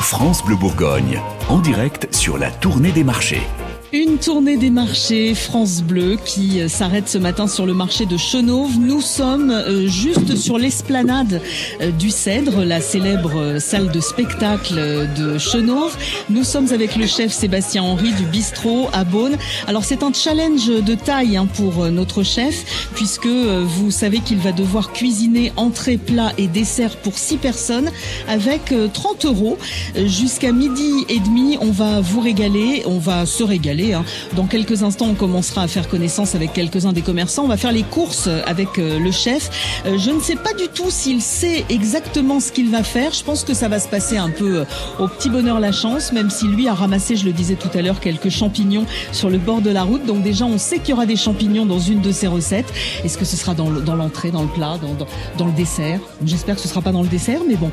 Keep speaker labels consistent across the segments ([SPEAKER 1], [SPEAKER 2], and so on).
[SPEAKER 1] France Bleu Bourgogne, en direct sur la tournée des marchés.
[SPEAKER 2] Une tournée des marchés France Bleu qui euh, s'arrête ce matin sur le marché de Chenauve. Nous sommes euh, juste sur l'esplanade euh, du Cèdre, la célèbre salle de spectacle de Chenauve. Nous sommes avec le chef Sébastien Henry du bistrot à Beaune. Alors c'est un challenge de taille hein, pour notre chef puisque vous savez qu'il va devoir cuisiner entrée, plat et dessert pour 6 personnes avec 30 euros. Jusqu'à midi et demi, on va vous régaler, on va se régaler Hein. Dans quelques instants, on commencera à faire connaissance avec quelques-uns des commerçants. On va faire les courses avec euh, le chef. Euh, je ne sais pas du tout s'il sait exactement ce qu'il va faire. Je pense que ça va se passer un peu euh, au petit bonheur la chance, même si lui a ramassé, je le disais tout à l'heure, quelques champignons sur le bord de la route. Donc déjà, on sait qu'il y aura des champignons dans une de ses recettes. Est-ce que ce sera dans l'entrée, dans, le plat, dans, dans, le dessert? J'espère que ce sera pas dans le dessert, mais bon.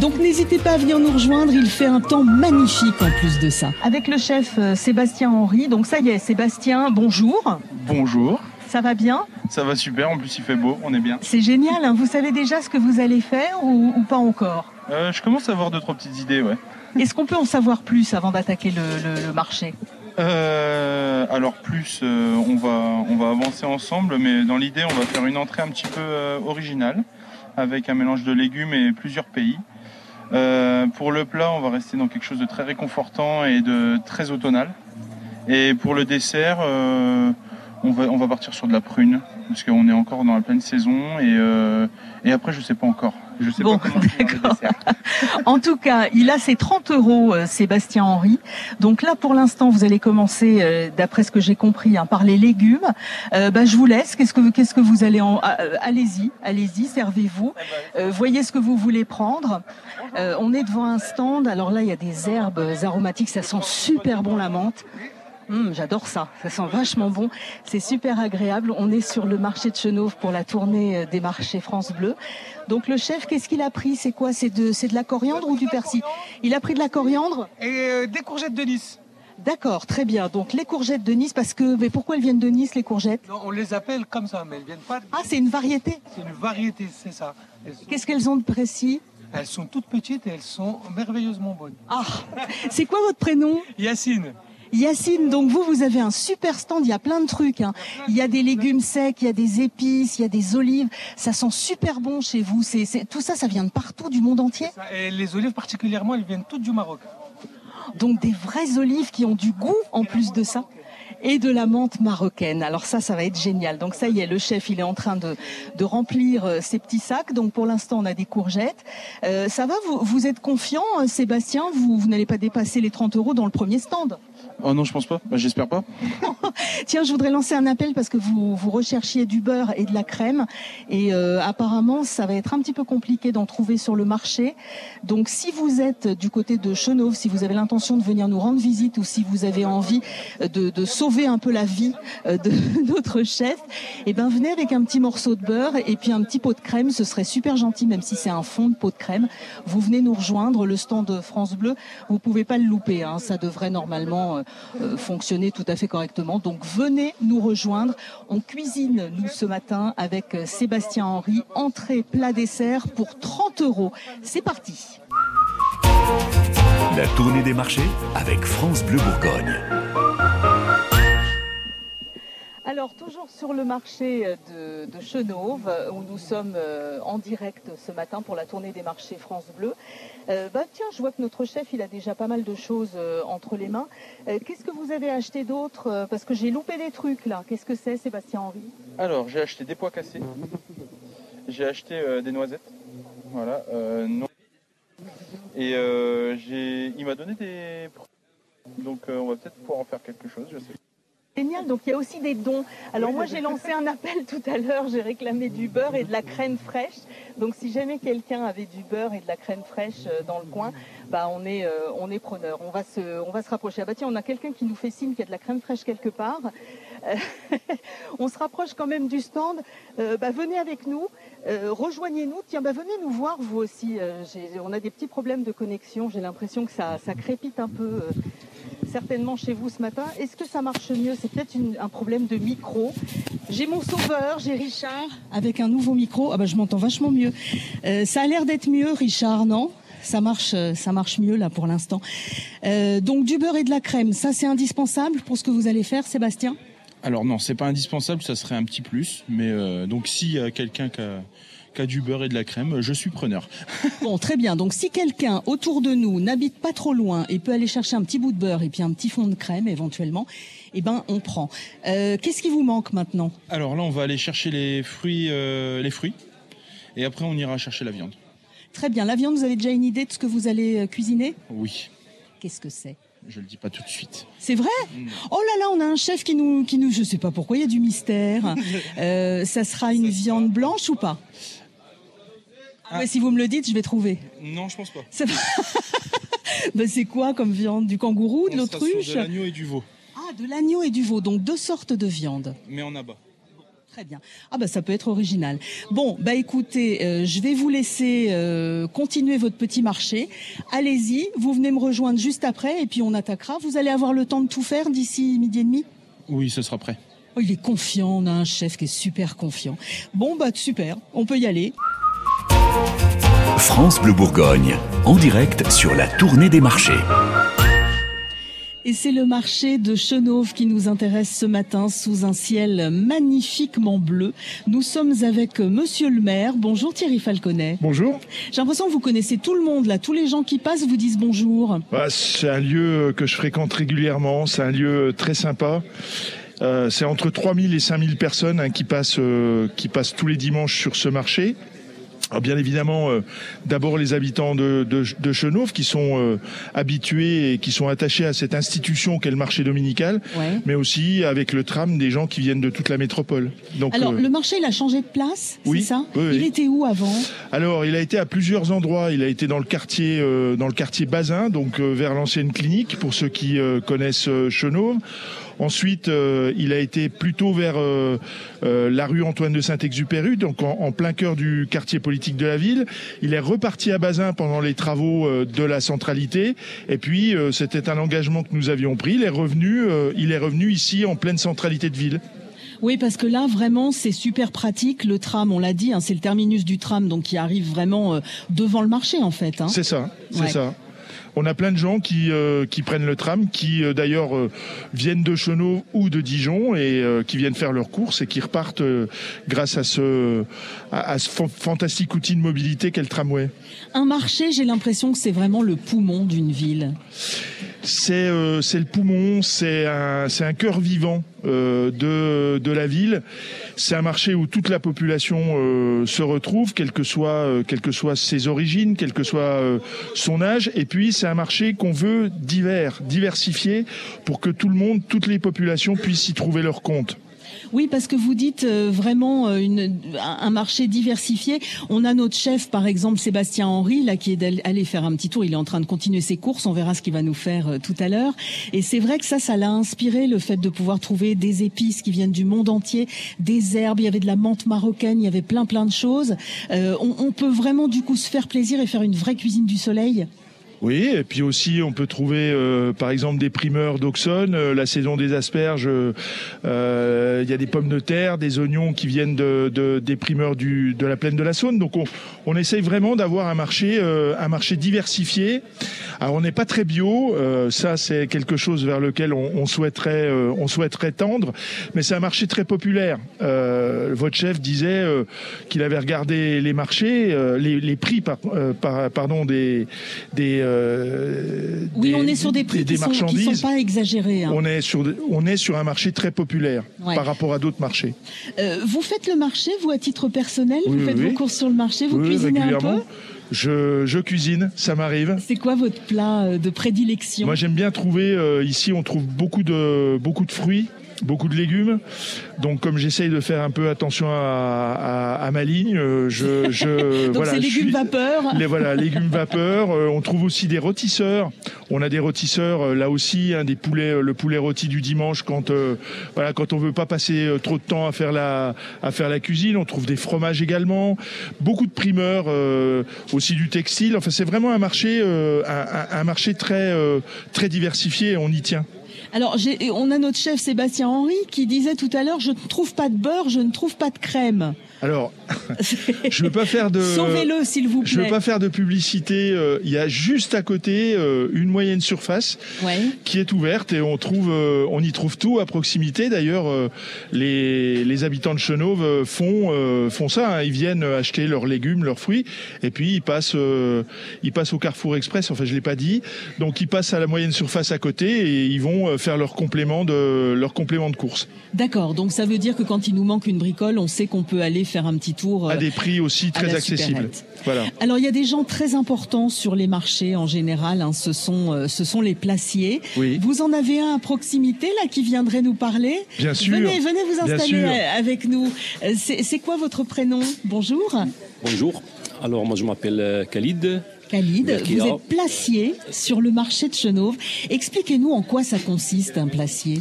[SPEAKER 2] donc n'hésitez pas à venir nous rejoindre. Il fait un temps magnifique en plus de ça. Avec le chef Sébastien Donc ça y est, Sébastien, bonjour.
[SPEAKER 3] Bonjour.
[SPEAKER 2] Ça va bien?
[SPEAKER 3] Ça va super, en plus il fait beau, on est bien.
[SPEAKER 2] C'est génial, hein. vous savez déjà ce que vous allez faire ou, pas encore?
[SPEAKER 3] Euh, Je commence à avoir deux, trois petites idées, ouais.
[SPEAKER 2] Est-ce qu'on peut en savoir plus avant d'attaquer le, marché?
[SPEAKER 3] Euh, alors plus, euh, on, va, on va avancer ensemble, mais dans l'idée, on va faire une entrée un petit peu originale, avec un mélange de légumes et plusieurs pays. pour le plat, on va rester dans quelque chose de très réconfortant et de très automnal. Et pour le dessert, euh, on, va, on va partir sur de la prune, parce qu'on est encore dans la pleine saison. Et, euh, et après, je sais pas encore. Je sais
[SPEAKER 2] bon,
[SPEAKER 3] pas
[SPEAKER 2] comment En tout cas, il a ses 30 euros, euh, Sébastien Henry. Donc là, pour l'instant, vous allez commencer, d'après ce que j'ai compris, hein, par les légumes. bah, je vous laisse. Qu'est-ce que qu'est-ce que vous allez en Allez-y, allez-y, servez-vous. voyez ce que vous voulez prendre. on est devant un stand. Alors là, il y a des herbes aromatiques. Ça sent super bon la menthe. Hum, j'adore ça, ça sent vachement bon, c'est super agréable. On est sur le marché de Chenauve pour la tournée euh, des marchés France Bleu. Donc le chef, qu'est-ce qu'il a pris? C'est quoi? C'est de, de la coriandre ou du persil? Il a pris de la coriandre?
[SPEAKER 4] Et euh, des courgettes de Nice.
[SPEAKER 2] D'accord, très bien. Donc les courgettes de Nice, parce que mais pourquoi elles viennent de Nice les courgettes?
[SPEAKER 4] Non, On les appelle comme ça, mais elles viennent pas.
[SPEAKER 2] Ah, c'est une variété.
[SPEAKER 4] C'est une variété, c'est ça.
[SPEAKER 2] Qu'est-ce qu'elles ont de précis?
[SPEAKER 4] Elles sont toutes petites et elles sont merveilleusement bonnes.
[SPEAKER 2] Ah, c'est quoi votre prénom?
[SPEAKER 4] Yacine.
[SPEAKER 2] Yacine, donc vous, vous avez un super stand, il y a plein de trucs. Hein. Il y a des légumes secs, il y a des épices, il y a des olives. Ça sent super bon chez vous. C'est, tout ça, ça vient de partout, du monde entier
[SPEAKER 4] Et les olives particulièrement, elles viennent toutes du Maroc.
[SPEAKER 2] Donc des vraies olives qui ont du goût en plus de ça et de la menthe marocaine. Alors ça, ça va être génial. Donc ça y est, le chef, il est en train de, de remplir euh, ses petits sacs. Donc pour l'instant, on a des courgettes. Euh, ça va, vous, vous êtes confiant, euh, Sébastien? Vous, vous n'allez pas dépasser les 30 euros dans le premier stand?
[SPEAKER 3] Oh non, je pense pas. Bah, J'espère pas.
[SPEAKER 2] Tiens, je voudrais lancer un appel parce que vous, vous recherchiez du beurre et de la crème. Et euh, apparemment, ça va être un petit peu compliqué d'en trouver sur le marché. Donc si vous êtes du côté de Chenauve, si vous avez l'intention de venir nous rendre visite ou si vous avez envie de, de sauver un peu la vie euh, de notre chef, eh ben venez avec un petit morceau de beurre et puis un petit pot de crème. Ce serait super gentil, même si c'est un fond de pot de crème. Vous venez nous rejoindre, le stand France Bleu. Vous pouvez pas le louper. Hein. Ça devrait normalement euh, fonctionner tout à fait correctement. Donc venez nous rejoindre. On cuisine, nous, ce matin, avec euh, Sébastien Henry. Entrée, plat, dessert pour 30 euros. C'est parti.
[SPEAKER 1] La tournée des marchés avec France Bleu Bourgogne.
[SPEAKER 2] Alors, toujours sur le marché de, de, Chenauve, où nous sommes euh, en direct ce matin pour la tournée des marchés France Bleu. Euh, bah, tiens, je vois que notre chef, il a déjà pas mal de choses euh, entre les mains. Qu'est-ce que vous avez acheté d'autre Parce que j'ai loupé des trucs là. Qu'est-ce que c'est, Sébastien Henry?
[SPEAKER 3] Alors, j'ai acheté des pois cassés. J'ai acheté des noisettes. Voilà. Non. Et il m'a donné des. Donc, on va peut-être pouvoir en faire quelque chose, je sais.
[SPEAKER 2] Génial, donc il y a aussi des dons. Alors moi j'ai lancé un appel tout à l'heure, j'ai réclamé du beurre et de la crème fraîche. Donc si jamais quelqu'un avait du beurre et de la crème fraîche euh, dans le coin, bah on est euh, on est preneur. On va se on va se rapprocher. Ah bah tiens, on a quelqu'un qui nous fait signe qu'il y a de la crème fraîche quelque part. Euh, on se rapproche quand même du stand. bah venez avec nous, rejoignez-nous. Tiens, bah venez nous voir vous aussi. on a des petits problèmes de connexion. J'ai l'impression que ça ça crépite un peu certainement chez vous ce matin. Est-ce que ça marche mieux? C'est peut-être un problème de micro. J'ai mon sauveur, j'ai Richard avec un nouveau micro. Ah bah je m'entends vachement mieux. Euh, ça a l'air d'être mieux, Richard, non? Ça marche, euh, ça marche mieux là pour l'instant. Euh, donc du beurre et de la crème, ça c'est indispensable pour ce que vous allez faire, Sébastien?
[SPEAKER 3] Alors non, c'est pas indispensable, ça serait un petit plus. Mais euh, donc s'il y a quelqu'un qui a, qui a du beurre et de la crème, je suis preneur.
[SPEAKER 2] Bon, très bien. Donc si quelqu'un autour de nous n'habite pas trop loin et peut aller chercher un petit bout de beurre et puis un petit fond de crème éventuellement, eh ben on prend. Euh, Qu'est-ce qui vous manque maintenant?
[SPEAKER 3] Alors là, on va aller chercher les fruits, euh, les fruits, et après on ira chercher la viande.
[SPEAKER 2] Très bien. La viande, vous avez déjà une idée de ce que vous allez euh, cuisiner?
[SPEAKER 3] Oui,
[SPEAKER 2] Qu'est-ce que c'est?
[SPEAKER 3] Je le dis pas tout de suite.
[SPEAKER 2] C'est vrai? Oh là là, on a un chef qui nous, qui nous, je sais pas pourquoi, il y a du mystère. Euh, ça sera une viande blanche ou pas? Ah Si vous me le dites, je vais trouver.
[SPEAKER 3] Non, je pense pas.
[SPEAKER 2] C'est Ben, c'est quoi comme viande? Du kangourou, de l'autruche
[SPEAKER 3] de l'agneau et du veau,
[SPEAKER 2] Ah, de l'agneau et du veau, donc deux sortes de viande.
[SPEAKER 3] mais en abat.
[SPEAKER 2] Très bien. Ah bah ça peut être original. Bon, bah écoutez, euh, je vais vous laisser euh, continuer votre petit marché. Allez-y, vous venez me rejoindre juste après et puis on attaquera. Vous allez avoir le temps de tout faire d'ici midi et demi?
[SPEAKER 3] Oui, ce sera prêt.
[SPEAKER 2] Oh, il est confiant, on a un chef qui est super confiant. Bon bah super, on peut y aller.
[SPEAKER 1] France Bleu Bourgogne, en direct sur la tournée des marchés.
[SPEAKER 2] Et c'est le marché de Chenauve qui nous intéresse ce matin sous un ciel magnifiquement bleu. Nous sommes avec monsieur le maire. Bonjour Thierry Falconet.
[SPEAKER 5] Bonjour.
[SPEAKER 2] J'ai l'impression que vous connaissez tout le monde là, tous les gens qui passent vous disent bonjour.
[SPEAKER 5] Bah, c'est un lieu que je fréquente régulièrement. C'est un lieu très sympa. Euh, c'est entre 3000 et 5000 personnes hein, qui passent euh, qui passent tous les dimanches sur ce marché. Alors bien évidemment, euh, d'abord les habitants de, de, de Chenauve qui sont euh, habitués et qui sont attachés à cette institution qu'est le marché dominical,
[SPEAKER 2] Ouais.
[SPEAKER 5] mais aussi avec le tram des gens qui viennent de toute la métropole. Donc,
[SPEAKER 2] Alors
[SPEAKER 5] euh,
[SPEAKER 2] le marché il a changé de place,
[SPEAKER 5] oui,
[SPEAKER 2] c'est ça
[SPEAKER 5] oui, oui.
[SPEAKER 2] Il était où avant
[SPEAKER 5] Alors, il a été à plusieurs endroits. Il a été dans le quartier, euh, dans le quartier Bazin, donc vers l'ancienne clinique, pour ceux qui connaissent Chenauve. Ensuite, euh, il a été plutôt vers euh, euh, la rue Antoine de Saint-Exupéry, donc en, en plein cœur du quartier politique de la ville. Il est reparti à Bazin pendant les travaux euh, de la centralité. Et puis, euh, c'était un engagement que nous avions pris. Il est revenu, euh, il est revenu ici en pleine centralité de ville.
[SPEAKER 2] Oui, parce que là vraiment c'est super pratique. Le tram, on l'a dit, hein, c'est le terminus du tram, donc qui arrive vraiment euh, devant le marché en fait. Hein.
[SPEAKER 5] C'est ça, c'est
[SPEAKER 2] Ouais.
[SPEAKER 5] ça. On a plein de gens qui, euh, qui prennent le tram, qui euh, d'ailleurs euh, viennent de Chenauve ou de Dijon et qui viennent faire leurs courses et qui repartent grâce à ce, à, ce fan- fantastique outil de mobilité qu'est le tramway.
[SPEAKER 2] Un marché, j'ai l'impression que c'est vraiment le poumon d'une ville.
[SPEAKER 5] C'est euh, le poumon, c'est un, un cœur vivant euh, de, de la ville. C'est un marché où toute la population euh, se retrouve, quelles que soient euh, que soient ses origines, quel que soit euh, son âge. Et puis c'est un marché qu'on veut divers, diversifié, pour que tout le monde, toutes les populations puissent y trouver leur compte.
[SPEAKER 2] Oui, parce que vous dites euh, vraiment euh, un marché diversifié. On a notre chef, par exemple, Sébastien Henry, là, qui est allé faire un petit tour. Il est en train de continuer ses courses. On verra ce qu'il va nous faire euh, tout à l'heure. Et c'est vrai que ça, ça l'a inspiré, le fait de pouvoir trouver des épices qui viennent du monde entier, des herbes. Il y avait de la menthe marocaine, il y avait plein, plein de choses. On peut vraiment, du coup, se faire plaisir et faire une vraie cuisine du soleil?
[SPEAKER 5] Oui, et puis aussi on peut trouver euh, par exemple des primeurs d'Auxonne, euh, la saison des asperges, euh, il y a des pommes de terre, des oignons qui viennent de, de- des primeurs du, de la plaine de la Saône. Donc on, on essaye vraiment d'avoir un marché, euh, un marché diversifié. Alors on n'est pas très bio, euh, ça c'est quelque chose vers lequel on, on souhaiterait, euh, on souhaiterait tendre, mais c'est un marché très populaire. Euh, votre chef disait euh, qu'il avait regardé les marchés, euh, les, les prix par, euh, par- pardon des des euh,
[SPEAKER 2] Oui,
[SPEAKER 5] des-
[SPEAKER 2] on est sur des prix
[SPEAKER 5] des
[SPEAKER 2] qui, sont, qui
[SPEAKER 5] marchandises.
[SPEAKER 2] sont pas exagérés. hein.
[SPEAKER 5] On est sur on est sur un marché très populaire
[SPEAKER 2] Ouais.
[SPEAKER 5] par rapport à d'autres marchés.
[SPEAKER 2] Euh, vous faites le marché, vous, à titre personnel?
[SPEAKER 5] Oui,
[SPEAKER 2] Vous
[SPEAKER 5] oui,
[SPEAKER 2] faites
[SPEAKER 5] oui.
[SPEAKER 2] vos courses sur le marché Vous cuisinez un peu?
[SPEAKER 5] Je, je cuisine, ça m'arrive.
[SPEAKER 2] C'est quoi votre plat euh, de prédilection?
[SPEAKER 5] Moi, j'aime bien trouver euh, ici, on trouve beaucoup de beaucoup de fruits, beaucoup de légumes. Donc, comme j'essaye de faire un peu attention à, à, à ma ligne, euh, je, je
[SPEAKER 2] Donc
[SPEAKER 5] voilà,
[SPEAKER 2] légumes
[SPEAKER 5] suis-
[SPEAKER 2] vapeur.
[SPEAKER 5] Les voilà, légumes vapeur. Euh, on trouve aussi des rôtisseurs. On a des rôtisseurs euh, là aussi, hein, des poulets, le poulet rôti du dimanche quand euh, voilà quand on veut pas passer trop de temps à faire la à faire la cuisine. On trouve des fromages également, beaucoup de primeurs, euh, aussi du textile. Enfin, c'est vraiment un marché euh, un, un- un marché très euh, très diversifié. Et on y tient.
[SPEAKER 2] Alors, on a notre chef Sébastien Henry qui disait tout à l'heure, je ne trouve pas de beurre, je ne trouve pas de crème.
[SPEAKER 5] Alors, je veux pas faire de.
[SPEAKER 2] Sauvez-le, s'il vous plaît.
[SPEAKER 5] Je veux pas faire de publicité. euh, Il y a juste à côté euh, une moyenne surface
[SPEAKER 2] Ouais.
[SPEAKER 5] qui est ouverte et on trouve, euh, on y trouve tout à proximité. D'ailleurs, les, les habitants de Chenauve font font ça. hein. Ils viennent acheter leurs légumes, leurs fruits, et puis ils passent ils passent au Carrefour Express. Enfin, je l'ai pas dit. Donc ils passent à la moyenne surface à côté et ils vont faire leur complément de leur complément de course
[SPEAKER 2] D'accord, donc ça veut dire que quand il nous manque une bricole, on sait qu'on peut aller faire un petit tour. euh,
[SPEAKER 5] à des prix aussi
[SPEAKER 2] à
[SPEAKER 5] très accessibles. Voilà.
[SPEAKER 2] Alors il y a des gens très importants sur les marchés en général. hein, ce sont euh, ce sont les placiers.
[SPEAKER 5] Oui.
[SPEAKER 2] Vous en avez un à proximité là qui viendrait nous parler?
[SPEAKER 5] Bien sûr.
[SPEAKER 2] Venez venez vous installer euh, avec nous. Euh, C'est quoi votre prénom? Bonjour.
[SPEAKER 6] Bonjour. Alors moi je m'appelle euh, Khalid.
[SPEAKER 2] Khalid, vous êtes placier sur le marché de Chenauve. Expliquez-nous en quoi ça consiste un placier.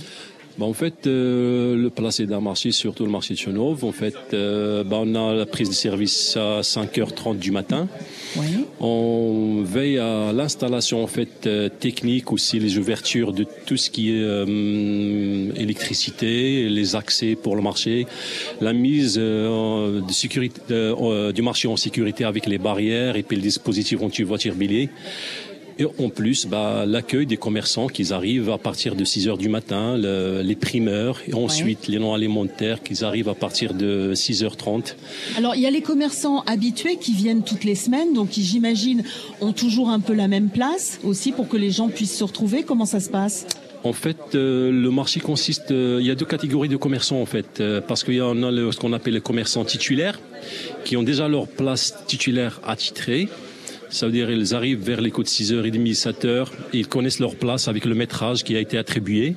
[SPEAKER 6] Bah, en fait, euh, le placé d'un marché, surtout le marché de Chenauve, en fait, euh, bah, on a la prise de service à 5h30 du matin.
[SPEAKER 2] Ouais.
[SPEAKER 6] On veille à l'installation en fait euh, technique aussi les ouvertures de tout ce qui est euh, électricité, les accès pour le marché, la mise euh, de sécurité euh, euh, du marché en sécurité avec les barrières et puis le dispositif anti-voiture bélier. Et en plus, bah, l'accueil des commerçants qui arrivent à partir de 6 heures du matin, le- les primeurs, et ensuite les non alimentaires qui arrivent à partir de 6h30.
[SPEAKER 2] Alors, il y a les commerçants habitués qui viennent toutes les semaines, donc qui, j'imagine, ont toujours un peu la même place aussi pour que les gens puissent se retrouver. Comment ça se passe?
[SPEAKER 6] En fait, euh, le marché consiste. euh, il y a deux catégories de commerçants en fait, euh, parce qu'il y en a le- ce qu'on appelle les commerçants titulaires, qui ont déjà leur place titulaire attitrée. Ça veut dire ils arrivent vers les coups de 6h30, 7h, et ils connaissent leur place avec le métrage qui a été attribué.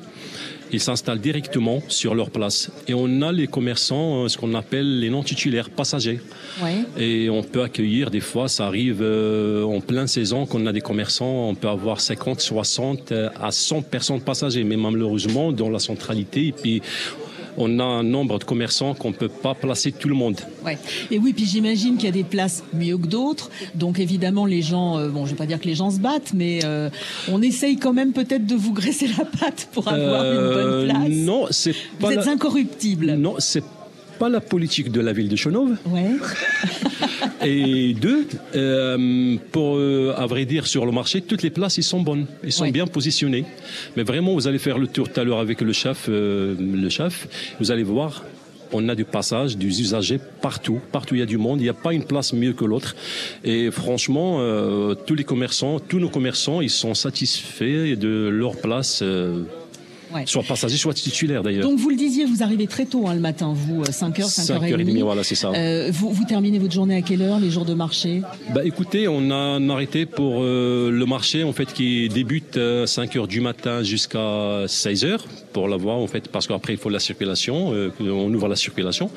[SPEAKER 6] Ils s'installent directement sur leur place. Et on a les commerçants, euh, ce qu'on appelle les non titulaires passagers.
[SPEAKER 2] Ouais.
[SPEAKER 6] Et on peut accueillir, des fois, ça arrive euh, en pleine saison, qu'on a des commerçants, on peut avoir 50, 60 euh, à 100 personnes passagers, mais malheureusement, dans la centralité, et puis on a un nombre de commerçants qu'on ne peut pas placer tout le monde.
[SPEAKER 2] Ouais. Et oui, puis j'imagine qu'il y a des places mieux que d'autres. Donc évidemment, les gens, euh, bon, je vais pas dire que les gens se battent, mais euh, on essaye quand même peut-être de vous graisser la patte pour avoir une
[SPEAKER 6] Euh,
[SPEAKER 2] bonne place.
[SPEAKER 6] Non, c'est
[SPEAKER 2] vous
[SPEAKER 6] pas
[SPEAKER 2] êtes
[SPEAKER 6] la...
[SPEAKER 2] incorruptible.
[SPEAKER 6] Non, c'est pas la politique de la ville de Chenauve.
[SPEAKER 2] Ouais.
[SPEAKER 6] Et deux, euh, pour euh, à vrai dire sur le marché, toutes les places ils sont bonnes, ils sont bien positionnés. Mais vraiment, vous allez faire le tour tout à l'heure avec le chef, euh, le chef, vous allez voir. On a du passage, des usagers partout. Partout, il y a du monde. Il n'y a pas une place mieux que l'autre. Et franchement, euh, tous les commerçants, tous nos commerçants, ils sont satisfaits de leur place, euh,
[SPEAKER 2] Ouais.
[SPEAKER 6] soit passagers, soit titulaires d'ailleurs.
[SPEAKER 2] Donc vous le disiez, vous arrivez très tôt hein, le matin, vous, 5h, 5h30.
[SPEAKER 6] 5h30, voilà, c'est ça.
[SPEAKER 2] Euh, vous, vous terminez votre journée à quelle heure, les jours de marché?
[SPEAKER 6] Bah écoutez, on a arrêté pour euh, le marché en fait qui débute à 5 heures du matin jusqu'à 16 heures pour l'avoir en fait parce qu'après il faut la circulation, euh, on ouvre la circulation.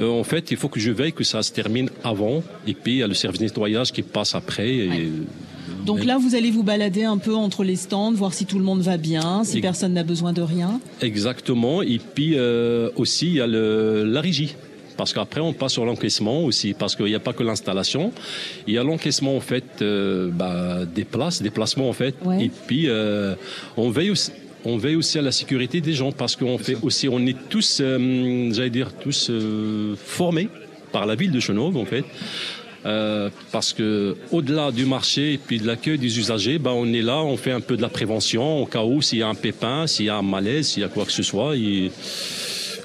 [SPEAKER 6] Euh, en fait, il faut que je veille que ça se termine avant et puis il y a le service nettoyage qui passe après. Et,
[SPEAKER 2] Ouais. Donc là, vous allez vous balader un peu entre les stands, voir si tout le monde va bien, si
[SPEAKER 6] Et-
[SPEAKER 2] personne n'a besoin de rien.
[SPEAKER 6] Exactement. Et puis euh, aussi il y a le, la régie. Parce qu'après, on passe sur l'encaissement aussi, parce qu'il n'y a pas que l'installation. Il y a l'encaissement, en fait, euh, bah, des places, des placements, en fait.
[SPEAKER 2] Ouais.
[SPEAKER 6] Et puis, euh, on veille aussi. On veille aussi à la sécurité des gens parce qu'on fait aussi, on est tous, euh, j'allais dire, tous euh, formés par la ville de Chenauve, en fait. Euh, parce que au-delà du marché et puis de l'accueil des usagers, ben on est là, on fait un peu de la prévention au cas où s'il y a un pépin, s'il y a un malaise, s'il y a quoi que ce soit.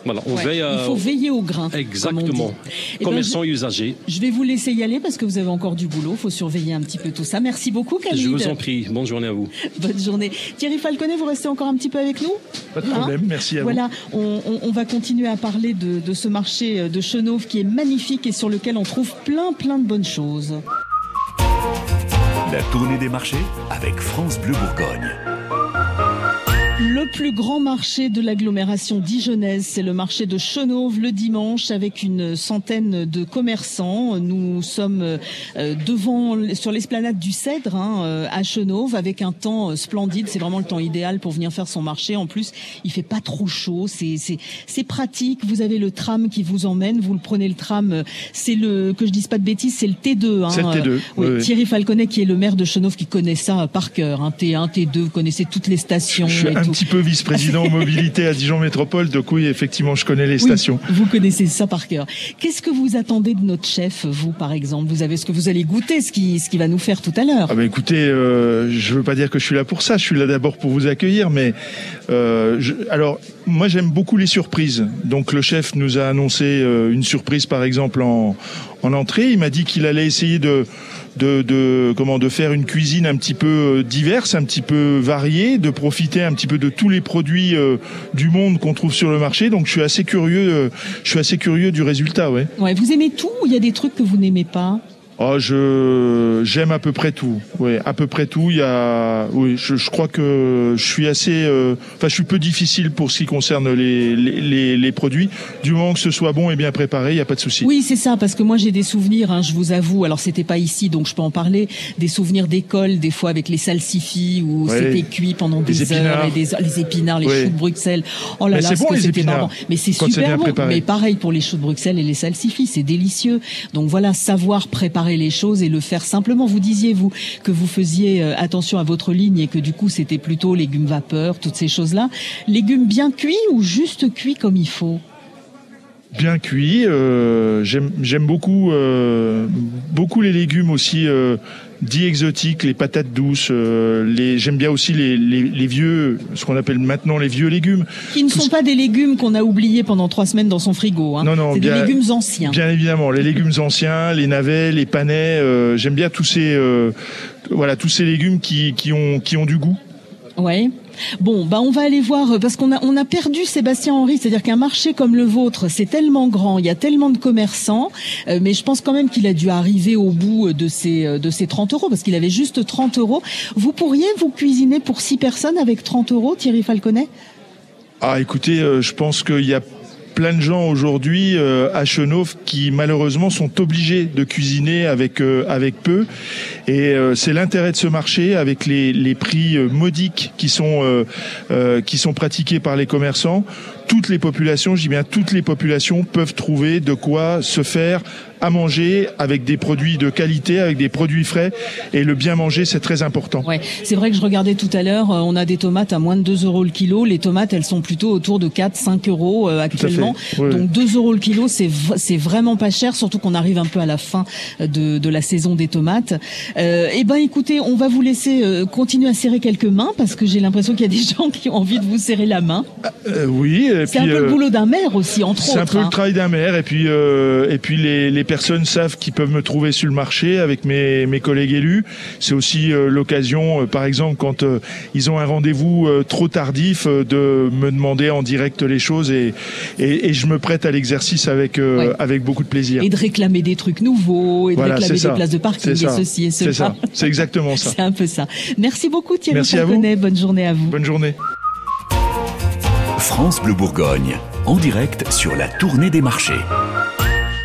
[SPEAKER 6] Voilà, on
[SPEAKER 2] Ouais,
[SPEAKER 6] veille à
[SPEAKER 2] Il faut veiller au grain.
[SPEAKER 6] exactement.
[SPEAKER 2] Eh ben,
[SPEAKER 6] commerçants et usagers.
[SPEAKER 2] Je vais vous laisser y aller parce que vous avez encore du boulot. Il faut surveiller un petit peu tout ça. Merci beaucoup, Khalid.
[SPEAKER 6] Je vous en prie, bonne journée à vous.
[SPEAKER 2] Bonne journée. Thierry Falconet, vous restez encore un petit peu avec nous?
[SPEAKER 5] Pas de problème, merci à vous.
[SPEAKER 2] Voilà, on, on- on va continuer à parler de, de ce marché euh, de Chenauve qui est magnifique et sur lequel on trouve plein, plein de bonnes choses.
[SPEAKER 1] La tournée des marchés avec France Bleu Bourgogne.
[SPEAKER 2] Le plus grand marché de l'agglomération dijonnaise, c'est le marché de Chenauve le dimanche avec une centaine de commerçants. Nous sommes euh, devant, sur l'esplanade du Cèdre hein, euh, à Chenauve avec un temps euh, splendide. C'est vraiment le temps idéal pour venir faire son marché. En plus, il fait pas trop chaud. C'est pratique. Vous avez le tram qui vous emmène. Vous le prenez le tram. C'est le que je dise pas de bêtises, c'est le T2. Hein,
[SPEAKER 5] C'est le T2,
[SPEAKER 2] Euh, oui,
[SPEAKER 5] oui, oui.
[SPEAKER 2] Thierry Falconet qui est le maire de Chenauve qui connaît ça par cœur. Hein, T1, T2, vous connaissez toutes les stations.
[SPEAKER 5] Je suis
[SPEAKER 2] et
[SPEAKER 5] un
[SPEAKER 2] tout.
[SPEAKER 5] petit peu vice-président mobilité à Dijon Métropole, donc oui, effectivement, je connais les
[SPEAKER 2] Oui,
[SPEAKER 5] stations.
[SPEAKER 2] vous connaissez ça par cœur. Qu'est-ce que vous attendez de notre chef, vous, par exemple? Vous avez ce que vous allez goûter, ce qui, ce qui va nous faire tout à l'heure?
[SPEAKER 5] Ah bah écoutez, euh, je veux pas dire que je suis là pour ça. Je suis là d'abord pour vous accueillir, mais euh, je- alors moi j'aime beaucoup les surprises. Donc le chef nous a annoncé euh, une surprise, par exemple en, en entrée. Il m'a dit qu'il allait essayer de de, comment de faire une cuisine un petit peu euh, diverse, un petit peu variée, de profiter un petit peu de tous les produits euh, du monde qu'on trouve sur le marché. Donc je suis assez curieux, euh, je suis assez curieux du résultat, ouais.
[SPEAKER 2] Ouais, vous aimez tout ou il y a des trucs que vous n'aimez pas?
[SPEAKER 5] Oh, je j'aime à peu près tout. Oui, à peu près tout. Il y a, oui, je, je crois que je suis assez, euh, enfin, je suis peu difficile pour ce qui concerne les les, les, les produits. Du moment que ce soit bon et bien préparé, il y a pas de souci.
[SPEAKER 2] Oui, c'est ça, parce que moi j'ai des souvenirs, hein, je vous avoue, alors c'était pas ici, donc je peux en parler, des souvenirs d'école, des fois avec les salsifis, où
[SPEAKER 5] Ouais.
[SPEAKER 2] c'était cuit pendant des heures, et des, les épinards, les
[SPEAKER 5] Ouais.
[SPEAKER 2] choux de Bruxelles. Oh là
[SPEAKER 5] Mais
[SPEAKER 2] là,
[SPEAKER 5] c'est
[SPEAKER 2] ce
[SPEAKER 5] bon, les épinards.
[SPEAKER 2] Mais c'est super bon.
[SPEAKER 5] préparé.
[SPEAKER 2] Mais pareil pour les choux de Bruxelles et les salsifis, c'est délicieux. Donc voilà, savoir préparer les choses et le faire simplement. Vous disiez, vous, que vous faisiez euh, attention à votre ligne et que du coup c'était plutôt légumes vapeur, toutes ces choses-là. Légumes bien cuits ou juste cuits comme il faut?
[SPEAKER 5] Bien cuit. euh, j'aime beaucoup euh, beaucoup les légumes aussi. Euh, dits exotiques, les patates douces, euh, les j'aime bien aussi les, les, les vieux, ce qu'on appelle maintenant les vieux légumes.
[SPEAKER 2] Qui ne sont pas des légumes qu'on a oubliés pendant trois semaines dans son frigo. Hein.
[SPEAKER 5] Non, non,
[SPEAKER 2] c'est des légumes anciens.
[SPEAKER 5] Bien évidemment, les légumes anciens, les navets, les panais, euh, j'aime bien tous ces euh, voilà tous ces légumes qui, qui ont qui ont du goût.
[SPEAKER 2] Ouais. Bon, bah on va aller voir euh, parce qu'on a on a perdu Sébastien Henry, c'est-à-dire qu'un marché comme le vôtre, c'est tellement grand, il y a tellement de commerçants, euh, mais je pense quand même qu'il a dû arriver au bout de ses euh, de ses 30 euros parce qu'il avait juste 30 euros. Vous pourriez vous cuisiner pour six personnes avec 30 euros, Thierry Falconet?
[SPEAKER 5] Ah, écoutez, je pense qu'il y a plein de gens aujourd'hui euh, à Chenauve qui malheureusement sont obligés de cuisiner avec euh, avec peu. Et euh, c'est l'intérêt de ce marché avec les, les prix modiques qui sont qui sont pratiqués par les commerçants toutes les populations je dis bien toutes les populations peuvent trouver de quoi se faire à manger avec des produits de qualité avec des produits frais et le bien manger c'est très important
[SPEAKER 2] Ouais, c'est vrai que je regardais tout à l'heure, euh, on a des tomates à moins de 2 euros le kilo. Les tomates, elles sont plutôt autour de 4, 5 euros euh, actuellement. Donc 2 euros le kilo, c'est vraiment pas cher, surtout qu'on arrive un peu à la fin de, de la saison des tomates. Euh, eh ben, écoutez, on va vous laisser euh, continuer à serrer quelques mains parce que j'ai l'impression qu'il y a des gens qui ont envie de vous serrer la main.
[SPEAKER 5] Euh, oui
[SPEAKER 2] C'est un peu
[SPEAKER 5] euh,
[SPEAKER 2] le boulot d'un maire aussi, entre
[SPEAKER 5] C'est un
[SPEAKER 2] autres.
[SPEAKER 5] peu
[SPEAKER 2] hein.
[SPEAKER 5] le travail d'un maire et puis euh, et puis les, les personnes savent qu'ils peuvent me trouver sur le marché avec mes, mes collègues élus. C'est aussi euh, l'occasion, euh, par exemple, quand euh, ils ont un rendez-vous euh, trop tardif, euh, de me demander en direct les choses et et, et je me prête à l'exercice avec euh,
[SPEAKER 2] Ouais.
[SPEAKER 5] avec beaucoup de plaisir.
[SPEAKER 2] Et de réclamer des trucs nouveaux, et de
[SPEAKER 5] Voilà,
[SPEAKER 2] réclamer
[SPEAKER 5] c'est
[SPEAKER 2] des places de parking, et
[SPEAKER 5] C'est
[SPEAKER 2] ceci et
[SPEAKER 5] C'est
[SPEAKER 2] cela.
[SPEAKER 5] ça. C'est exactement ça.
[SPEAKER 2] C'est un peu ça. Merci beaucoup Thierry
[SPEAKER 5] Merci à vous.
[SPEAKER 2] Falconet. Bonne journée à vous.
[SPEAKER 5] Bonne journée.
[SPEAKER 1] France Bleu Bourgogne, en direct sur la tournée des marchés.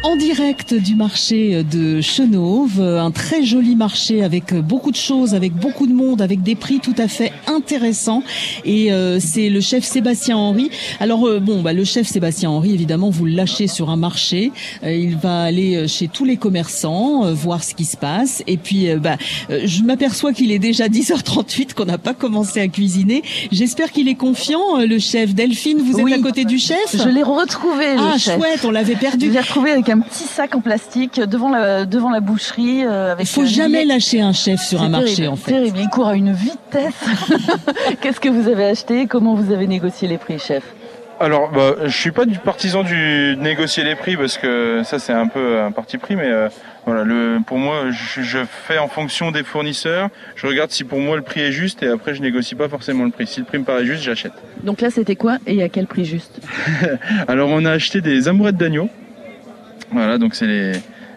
[SPEAKER 2] En direct du marché de Chenauve, un très joli marché avec beaucoup de choses, avec beaucoup de monde, avec des prix tout à fait intéressants. Et euh, c'est le chef Sébastien Henry. Alors euh, bon, bah, le chef Sébastien Henry, évidemment, vous le lâchez sur un marché. Euh, il va aller euh, chez tous les commerçants, voir ce qui se passe. Et puis, bah, je m'aperçois qu'il est déjà 10h38, qu'on n'a pas commencé à cuisiner. J'espère qu'il est confiant, le chef. Delphine, vous êtes
[SPEAKER 7] Oui.
[SPEAKER 2] à côté du chef
[SPEAKER 7] Je l'ai retrouvé, le
[SPEAKER 2] Ah, chouette, on l'avait
[SPEAKER 7] Je
[SPEAKER 2] perdu.
[SPEAKER 7] l'ai retrouvé avec un petit sac en plastique devant la, devant la boucherie. euh, avec
[SPEAKER 2] Il faut jamais
[SPEAKER 7] billet.
[SPEAKER 2] lâcher un chef sur un marché, en fait.
[SPEAKER 7] Terrible, il court à une vitesse. Qu'est-ce que vous avez acheté Comment vous avez négocié les prix, chef?
[SPEAKER 3] Alors, bah, je suis pas du partisan du de négocier les prix parce que ça c'est un peu un parti pris, mais euh, voilà, le, pour moi, je, je fais en fonction des fournisseurs. Je regarde si pour moi le prix est juste et après je négocie pas forcément le prix. Si le prix me paraît juste, j'achète.
[SPEAKER 7] Donc là, c'était quoi et à quel prix juste?
[SPEAKER 3] Alors, on a acheté des amourettes d'agneau. Voilà, donc c'est les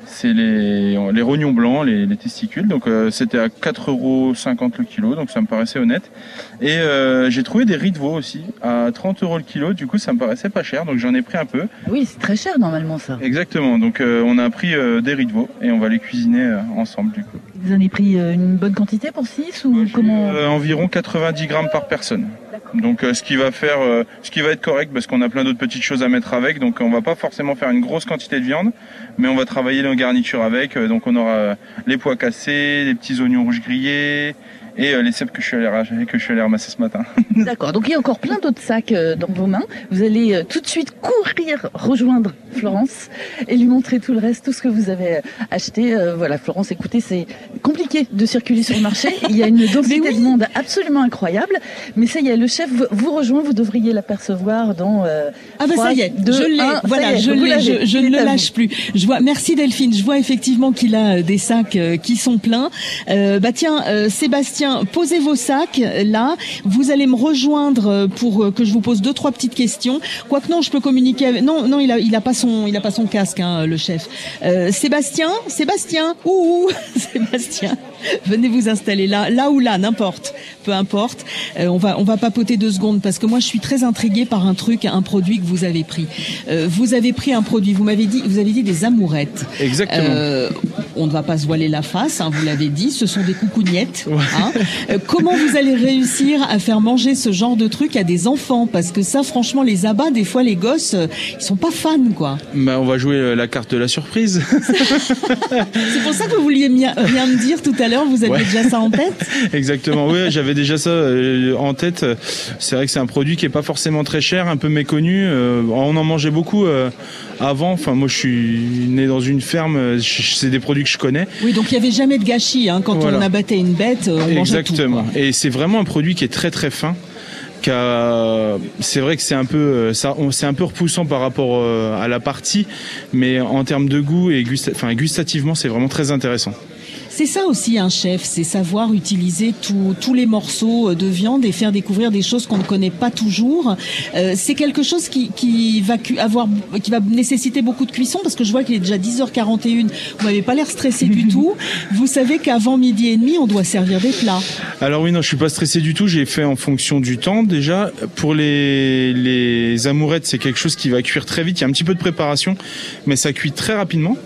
[SPEAKER 3] c'est les, les rognons blancs, les, les testicules. Donc euh, c'était à 4,50 euros le kilo, donc ça me paraissait honnête. Et euh, j'ai trouvé des riz de veau aussi à 30 euros le kilo. Du coup, ça me paraissait pas cher, donc j'en ai pris un peu.
[SPEAKER 7] Oui, c'est très cher normalement ça.
[SPEAKER 3] Exactement. Donc euh, on a pris des riz de veau et on va les cuisiner euh, ensemble du coup.
[SPEAKER 7] Vous en avez pris euh, une bonne quantité pour 6 ou comment
[SPEAKER 3] Euh, environ 90 grammes par personne. Donc euh, ce qui va faire, euh, ce qui va être correct parce qu'on a plein d'autres petites choses à mettre avec. Donc on va pas forcément faire une grosse quantité de viande, mais on va travailler nos garnitures avec. Donc on aura les pois cassés, les petits oignons rouges grillés et euh, les cèpes que je suis allé racheter- que je suis allé ramasser ce matin.
[SPEAKER 7] D'accord, donc il y a encore plein d'autres sacs euh, dans vos mains. Vous allez euh, tout de suite courir rejoindre Florence et lui montrer tout le reste, tout ce que vous avez acheté. Euh, voilà, Florence, écoutez, c'est compliqué de circuler sur le marché. Il y a une densité de monde absolument incroyable. Mais ça y est, le chef vous- rejoint, vous devriez l'apercevoir dans... euh,
[SPEAKER 2] Ah bah ça y est,
[SPEAKER 7] deux,
[SPEAKER 2] je l'ai, voilà,
[SPEAKER 7] est,
[SPEAKER 2] je je, je ne le lâche plus. Je vois, merci Delphine, je vois effectivement qu'il a des sacs euh, qui sont pleins. Euh, bah tiens, euh, Sébastien, posez vos sacs là. Vous allez me rejoindre euh, pour euh, que je vous pose deux trois petites questions. Quoique non, je peux communiquer. Non, non, il a, a pas son, il a pas son casque, hein, le chef. Euh, Sébastien, Sébastien, ouh, Sébastien, venez vous installer là, là ou là, n'importe, peu importe. Euh, on va, on va papoter deux secondes parce que moi je suis très intriguée par un truc, un produit que vous avez pris. Euh, vous avez pris un produit, vous m'avez dit, vous avez dit des amourettes.
[SPEAKER 8] Exactement.
[SPEAKER 2] Euh, on ne va pas se voiler la face, hein, vous l'avez dit, ce sont des coucougnettes. hein. Comment vous allez réussir à faire manger ce genre de truc à des enfants? Parce que ça, franchement, les abats, des fois, les gosses, ils sont pas fans, quoi.
[SPEAKER 8] Bah, on va jouer la carte de la surprise.
[SPEAKER 2] C'est pour ça que vous vouliez rien me dire tout à l'heure, vous aviez
[SPEAKER 8] Ouais.
[SPEAKER 2] déjà ça en tête?
[SPEAKER 8] Exactement. Oui, j'avais déjà ça euh, en tête. C'est vrai que c'est un produit qui est pas forcément très cher, un peu méconnu. Euh, on en mangeait beaucoup euh, avant. Enfin, moi, je suis né dans une ferme. C'est des produits que je connais.
[SPEAKER 2] Oui, donc il y avait jamais de gâchis. Hein. Quand
[SPEAKER 8] Voilà.
[SPEAKER 2] on abattait une bête, on mangeait tout.
[SPEAKER 8] Exactement. Et c'est vraiment un produit qui est très très fin. C'est vrai que c'est un peu, ça, c'est un peu repoussant par rapport à la partie, mais en termes de goût et gusta- enfin, gustativement, c'est vraiment très intéressant.
[SPEAKER 2] C'est ça aussi un chef, c'est savoir utiliser tous- tous les morceaux de viande et faire découvrir des choses qu'on ne connaît pas toujours. Euh, c'est quelque chose qui, qui va avoir, qui va nécessiter beaucoup de cuisson parce que je vois qu'il est déjà 10h41. Vous m'avez pas l'air stressé du tout. Vous savez qu'avant midi et demi, on doit servir des plats.
[SPEAKER 8] Alors oui, non, je suis pas stressé du tout. J'ai fait en fonction du temps déjà. Pour les, les amourettes, c'est quelque chose qui va cuire très vite. Il y a un petit peu de préparation, mais ça cuit très rapidement.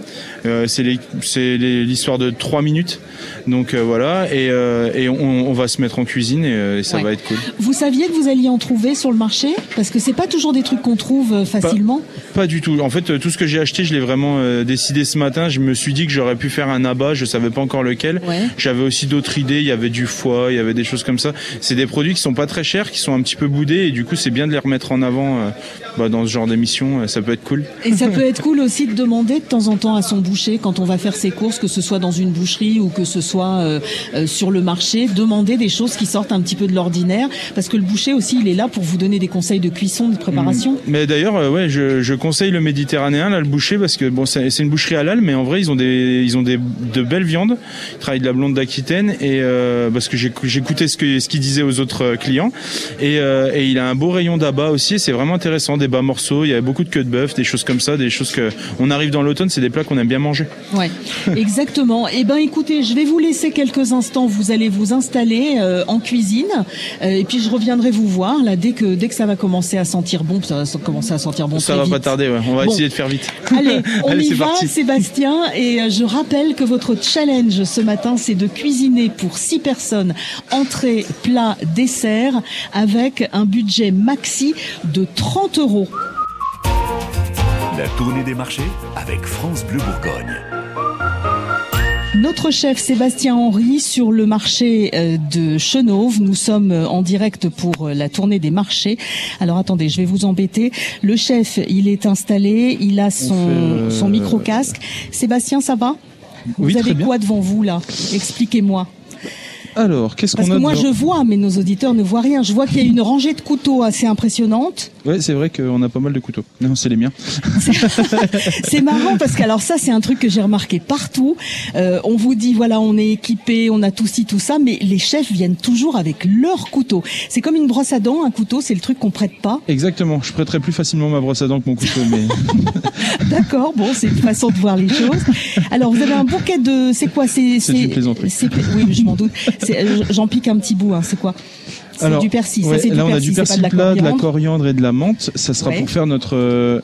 [SPEAKER 8] Euh, c'est l'histoire de trois minutes. Donc euh, voilà, et, euh, et on, on va se mettre en cuisine et, et ça
[SPEAKER 2] Ouais.
[SPEAKER 8] va être cool.
[SPEAKER 2] Vous saviez que vous alliez en trouver sur le marché? Parce que c'est pas toujours des trucs qu'on trouve facilement.
[SPEAKER 8] Pas du tout. En fait, tout ce que j'ai acheté, je l'ai vraiment décidé ce matin. Je me suis dit que j'aurais pu faire un abat. Je savais pas encore lequel.
[SPEAKER 2] Ouais.
[SPEAKER 8] J'avais aussi d'autres idées. Il y avait du foie, il y avait des choses comme ça. C'est des produits qui sont pas très chers, qui sont un petit peu boudés, et du coup, c'est bien de les remettre en avant bah, dans ce genre d'émission. Ça peut être cool.
[SPEAKER 2] Et ça peut être cool aussi de demander de temps en temps à son boucher, quand on va faire ses courses, que ce soit dans une boucherie ou que ce soit euh, euh, sur le marché, demander des choses qui sortent un petit peu de l'ordinaire, parce que le boucher aussi, il est là pour vous donner des conseils de cuisson, de préparation.
[SPEAKER 8] Mais d'ailleurs, euh, ouais, je, je conseille le méditerranéen, là, le boucher, parce que bon, c'est une boucherie halal, mais en vrai, ils ont des, ils ont des de belles viandes. Ils travaillent de la blonde d'Aquitaine, et euh, parce que écouté ce que ce qu'il disait aux autres clients, et, euh, et il a un beau rayon d'abat aussi. C'est vraiment intéressant, des bas morceaux. Il y a beaucoup de queues de bœuf, des choses comme ça, des choses que on arrive dans l'automne, c'est des plats qu'on aime bien manger.
[SPEAKER 2] Ouais, exactement. Eh ben, écoutez, je vais vous laisser quelques instants. Vous allez vous installer euh, en cuisine, euh, et puis je reviendrai vous voir là dès que dès que ça va commencer à sentir bon. Ça va commencer à sentir bon.
[SPEAKER 8] ça
[SPEAKER 2] très
[SPEAKER 8] va
[SPEAKER 2] vite.
[SPEAKER 8] pas tarder, ouais. on va
[SPEAKER 2] Bon.
[SPEAKER 8] essayer de faire vite.
[SPEAKER 2] Allez, on
[SPEAKER 8] Allez,
[SPEAKER 2] y va,
[SPEAKER 8] parti.
[SPEAKER 2] Sébastien. Et euh, je rappelle que votre challenge ce matin, c'est de cuisiner pour six personnes, entrée, plat, dessert, avec un budget maxi de 30 euros.
[SPEAKER 1] La tournée des marchés avec France Bleu Bourgogne.
[SPEAKER 2] Notre chef Sébastien Henry sur le marché euh, de Chenauve. Nous sommes euh, en direct pour euh, la tournée des marchés. Alors attendez, je vais vous embêter. Le chef, il est installé, il a son,
[SPEAKER 8] fait, euh,
[SPEAKER 2] son micro-casque. Sébastien, ça va?
[SPEAKER 8] Oui,
[SPEAKER 2] Vous
[SPEAKER 8] très
[SPEAKER 2] avez
[SPEAKER 8] bien.
[SPEAKER 2] quoi devant vous là? Expliquez-moi.
[SPEAKER 8] Alors, qu'est-ce
[SPEAKER 2] Parce
[SPEAKER 8] qu'on
[SPEAKER 2] que
[SPEAKER 8] a
[SPEAKER 2] moi
[SPEAKER 8] devant-
[SPEAKER 2] je vois, mais nos auditeurs ne voient rien. Je vois qu'il y a une rangée de couteaux assez impressionnante.
[SPEAKER 8] Ouais, c'est vrai qu'on a pas mal de couteaux. Non, c'est les miens.
[SPEAKER 2] C'est marrant parce que alors ça c'est un truc que j'ai remarqué partout. Euh, on vous dit voilà on est équipé, on a tout ci tout ça, mais les chefs viennent toujours avec leur couteau. C'est comme une brosse à dents, un couteau c'est le truc qu'on prête pas.
[SPEAKER 8] Exactement. Je prêterais plus facilement ma brosse à dents que mon couteau, mais
[SPEAKER 2] D'accord, bon c'est une façon de voir les choses. Alors vous avez un bouquet de c'est quoi? C'est
[SPEAKER 8] C'est une plaisanterie.
[SPEAKER 2] c'est- Oui je m'en doute. Euh, J'en pique un petit bout. Hein, c'est quoi? C'est
[SPEAKER 8] Alors,
[SPEAKER 2] du persil.
[SPEAKER 8] ouais,
[SPEAKER 2] ça c'est du
[SPEAKER 8] là, on a
[SPEAKER 2] persil.
[SPEAKER 8] du
[SPEAKER 2] c'est
[SPEAKER 8] persil
[SPEAKER 2] de la
[SPEAKER 8] plat, de la
[SPEAKER 2] coriandre.
[SPEAKER 8] et de la menthe. Ça sera
[SPEAKER 2] Ouais.
[SPEAKER 8] pour faire notre euh,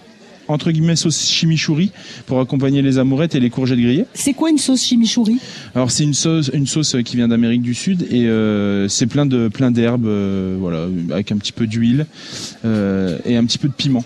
[SPEAKER 8] entre guillemets sauce chimichurri pour accompagner les amourettes et les courgettes grillées.
[SPEAKER 2] C'est quoi une sauce chimichurri
[SPEAKER 8] Alors c'est une sauce, une sauce qui vient d'Amérique du Sud et euh, c'est plein de plein d'herbes, euh, voilà, avec un petit peu d'huile euh, et un petit peu de piment.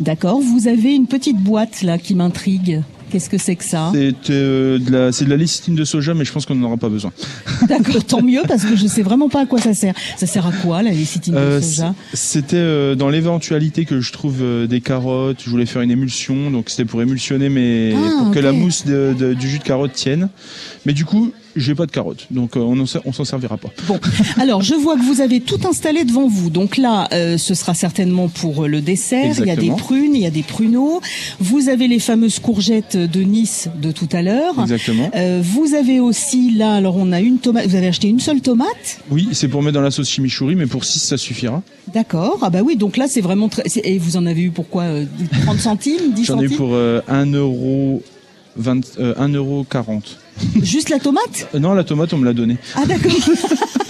[SPEAKER 2] D'accord. Vous avez une petite boîte là qui m'intrigue. Qu'est-ce que c'est que ça
[SPEAKER 8] C'est euh, de la, de la lécithine de soja, mais je pense qu'on n'en aura pas besoin.
[SPEAKER 2] D'accord, tant mieux parce que je sais vraiment pas à quoi ça sert. Ça sert à quoi la lécithine
[SPEAKER 8] Euh,
[SPEAKER 2] de soja?
[SPEAKER 8] C'était euh, dans l'éventualité que je trouve euh, des carottes. Je voulais faire une émulsion, donc c'était pour émulsionner, mais
[SPEAKER 2] Ah,
[SPEAKER 8] pour que la mousse de- de- du jus de carotte tienne. Mais du coup, j'ai pas de carottes, donc euh, on on s'en servira pas.
[SPEAKER 2] Bon, alors je vois que vous avez tout installé devant vous. Donc là, euh, ce sera certainement pour euh, le dessert. Il y a des prunes, il y a des pruneaux. Vous avez les fameuses courgettes de Nice de tout à l'heure.
[SPEAKER 8] Exactement.
[SPEAKER 2] Euh, vous avez aussi là, alors on a une tomate. Vous avez acheté une seule tomate,
[SPEAKER 8] Oui, c'est pour mettre dans la sauce chimichurri, mais pour 6 ça suffira.
[SPEAKER 2] d'accord. Ah bah oui, donc là c'est vraiment très. Et vous en avez eu pour quoi euh, 30 centimes, 10
[SPEAKER 8] J'en ai eu
[SPEAKER 2] centimes?
[SPEAKER 8] pour euh, 1 euro 20, euh, 1 euro 40.
[SPEAKER 2] Juste la tomate?
[SPEAKER 8] Euh, non, la tomate on me l'a donnée.
[SPEAKER 2] Ah d'accord.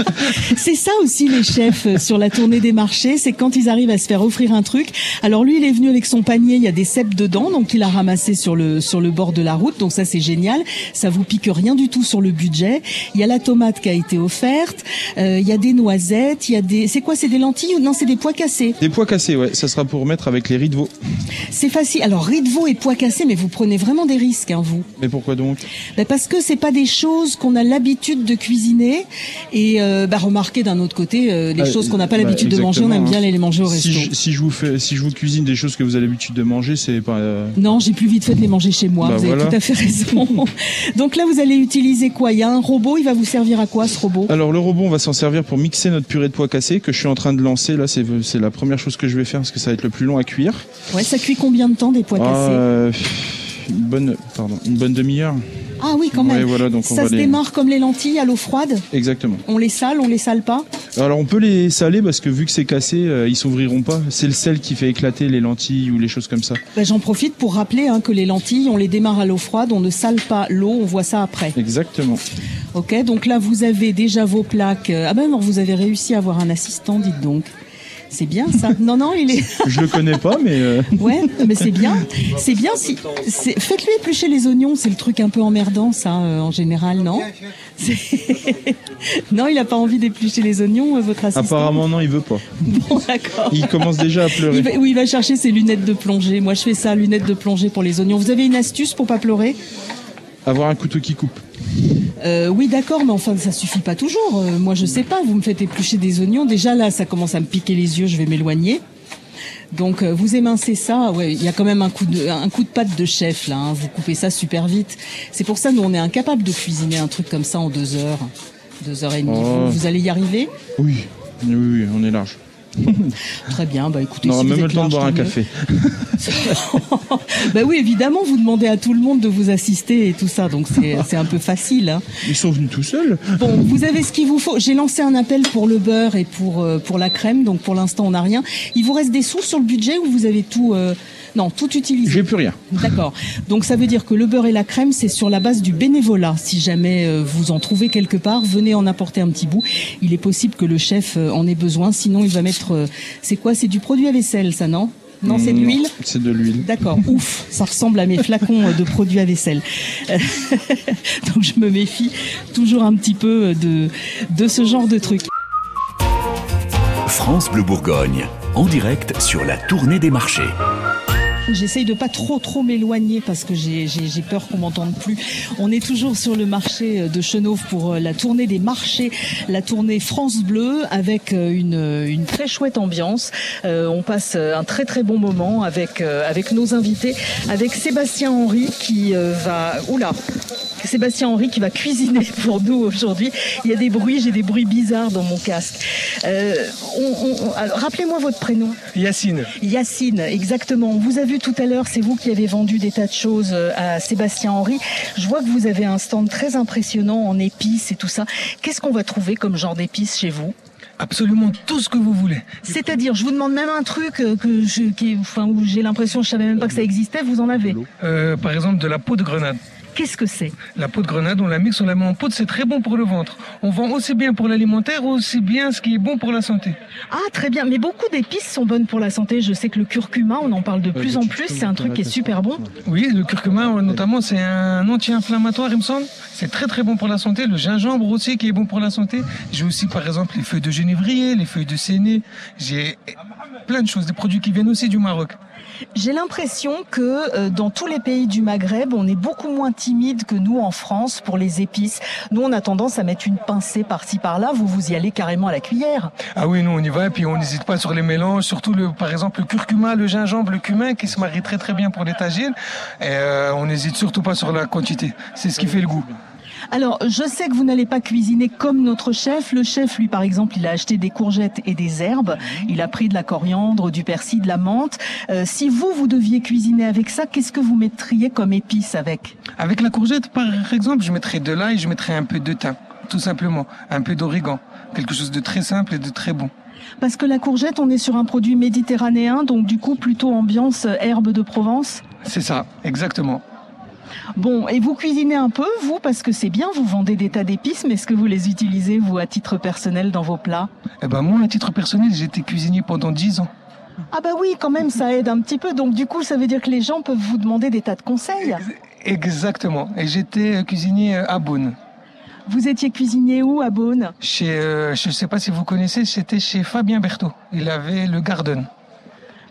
[SPEAKER 2] c'est ça aussi les chefs euh, sur la tournée des marchés, c'est quand ils arrivent à se faire offrir un truc. Alors lui, il est venu avec son panier, il y a des cèpes dedans, donc il a ramassé sur le sur le bord de la route. Donc ça c'est génial, ça vous pique rien du tout sur le budget. Il y a la tomate qui a été offerte, euh, il y a des noisettes, il y a des c'est quoi C'est des lentilles ou non C'est des pois cassés.
[SPEAKER 8] Des pois cassés, ouais, ça sera pour mettre avec les riz de veau.
[SPEAKER 2] C'est facile. Alors riz de veau et pois cassés, mais vous prenez vraiment des risques, hein, vous.
[SPEAKER 8] Mais pourquoi donc?
[SPEAKER 2] Ben, parce que c'est pas des choses qu'on a l'habitude de cuisiner et euh, bah, remarquez d'un autre côté euh, les
[SPEAKER 8] Ah,
[SPEAKER 2] choses qu'on n'a pas
[SPEAKER 8] bah,
[SPEAKER 2] l'habitude de manger, on aime bien
[SPEAKER 8] hein.
[SPEAKER 2] les manger au resto.
[SPEAKER 8] Si je, si je vous fais, si je vous cuisine des choses que vous avez l'habitude de manger, c'est pas. euh,
[SPEAKER 2] Non, j'ai plus vite fait de les manger chez moi.
[SPEAKER 8] Bah,
[SPEAKER 2] vous avez
[SPEAKER 8] voilà.
[SPEAKER 2] tout à fait raison. Donc là, vous allez utiliser quoi? Il y a un robot. Il va vous servir à quoi ce robot?
[SPEAKER 8] Alors le robot, on va s'en servir pour mixer notre purée de pois cassés que je suis en train de lancer. Là, c'est c'est la première chose que je vais faire parce que ça va être le plus long à cuire.
[SPEAKER 2] Ouais, ça cuit combien de temps des pois
[SPEAKER 8] Ah,
[SPEAKER 2] cassés?
[SPEAKER 8] euh, une bonne, pardon, une bonne demi-heure.
[SPEAKER 2] Ah oui, quand même.
[SPEAKER 8] Ouais, voilà, donc on
[SPEAKER 2] ça se
[SPEAKER 8] les-
[SPEAKER 2] démarre comme les lentilles à l'eau froide.
[SPEAKER 8] Exactement.
[SPEAKER 2] On les sale, on les sale pas.
[SPEAKER 8] Alors on peut les saler parce que vu que c'est cassé, euh, ils s'ouvriront pas. C'est le sel qui fait éclater les lentilles ou les choses comme ça.
[SPEAKER 2] Ben, J'en profite pour rappeler hein, que les lentilles, on les démarre à l'eau froide, on ne sale pas l'eau, on voit ça après.
[SPEAKER 8] Exactement.
[SPEAKER 2] Ok, donc là vous avez déjà vos plaques. Euh, Ah ben non, vous avez réussi à avoir un assistant, dites donc. C'est bien ça. Non, non, il est.
[SPEAKER 8] Je le connais pas, mais euh,
[SPEAKER 2] Ouais, mais c'est bien. C'est bien si. Faites-lui éplucher les oignons, c'est le truc un peu emmerdant, ça, euh, en général, non? Non, il a pas envie d'éplucher les oignons, euh, votre assistant.
[SPEAKER 8] apparemment non, il veut pas.
[SPEAKER 2] Bon, d'accord.
[SPEAKER 8] Il commence déjà à pleurer.
[SPEAKER 2] Il va, oui, il va chercher ses lunettes de plongée. Moi, je fais ça, lunettes de plongée pour les oignons. Vous avez une astuce pour pas pleurer?
[SPEAKER 8] Avoir un couteau qui coupe.
[SPEAKER 2] Euh, oui, d'accord, mais enfin, ça suffit pas toujours. Euh, moi, je sais pas. Vous me faites éplucher des oignons. Déjà, là, ça commence à me piquer les yeux. Je vais m'éloigner. Donc, euh, vous émincez ça. Ouais, il y a quand même un coup de, un coup de patte de chef là. hein. Vous coupez ça super vite. C'est pour ça, nous, on est incapable de cuisiner un truc comme ça en deux heures, deux heures et demie.
[SPEAKER 8] Oh.
[SPEAKER 2] Vous, vous allez y arriver?
[SPEAKER 8] Oui, oui, oui, on est large.
[SPEAKER 2] Très bien. Bah, écoutez,
[SPEAKER 8] On aura
[SPEAKER 2] si vous
[SPEAKER 8] même
[SPEAKER 2] êtes
[SPEAKER 8] le temps de boire un café.
[SPEAKER 2] bah oui, évidemment, vous demandez à tout le monde de vous assister et tout ça, donc c'est c'est un peu facile. Hein.
[SPEAKER 8] Ils sont venus tout seuls.
[SPEAKER 2] Bon, vous avez ce qu'il vous faut. J'ai lancé un appel pour le beurre et pour euh, pour la crème, donc pour l'instant on n'a rien. Il vous reste des sous sur le budget ou vous avez tout euh, Non, tout utilisé.
[SPEAKER 8] J'ai plus rien.
[SPEAKER 2] D'accord. Donc ça veut dire que le beurre et la crème, c'est sur la base du bénévolat. Si jamais euh, vous en trouvez quelque part, venez en apporter un petit bout. Il est possible que le chef euh, en ait besoin. Sinon, il va mettre. euh, c'est quoi? C'est du produit à vaisselle, ça, non? Non, c'est de l'huile?
[SPEAKER 8] C'est de l'huile.
[SPEAKER 2] D'accord, ouf, ça ressemble à mes flacons de produits à vaisselle. Donc je me méfie toujours un petit peu de, de ce genre de truc.
[SPEAKER 1] France Bleu Bourgogne, en direct sur la tournée des marchés.
[SPEAKER 2] J'essaye de pas trop trop m'éloigner parce que j'ai j'ai- j'ai peur qu'on m'entende plus. On est toujours sur le marché euh, de Chenauve pour euh, la tournée des marchés, la tournée France Bleu avec euh, une, une très chouette ambiance. Euh, on passe un très très bon moment avec euh, avec nos invités, avec Sébastien Henry qui euh, va oula Sébastien Henry qui va cuisiner pour nous aujourd'hui. Il y a des bruits, j'ai des bruits bizarres dans mon casque. Euh, on- on- rappelez-moi votre prénom.
[SPEAKER 4] Yacine.
[SPEAKER 2] Yacine, exactement. Vous a vu tout à l'heure, c'est vous qui avez vendu des tas de choses euh, à Sébastien Henry. Je vois que vous avez un stand très impressionnant en épices et tout ça. Qu'est-ce qu'on va trouver comme genre d'épices chez vous?
[SPEAKER 4] Absolument tout ce que vous voulez.
[SPEAKER 2] C'est-à-dire, je vous demande même un truc euh, que je, qui, enfin, où j'ai l'impression, je savais même pas que ça existait, vous en avez.
[SPEAKER 4] Euh, par exemple, de la peau de grenade.
[SPEAKER 2] Qu'est-ce que c'est?
[SPEAKER 4] La peau de grenade, on la mixe, on la met en poudre, c'est très bon pour le ventre. On vend aussi bien pour l'alimentaire, aussi bien ce qui est bon pour la santé.
[SPEAKER 2] Ah, très bien. Mais beaucoup d'épices sont bonnes pour la santé. Je sais que le curcuma, on en parle de plus en plus. C'est un truc qui est super bon.
[SPEAKER 4] Oui, le curcuma, notamment, c'est un anti-inflammatoire, il me semble. C'est très très bon pour la santé. Le gingembre aussi, qui est bon pour la santé. J'ai aussi, par exemple, les feuilles de genévrier, les feuilles de séné. J'ai plein de choses, des produits qui viennent aussi du Maroc.
[SPEAKER 2] J'ai l'impression que euh, dans tous les pays du Maghreb, on est beaucoup moins timide que nous en France pour les épices. Nous, on a tendance à mettre une pincée par-ci par-là. Vous, vous y allez carrément à la cuillère.
[SPEAKER 4] Ah oui, nous, on y va et puis on n'hésite pas sur les mélanges, surtout le, par exemple, le curcuma, le gingembre, le cumin qui se marie très très bien pour les. Et euh, on n'hésite surtout pas sur la quantité. C'est ce qui fait le goût.
[SPEAKER 2] Alors, je sais que vous n'allez pas cuisiner comme notre chef. Le chef, lui, par exemple, il a acheté des courgettes et des herbes. Il a pris de la coriandre, du persil, de la menthe. Euh, si vous, vous deviez cuisiner avec ça, qu'est-ce que vous mettriez comme épice avec?
[SPEAKER 4] Avec la courgette, par exemple, je mettrais de l'ail, je mettrais un peu de thym, tout simplement, un peu d'origan, quelque chose de très simple et de très bon.
[SPEAKER 2] Parce que la courgette, on est sur un produit méditerranéen, donc du coup plutôt ambiance herbe de Provence?
[SPEAKER 4] C'est ça, exactement.
[SPEAKER 2] Bon, et vous cuisinez un peu, vous, parce que c'est bien, vous vendez des tas d'épices, mais est-ce que vous les utilisez, vous, à titre personnel dans vos plats?
[SPEAKER 4] Eh ben moi, à titre personnel, j'ai été cuisinier pendant 10 ans.
[SPEAKER 2] Ah bah oui, quand même, ça aide un petit peu. Donc du coup, ça veut dire que les gens peuvent vous demander des tas de conseils?
[SPEAKER 4] Exactement. Et j'étais euh, cuisinier euh, à Beaune.
[SPEAKER 2] Vous étiez cuisinier où à Beaune?
[SPEAKER 4] Chez, euh, je ne sais pas si vous connaissez, c'était chez Fabien Berthaud. Il avait le Garden.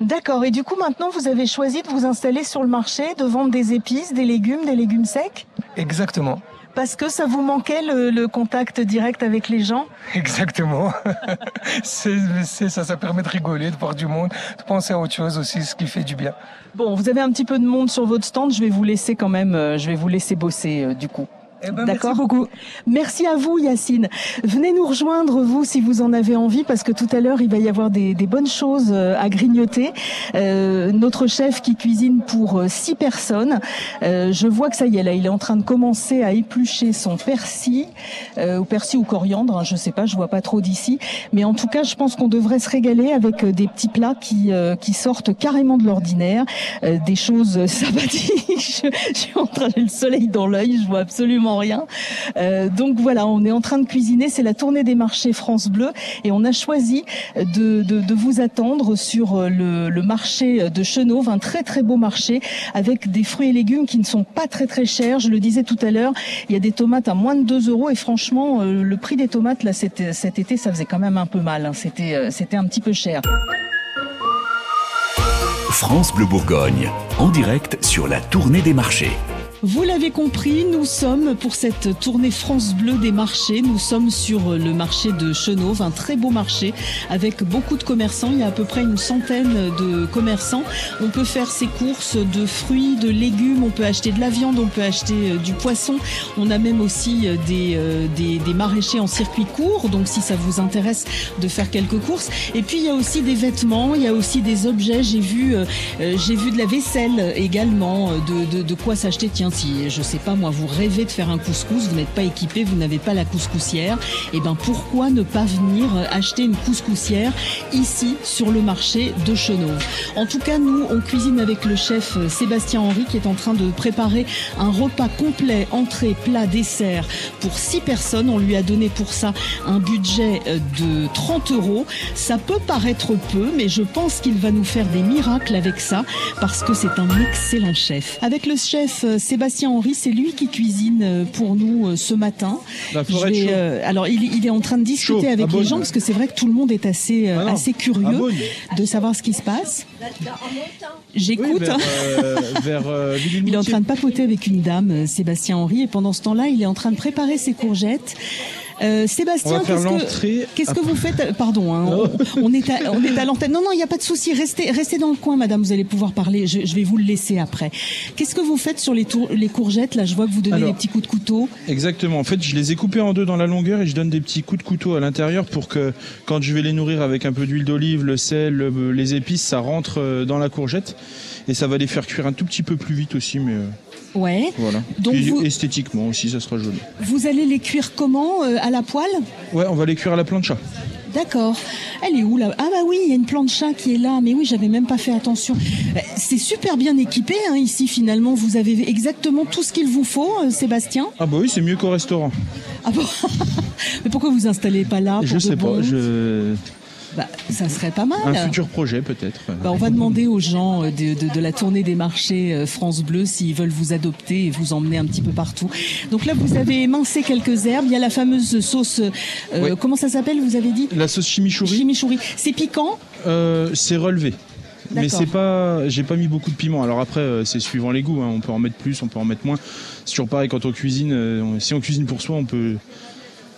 [SPEAKER 2] D'accord. Et du coup, maintenant, vous avez choisi de vous installer sur le marché, de vendre des épices, des légumes, des légumes secs
[SPEAKER 4] Exactement.
[SPEAKER 2] Parce que ça vous manquait le, contact direct avec les gens
[SPEAKER 4] Exactement. c'est, ça, ça permet de rigoler, de voir du monde, de penser à autre chose aussi, ce qui fait du bien.
[SPEAKER 2] Bon, vous avez un petit peu de monde sur votre stand, je vais vous laisser quand même, euh, je vais vous laisser bosser euh, du coup.
[SPEAKER 4] Eh ben, D'accord. Merci beaucoup.
[SPEAKER 2] Merci à vous, Yacine. Venez nous rejoindre, vous, si vous en avez envie, parce que tout à l'heure, il va y avoir des, des bonnes choses euh, à grignoter. Euh, notre chef qui cuisine pour euh, six personnes. Euh, je vois que ça y est, là, il est en train de commencer à éplucher son persil, euh, ou persil ou coriandre, hein, je sais pas, je vois pas trop d'ici. Mais en tout cas, je pense qu'on devrait se régaler avec des petits plats qui, qui sortent carrément de l'ordinaire, des choses sympathiques. je, je suis en train, j'ai le soleil dans l'œil, je vois absolument rien. Euh, donc voilà, on est en train de cuisiner. C'est la tournée des marchés France Bleu et on a choisi de, vous attendre sur euh, le, marché de Chenauve, un très très beau marché avec des fruits et légumes qui ne sont pas très très chers. Je le disais tout à l'heure, il y a des tomates à moins de 2 euros et franchement, euh, le prix des tomates là cet, cet été, ça faisait quand même un peu mal. Hein. C'était c'était un petit peu cher.
[SPEAKER 1] France Bleu Bourgogne, en direct sur la tournée des marchés.
[SPEAKER 2] Vous l'avez compris, nous sommes pour cette tournée France Bleu des marchés. Nous sommes sur le marché de Chenauve, un très beau marché avec beaucoup de commerçants. Il y a à peu près une centaine de commerçants. On peut faire ses courses de fruits, de légumes, on peut acheter de la viande, on peut acheter euh, du poisson. On a même aussi euh, des, euh, des, des maraîchers en circuit court, donc si ça vous intéresse de faire quelques courses. Et puis il y a aussi des vêtements, il y a aussi des objets. J'ai vu, j'ai vu de la vaisselle également, de, de, de quoi s'acheter. Tiens, si, je sais pas moi, vous rêvez de faire un couscous, vous n'êtes pas équipé, vous n'avez pas la couscoussière, et eh ben pourquoi ne pas venir acheter une couscoussière ici sur le marché de Chenauve? En tout cas, nous, on cuisine avec le chef Sébastien Henry qui est en train de préparer un repas complet, entrée, plat, dessert pour six personnes. On lui a donné pour ça un budget de 30 euros. Ça peut paraître peu, mais je pense qu'il va nous faire des miracles avec ça parce que c'est un excellent chef. Avec le chef Sébastien Sébastien Henry, c'est lui qui cuisine euh, pour nous euh, ce matin. Euh, alors, il, est en train de discuter avec les gens parce que c'est vrai que tout le monde est assez, ah assez curieux de savoir ce qui se passe. J'écoute. Il est en train de papoter avec une dame, Sébastien Henry, et pendant ce temps-là, il est en train de préparer ses courgettes. Euh, Sébastien, qu'est-ce que, vous faites? Pardon, hein, on, est à, on est à l'antenne. Non, non, il n'y a pas de souci. Restez, restez dans le coin, madame. Vous allez pouvoir parler. Je, vais vous le laisser après. Qu'est-ce que vous faites sur les, les courgettes? Là, je vois que vous donnez des petits coups de couteau.
[SPEAKER 8] Exactement. En fait, je les ai coupées en deux dans la longueur et je donne des petits coups de couteau à l'intérieur pour que quand je vais les nourrir avec un peu d'huile d'olive, le sel, les épices, ça rentre euh, dans la courgette et ça va les faire cuire un tout petit peu plus vite aussi, mais. Euh,
[SPEAKER 2] Ouais.
[SPEAKER 8] Voilà. Donc esthétiquement aussi, ça sera joli.
[SPEAKER 2] Vous allez les cuire comment euh, À la poêle?
[SPEAKER 8] Ouais, on va les cuire à la plancha.
[SPEAKER 2] D'accord. Elle est où là? Ah bah oui, il y a une plancha qui est là. Mais oui, j'avais même pas fait attention. Euh, C'est super bien équipé hein, ici finalement. Vous avez exactement tout ce qu'il vous faut, euh, Sébastien.
[SPEAKER 8] Ah bah oui, c'est mieux qu'au restaurant.
[SPEAKER 2] Ah bon? Mais pourquoi vous installez pas là
[SPEAKER 8] je sais
[SPEAKER 2] bon
[SPEAKER 8] pas, je...
[SPEAKER 2] Bah, ça serait pas mal.
[SPEAKER 8] un futur projet peut-être.
[SPEAKER 2] Bah, on va demander aux gens euh, de, de- de la tournée des marchés euh, France Bleu s'ils veulent vous adopter et vous emmener un petit peu partout. Donc là, vous avez émincé quelques herbes. Il y a la fameuse sauce. euh,
[SPEAKER 8] Oui.
[SPEAKER 2] Comment ça s'appelle Vous avez dit?
[SPEAKER 8] La sauce chimichurri,
[SPEAKER 2] Chimichurri. C'est piquant?
[SPEAKER 8] euh, c'est relevé. Mais c'est pas, j'ai pas mis beaucoup de piment. Alors après, c'est suivant les goûts. hein. On peut en mettre plus, on peut en mettre moins. C'est toujours pareil quand on cuisine. si on cuisine pour soi, on peut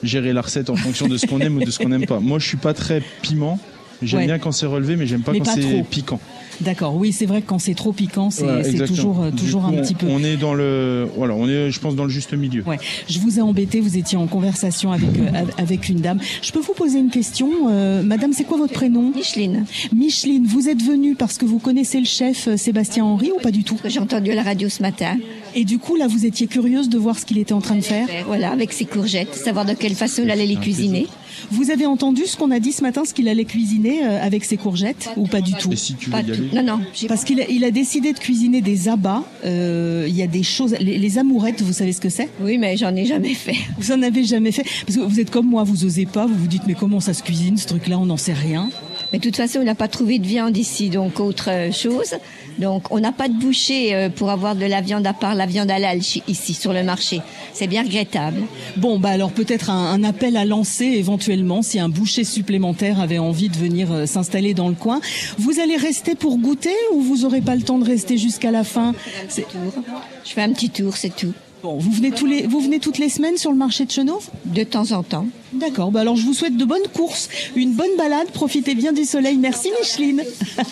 [SPEAKER 8] gérer la recette en fonction de ce qu'on aime ou de ce qu'on n'aime pas. Moi, je suis pas très piment. J'aime
[SPEAKER 2] Ouais.
[SPEAKER 8] bien quand c'est relevé, mais j'aime pas
[SPEAKER 2] Mais
[SPEAKER 8] quand c'est
[SPEAKER 2] trop.
[SPEAKER 8] piquant.
[SPEAKER 2] D'accord. Oui, c'est vrai que quand c'est trop piquant, c'est toujours euh, toujours
[SPEAKER 8] coup,
[SPEAKER 2] un
[SPEAKER 8] on-
[SPEAKER 2] petit peu.
[SPEAKER 8] On est dans le, voilà, on est, je pense, dans le juste milieu.
[SPEAKER 2] Ouais. Je vous ai embêté. Vous étiez en conversation avec euh, av- avec une dame. Je peux vous poser une question, euh, Madame C'est quoi votre prénom?
[SPEAKER 9] Micheline,
[SPEAKER 2] Micheline. Vous êtes venue parce que vous connaissez le chef Sébastien Henry ou pas du tout?
[SPEAKER 9] J'ai entendu à la radio ce matin.
[SPEAKER 2] Et du coup, là, vous étiez curieuse de voir ce qu'il était en train de faire.
[SPEAKER 9] Voilà, avec ses courgettes, savoir de quelle façon il allait les cuisiner.
[SPEAKER 2] Vous avez entendu ce qu'on a dit ce matin, ce qu'il allait cuisiner euh, avec ses courgettes ou pas du tout
[SPEAKER 8] Et si tu veux y
[SPEAKER 9] tout.
[SPEAKER 8] aller,
[SPEAKER 9] Non, non,
[SPEAKER 2] Parce qu'il a, il a décidé de cuisiner des abats. Euh, Il y a des choses, les, les amourettes, vous savez ce que c'est?
[SPEAKER 9] Oui, mais j'en ai jamais fait.
[SPEAKER 2] Vous en avez jamais fait? Parce que vous êtes comme moi, vous osez pas, vous vous dites mais comment ça se cuisine ce truc-là, on n'en sait rien.
[SPEAKER 9] Mais de toute façon, on n'a pas trouvé de viande ici, donc autre euh, chose. Donc, on n'a pas de boucher euh, pour avoir de la viande à part la viande halal ici sur le marché. C'est bien regrettable.
[SPEAKER 2] Bon, bah alors peut-être un, un appel à lancer éventuellement si un boucher supplémentaire avait envie de venir euh, s'installer dans le coin. Vous allez rester pour goûter ou vous aurez pas le temps de rester jusqu'à la fin? C'est-
[SPEAKER 9] Je fais un petit tour, c'est tout.
[SPEAKER 2] Bon, vous venez tous les, vous venez toutes les semaines sur le marché de Chenauve?
[SPEAKER 9] De temps en temps.
[SPEAKER 2] D'accord, bah alors je vous souhaite de bonnes courses, une bonne balade, profitez bien du soleil. Merci Micheline.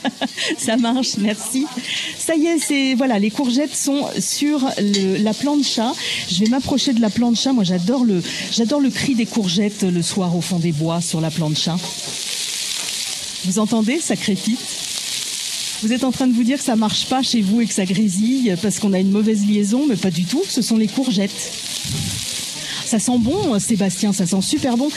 [SPEAKER 2] Ça marche, merci. Ça y est, c'est voilà, les courgettes sont sur le- la plancha. Je vais m'approcher de la plancha. Moi, j'adore le j'adore le cri des courgettes le soir au fond des bois sur la plancha. Vous entendez, ça crépite. Vous êtes en train de vous dire que ça marche pas chez vous et que ça grésille parce qu'on a une mauvaise liaison, mais pas du tout. Ce sont les courgettes. Ça sent bon, Sébastien, ça sent super bon.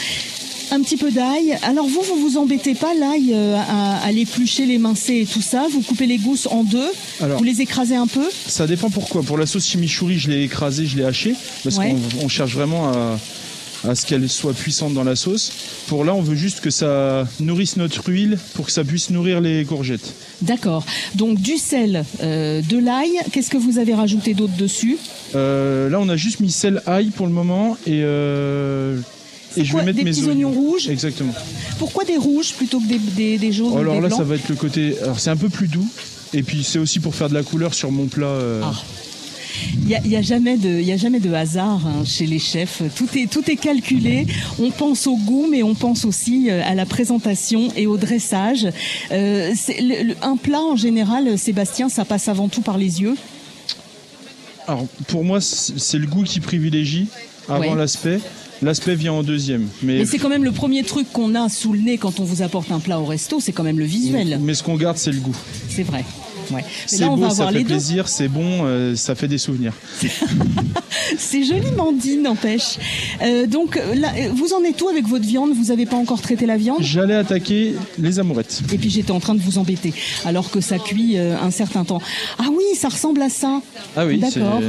[SPEAKER 2] Un petit peu d'ail. Alors vous, vous vous embêtez pas l'ail euh, à, à l'éplucher, l'émincer et tout ça? Vous coupez les gousses en deux?
[SPEAKER 8] Alors-
[SPEAKER 2] vous les écrasez un peu?
[SPEAKER 8] Ça dépend pourquoi. Pour la sauce chimichurri, je l'ai écrasée, je l'ai hachée, parce
[SPEAKER 2] Ouais.
[SPEAKER 8] qu'on on cherche vraiment à, à ce qu'elle soit puissante dans la sauce. Pour là, on veut juste que ça nourrisse notre huile pour que ça puisse nourrir les courgettes.
[SPEAKER 2] D'accord. Donc du sel, euh, de l'ail. Qu'est-ce que vous avez rajouté d'autre dessus
[SPEAKER 8] Euh, là, on a juste mis sel, ail pour le moment, et euh, et je vais mettre
[SPEAKER 2] des
[SPEAKER 8] mes
[SPEAKER 2] petits oignons rouges
[SPEAKER 8] Exactement.
[SPEAKER 2] Pourquoi des rouges plutôt que des, des, des jaunes ou
[SPEAKER 8] Alors
[SPEAKER 2] des
[SPEAKER 8] là,
[SPEAKER 2] blancs
[SPEAKER 8] ça va être le côté. Alors c'est un peu plus doux, et puis c'est aussi pour faire de la couleur sur mon plat.
[SPEAKER 2] Ah. Il n'y a, y a jamais de, y a jamais de hasard hein, chez les chefs. Tout est, tout est calculé. On pense au goût, mais on pense aussi euh, à la présentation et au dressage. Euh, c'est le- le- un plat en général, Sébastien, ça passe avant tout par les yeux?
[SPEAKER 8] Alors pour moi, c'est c'est le goût qui privilégie avant
[SPEAKER 2] Ouais.
[SPEAKER 8] l'aspect. L'aspect vient en deuxième. Mais,
[SPEAKER 2] Mais c'est quand même le premier truc qu'on a sous le nez quand on vous apporte un plat au resto, c'est quand même le visuel.
[SPEAKER 8] mais ce qu'on garde, c'est le goût.
[SPEAKER 2] C'est vrai. Ouais.
[SPEAKER 8] C'est
[SPEAKER 2] on
[SPEAKER 8] beau,
[SPEAKER 2] va
[SPEAKER 8] ça fait plaisir, c'est bon, euh, ça fait des souvenirs.
[SPEAKER 2] C'est joliment dit, n'empêche. Euh, donc, là, euh, vous en êtes où avec votre viande? Vous n'avez pas encore traité la viande?
[SPEAKER 8] J'allais attaquer les amourettes.
[SPEAKER 2] Et puis j'étais en train de vous embêter, alors que ça cuit euh, un certain temps. Ah oui, ça ressemble à ça.
[SPEAKER 8] Ah oui,
[SPEAKER 2] D'accord.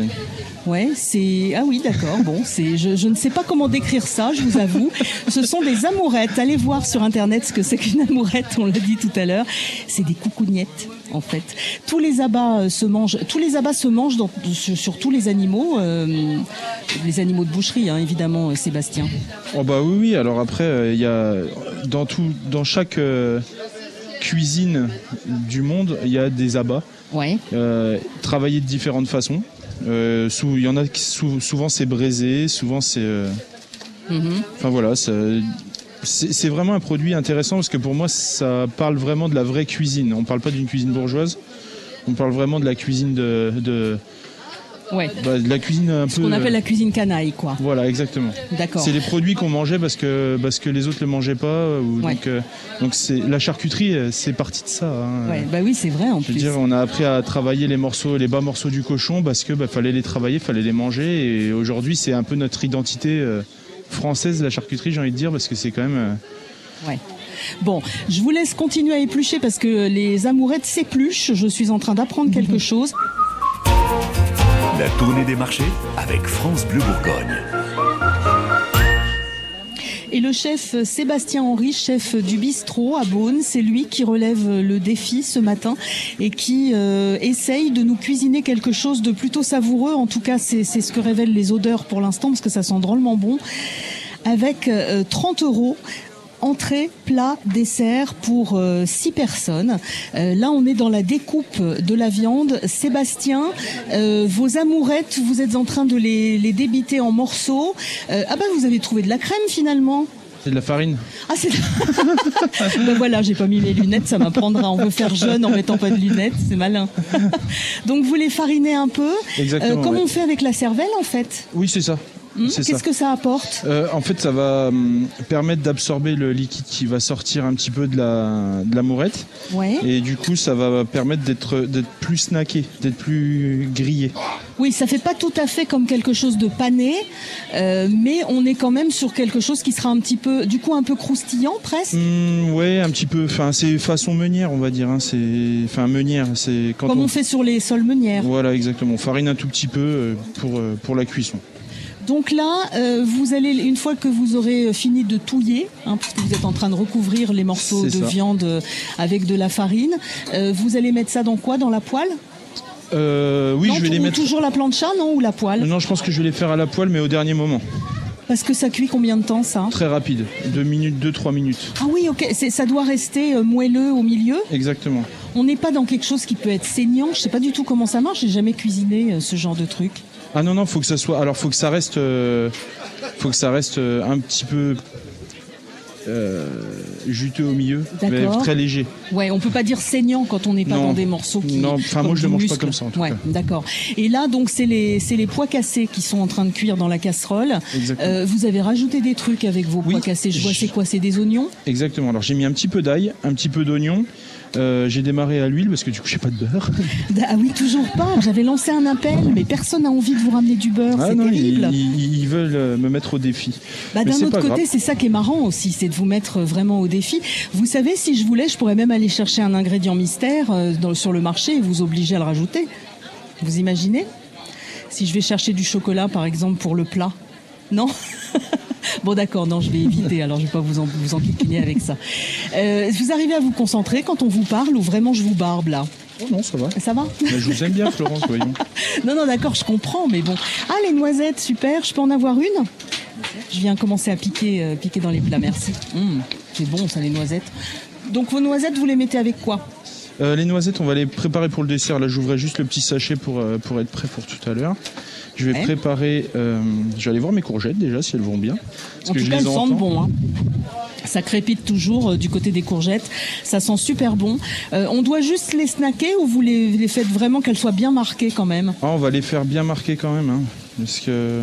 [SPEAKER 2] Ouais, c'est ah oui, d'accord. Bon, c'est je, je ne sais pas comment décrire ça, je vous avoue. Ce sont des amourettes. Allez voir sur internet ce que c'est qu'une amourette. On l'a dit tout à l'heure. C'est des coucougnettes en fait. Tous les abats euh, se mangent. Tous les abats se mangent dans- sur, sur tous les animaux, euh, les animaux de boucherie, hein, évidemment, euh, Sébastien.
[SPEAKER 8] Oh bah oui, oui. Alors après, euh, il y a dans tout, dans chaque euh, cuisine du monde, il y a des abats
[SPEAKER 2] Ouais.
[SPEAKER 8] travaillés de différentes façons. Euh, sous- Il y en a qui sou- souvent c'est braisé, souvent c'est. euh,
[SPEAKER 2] Mhm.
[SPEAKER 8] Enfin voilà, ça- c'est c'est vraiment un produit intéressant parce que pour moi ça parle vraiment de la vraie cuisine. On parle pas d'une cuisine bourgeoise, on parle vraiment de la cuisine de, de,
[SPEAKER 2] Ouais.
[SPEAKER 8] bah, de la cuisine un
[SPEAKER 2] Ce
[SPEAKER 8] peu.
[SPEAKER 2] qu'on appelle la cuisine canaille, quoi.
[SPEAKER 8] Voilà, exactement.
[SPEAKER 2] D'accord.
[SPEAKER 8] C'est les produits qu'on mangeait parce que parce que les autres le mangeaient pas. euh, ou-
[SPEAKER 2] Ouais.
[SPEAKER 8] Donc euh, donc c'est la charcuterie, euh, c'est parti de ça. hein.
[SPEAKER 2] Ouais, bah oui, c'est vrai en
[SPEAKER 8] Je veux
[SPEAKER 2] plus.
[SPEAKER 8] dire, on a appris à travailler les morceaux, les bas morceaux du cochon parce que bah, fallait les travailler, fallait les manger. Et aujourd'hui, c'est un peu notre identité euh, française, la charcuterie, j'ai envie de dire, parce que c'est quand même, euh,
[SPEAKER 2] Ouais. Bon, je vous laisse continuer à éplucher parce que les amourettes s'épluchent. Je suis en train d'apprendre quelque chose.
[SPEAKER 1] La tournée des marchés avec France Bleu Bourgogne.
[SPEAKER 2] Et le chef Sébastien Henry, chef du bistrot à Beaune, c'est lui qui relève le défi ce matin et qui euh, essaye de nous cuisiner quelque chose de plutôt savoureux. En tout cas, c'est ce que révèlent les odeurs pour l'instant parce que ça sent drôlement bon. Avec euh, 30 euros. Entrée, plat, dessert pour 6 personnes. Euh, là, on est dans la découpe de la viande. Sébastien, euh, vos amourettes, vous êtes en train de les, les débiter en morceaux. Euh, ah ben, vous avez trouvé de la crème finalement.
[SPEAKER 8] C'est de la farine.
[SPEAKER 2] Ah c'est. ben voilà, j'ai pas mis mes lunettes, ça m'apprendra. On veut faire jeune en mettant pas de lunettes, c'est malin. Donc vous les farinez un peu.
[SPEAKER 8] Exactement,
[SPEAKER 2] comme
[SPEAKER 8] ouais.
[SPEAKER 2] on fait avec la cervelle en fait?
[SPEAKER 8] Oui, c'est ça.
[SPEAKER 2] Hmm, Qu'est-ce que ça apporte?
[SPEAKER 8] Euh, en fait, ça va hum, permettre d'absorber le liquide qui va sortir un petit peu de la, de la mourette.
[SPEAKER 2] Ouais.
[SPEAKER 8] Et du coup, ça va permettre d'être d'être plus snacké, d'être plus grillé.
[SPEAKER 2] Oui, ça fait pas tout à fait comme quelque chose de pané, euh, mais on est quand même sur quelque chose qui sera un petit peu, du coup, un peu croustillant presque.
[SPEAKER 8] Hum, ouais, un petit peu. Enfin, c'est façon meunière, on va dire. hein. C'est, enfin, meunière. C'est quand
[SPEAKER 2] Comme on fait sur les sols meunières.
[SPEAKER 8] Voilà, exactement. On farine un tout petit peu euh, pour pour la cuisson.
[SPEAKER 2] Donc là, euh, vous allez, une fois que vous aurez fini de touiller, hein, puisque vous êtes en train de recouvrir les morceaux de
[SPEAKER 8] ça.
[SPEAKER 2] viande euh, avec de la farine, euh, vous allez mettre ça dans quoi? Dans la poêle?
[SPEAKER 8] Euh, oui,
[SPEAKER 2] Non,
[SPEAKER 8] je vais les mettre.
[SPEAKER 2] toujours la plancha, non Ou la poêle?
[SPEAKER 8] Non, je pense que je vais les faire à la poêle, mais au dernier moment.
[SPEAKER 2] Parce que ça cuit combien de temps, ça?
[SPEAKER 8] Très rapide. Deux minutes, deux, trois minutes.
[SPEAKER 2] Ah oui, ok, c'est- ça doit rester euh, moelleux au milieu?
[SPEAKER 8] Exactement.
[SPEAKER 2] On n'est pas dans quelque chose qui peut être saignant. Je sais pas du tout comment ça marche. J'ai jamais cuisiné euh, ce genre de truc.
[SPEAKER 8] Ah non non, faut que ça soit. Alors faut que ça reste, euh, faut que ça reste euh, un petit peu euh, juteux au milieu, mais très léger.
[SPEAKER 2] Ouais, on peut pas dire saignant quand on n'est pas
[SPEAKER 8] Non.
[SPEAKER 2] dans des morceaux qui.
[SPEAKER 8] Non, enfin, moi, je le mange pas comme ça, en tout
[SPEAKER 2] ouais,
[SPEAKER 8] cas.
[SPEAKER 2] d'accord. Et là, donc, c'est les c'est les pois cassés qui sont en train de cuire dans la casserole.
[SPEAKER 8] Exactement.
[SPEAKER 2] Vous avez rajouté des trucs avec vos
[SPEAKER 8] Oui.
[SPEAKER 2] pois cassés. Je vois, c'est quoi? C'est des oignons?
[SPEAKER 8] Exactement. Alors j'ai mis un petit peu d'ail, un petit peu d'oignon. Euh, j'ai démarré à l'huile parce que du coup j'ai pas de beurre.
[SPEAKER 2] Ah oui, toujours pas. J'avais lancé un appel, mais personne n'a envie de vous ramener du beurre.
[SPEAKER 8] Ah
[SPEAKER 2] c'est
[SPEAKER 8] non,
[SPEAKER 2] terrible.
[SPEAKER 8] ils, ils- ils veulent euh, me mettre au défi.
[SPEAKER 2] Bah, d'un autre côté,
[SPEAKER 8] grave.
[SPEAKER 2] c'est ça qui est marrant aussi, c'est de vous mettre vraiment au défi. Vous savez, si je voulais, je pourrais même aller chercher un ingrédient mystère euh, dans- sur le marché et vous obliger à le rajouter. Vous imaginez? Si je vais chercher du chocolat, par exemple, pour le plat. Non? Bon d'accord, non, je vais éviter, alors je vais pas vous, en, vous enquiquiner avec ça. Euh, vous arrivez à vous concentrer quand on vous parle ou vraiment je vous barbe là?
[SPEAKER 8] Oh non, ça va.
[SPEAKER 2] Ça va?
[SPEAKER 8] Mais je vous aime bien, Florence, voyons.
[SPEAKER 2] non, non, d'accord, je comprends, mais bon. Ah, les noisettes, super, je peux en avoir une? Je viens commencer à piquer, euh, piquer dans les plats, merci. Hum, c'est bon, ça, les noisettes. Donc, vos noisettes, vous les mettez avec quoi?
[SPEAKER 8] Euh, les noisettes, on va les préparer pour le dessert. Là, j'ouvrais juste le petit sachet pour, euh, pour être prêt pour tout à l'heure. Je vais
[SPEAKER 2] Ouais.
[SPEAKER 8] préparer. euh, je vais aller voir mes courgettes déjà si elles vont bien. Parce
[SPEAKER 2] En
[SPEAKER 8] que
[SPEAKER 2] tout
[SPEAKER 8] je
[SPEAKER 2] cas,
[SPEAKER 8] les
[SPEAKER 2] elles sentent bon. Hein. Ça crépite toujours euh, du côté des courgettes. Ça sent super bon. Euh, on doit juste les snacker ou vous les, les faites vraiment qu'elles soient bien marquées quand même?
[SPEAKER 8] Ah, on va les faire bien marquer quand même. Hein, parce que.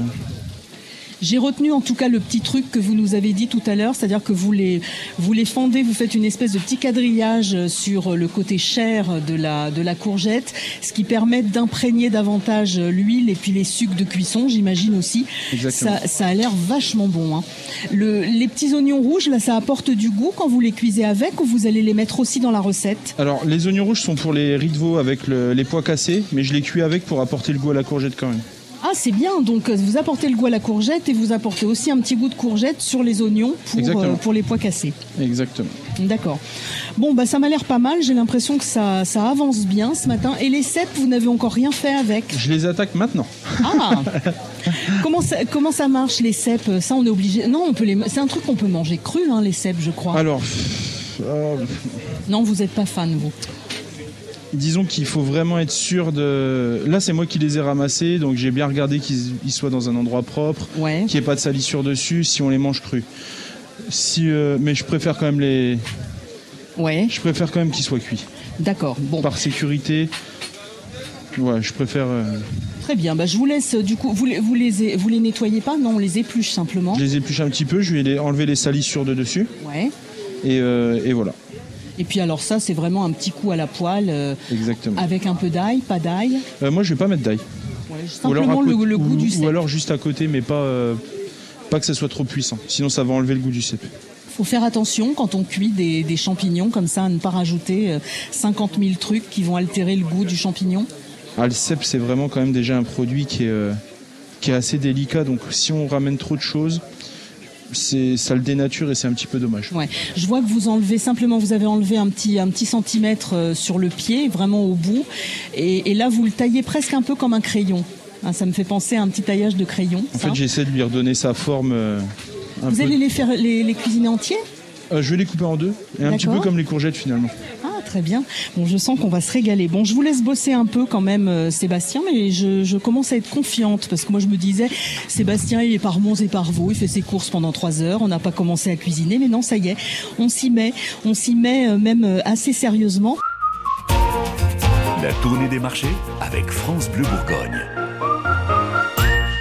[SPEAKER 2] J'ai retenu en tout cas le petit truc que vous nous avez dit tout à l'heure, c'est-à-dire que vous les, vous les fendez, vous faites une espèce de petit quadrillage sur le côté chair de la, de la courgette, ce qui permet d'imprégner davantage l'huile et puis les sucs de cuisson, j'imagine aussi.
[SPEAKER 8] Exactement.
[SPEAKER 2] Ça, ça a l'air vachement bon. Hein. Le, les petits oignons rouges, là, ça apporte du goût quand vous les cuisez avec ou vous allez les mettre aussi dans la recette?
[SPEAKER 8] Alors, les oignons rouges sont pour les riz de veau avec le- les pois cassés, mais je les cuis avec pour apporter le goût à la courgette quand même.
[SPEAKER 2] Ah, c'est bien. Donc, euh, vous apportez le goût à la courgette et vous apportez aussi un petit goût de courgette sur les oignons pour, euh, pour les pois cassés.
[SPEAKER 8] Exactement.
[SPEAKER 2] D'accord. Bon, bah ça m'a l'air pas mal. J'ai l'impression que ça, ça avance bien ce matin. Et les cèpes, vous n'avez encore rien fait avec?
[SPEAKER 8] Je les attaque maintenant.
[SPEAKER 2] Ah comment, ça, comment ça marche les cèpes? Ça, on est obligé. Non, on peut les. C'est un truc qu'on peut manger cru, hein, les cèpes, je crois.
[SPEAKER 8] Alors, euh,
[SPEAKER 2] Non, vous n'êtes pas fan, vous.
[SPEAKER 8] Disons qu'il faut vraiment être sûr de. Là, c'est moi qui les ai ramassés, donc j'ai bien regardé qu'ils ils soient dans un endroit propre,
[SPEAKER 2] Ouais.
[SPEAKER 8] qu'il n'y ait pas de salissure dessus, si on les mange crus. Si, euh, mais je préfère quand même les.
[SPEAKER 2] Ouais.
[SPEAKER 8] Je préfère quand même qu'ils soient cuits.
[SPEAKER 2] D'accord. Bon.
[SPEAKER 8] Par sécurité. Ouais, je préfère. euh,
[SPEAKER 2] Très bien. Bah, je vous laisse. Du coup, vous les, vous les, vous les nettoyez pas? Non, on les épluche simplement.
[SPEAKER 8] je les épluche un petit peu, je vais les, enlever les salissures de dessus.
[SPEAKER 2] Ouais.
[SPEAKER 8] Et, euh, et voilà.
[SPEAKER 2] Et puis alors ça, c'est vraiment un petit coup à la poêle euh,
[SPEAKER 8] Exactement.
[SPEAKER 2] avec un peu d'ail, pas d'ail.
[SPEAKER 8] Euh, moi, je vais pas mettre d'ail.
[SPEAKER 2] Ouais,
[SPEAKER 8] Ou
[SPEAKER 2] simplement le,
[SPEAKER 8] côté-
[SPEAKER 2] le goût
[SPEAKER 8] ou-
[SPEAKER 2] du
[SPEAKER 8] Ou
[SPEAKER 2] cèpe.
[SPEAKER 8] alors juste à côté, mais pas, euh, pas que ça soit trop puissant. Sinon, ça va enlever le goût du cèpe.
[SPEAKER 2] Faut faire attention quand on cuit des, des champignons comme ça, à ne pas rajouter euh, 50 000 trucs qui vont altérer le goût du champignon.
[SPEAKER 8] Ah, le cèpe, c'est vraiment quand même déjà un produit qui est, qui est assez délicat. Donc si on ramène trop de choses, c'est ça le dénature et c'est un petit peu dommage.
[SPEAKER 2] Ouais. Je vois que vous enlevez simplement, vous avez enlevé un petit un petit centimètre euh, sur le pied, vraiment au bout, et, et là vous le taillez presque un peu comme un crayon. Hein, ça me fait penser à un petit taillage de crayon.
[SPEAKER 8] En
[SPEAKER 2] ça.
[SPEAKER 8] fait, j'essaie de lui redonner sa forme. euh,
[SPEAKER 2] vous
[SPEAKER 8] peu.
[SPEAKER 2] allez les faire les, les cuisiner entiers?
[SPEAKER 8] Euh, je vais les couper en deux, et un petit peu comme les courgettes finalement.
[SPEAKER 2] Ah, très bien. Bon, je sens qu'on va se régaler. Bon, je vous laisse bosser un peu quand même, euh, Sébastien, mais je, commence à être confiante parce que moi, je me disais, Sébastien, il est par Mons et par Vaux, il fait ses courses pendant trois heures, on n'a pas commencé à cuisiner, mais non, ça y est, on s'y met, on s'y met euh, même euh, assez sérieusement.
[SPEAKER 1] La tournée des marchés avec France Bleu Bourgogne.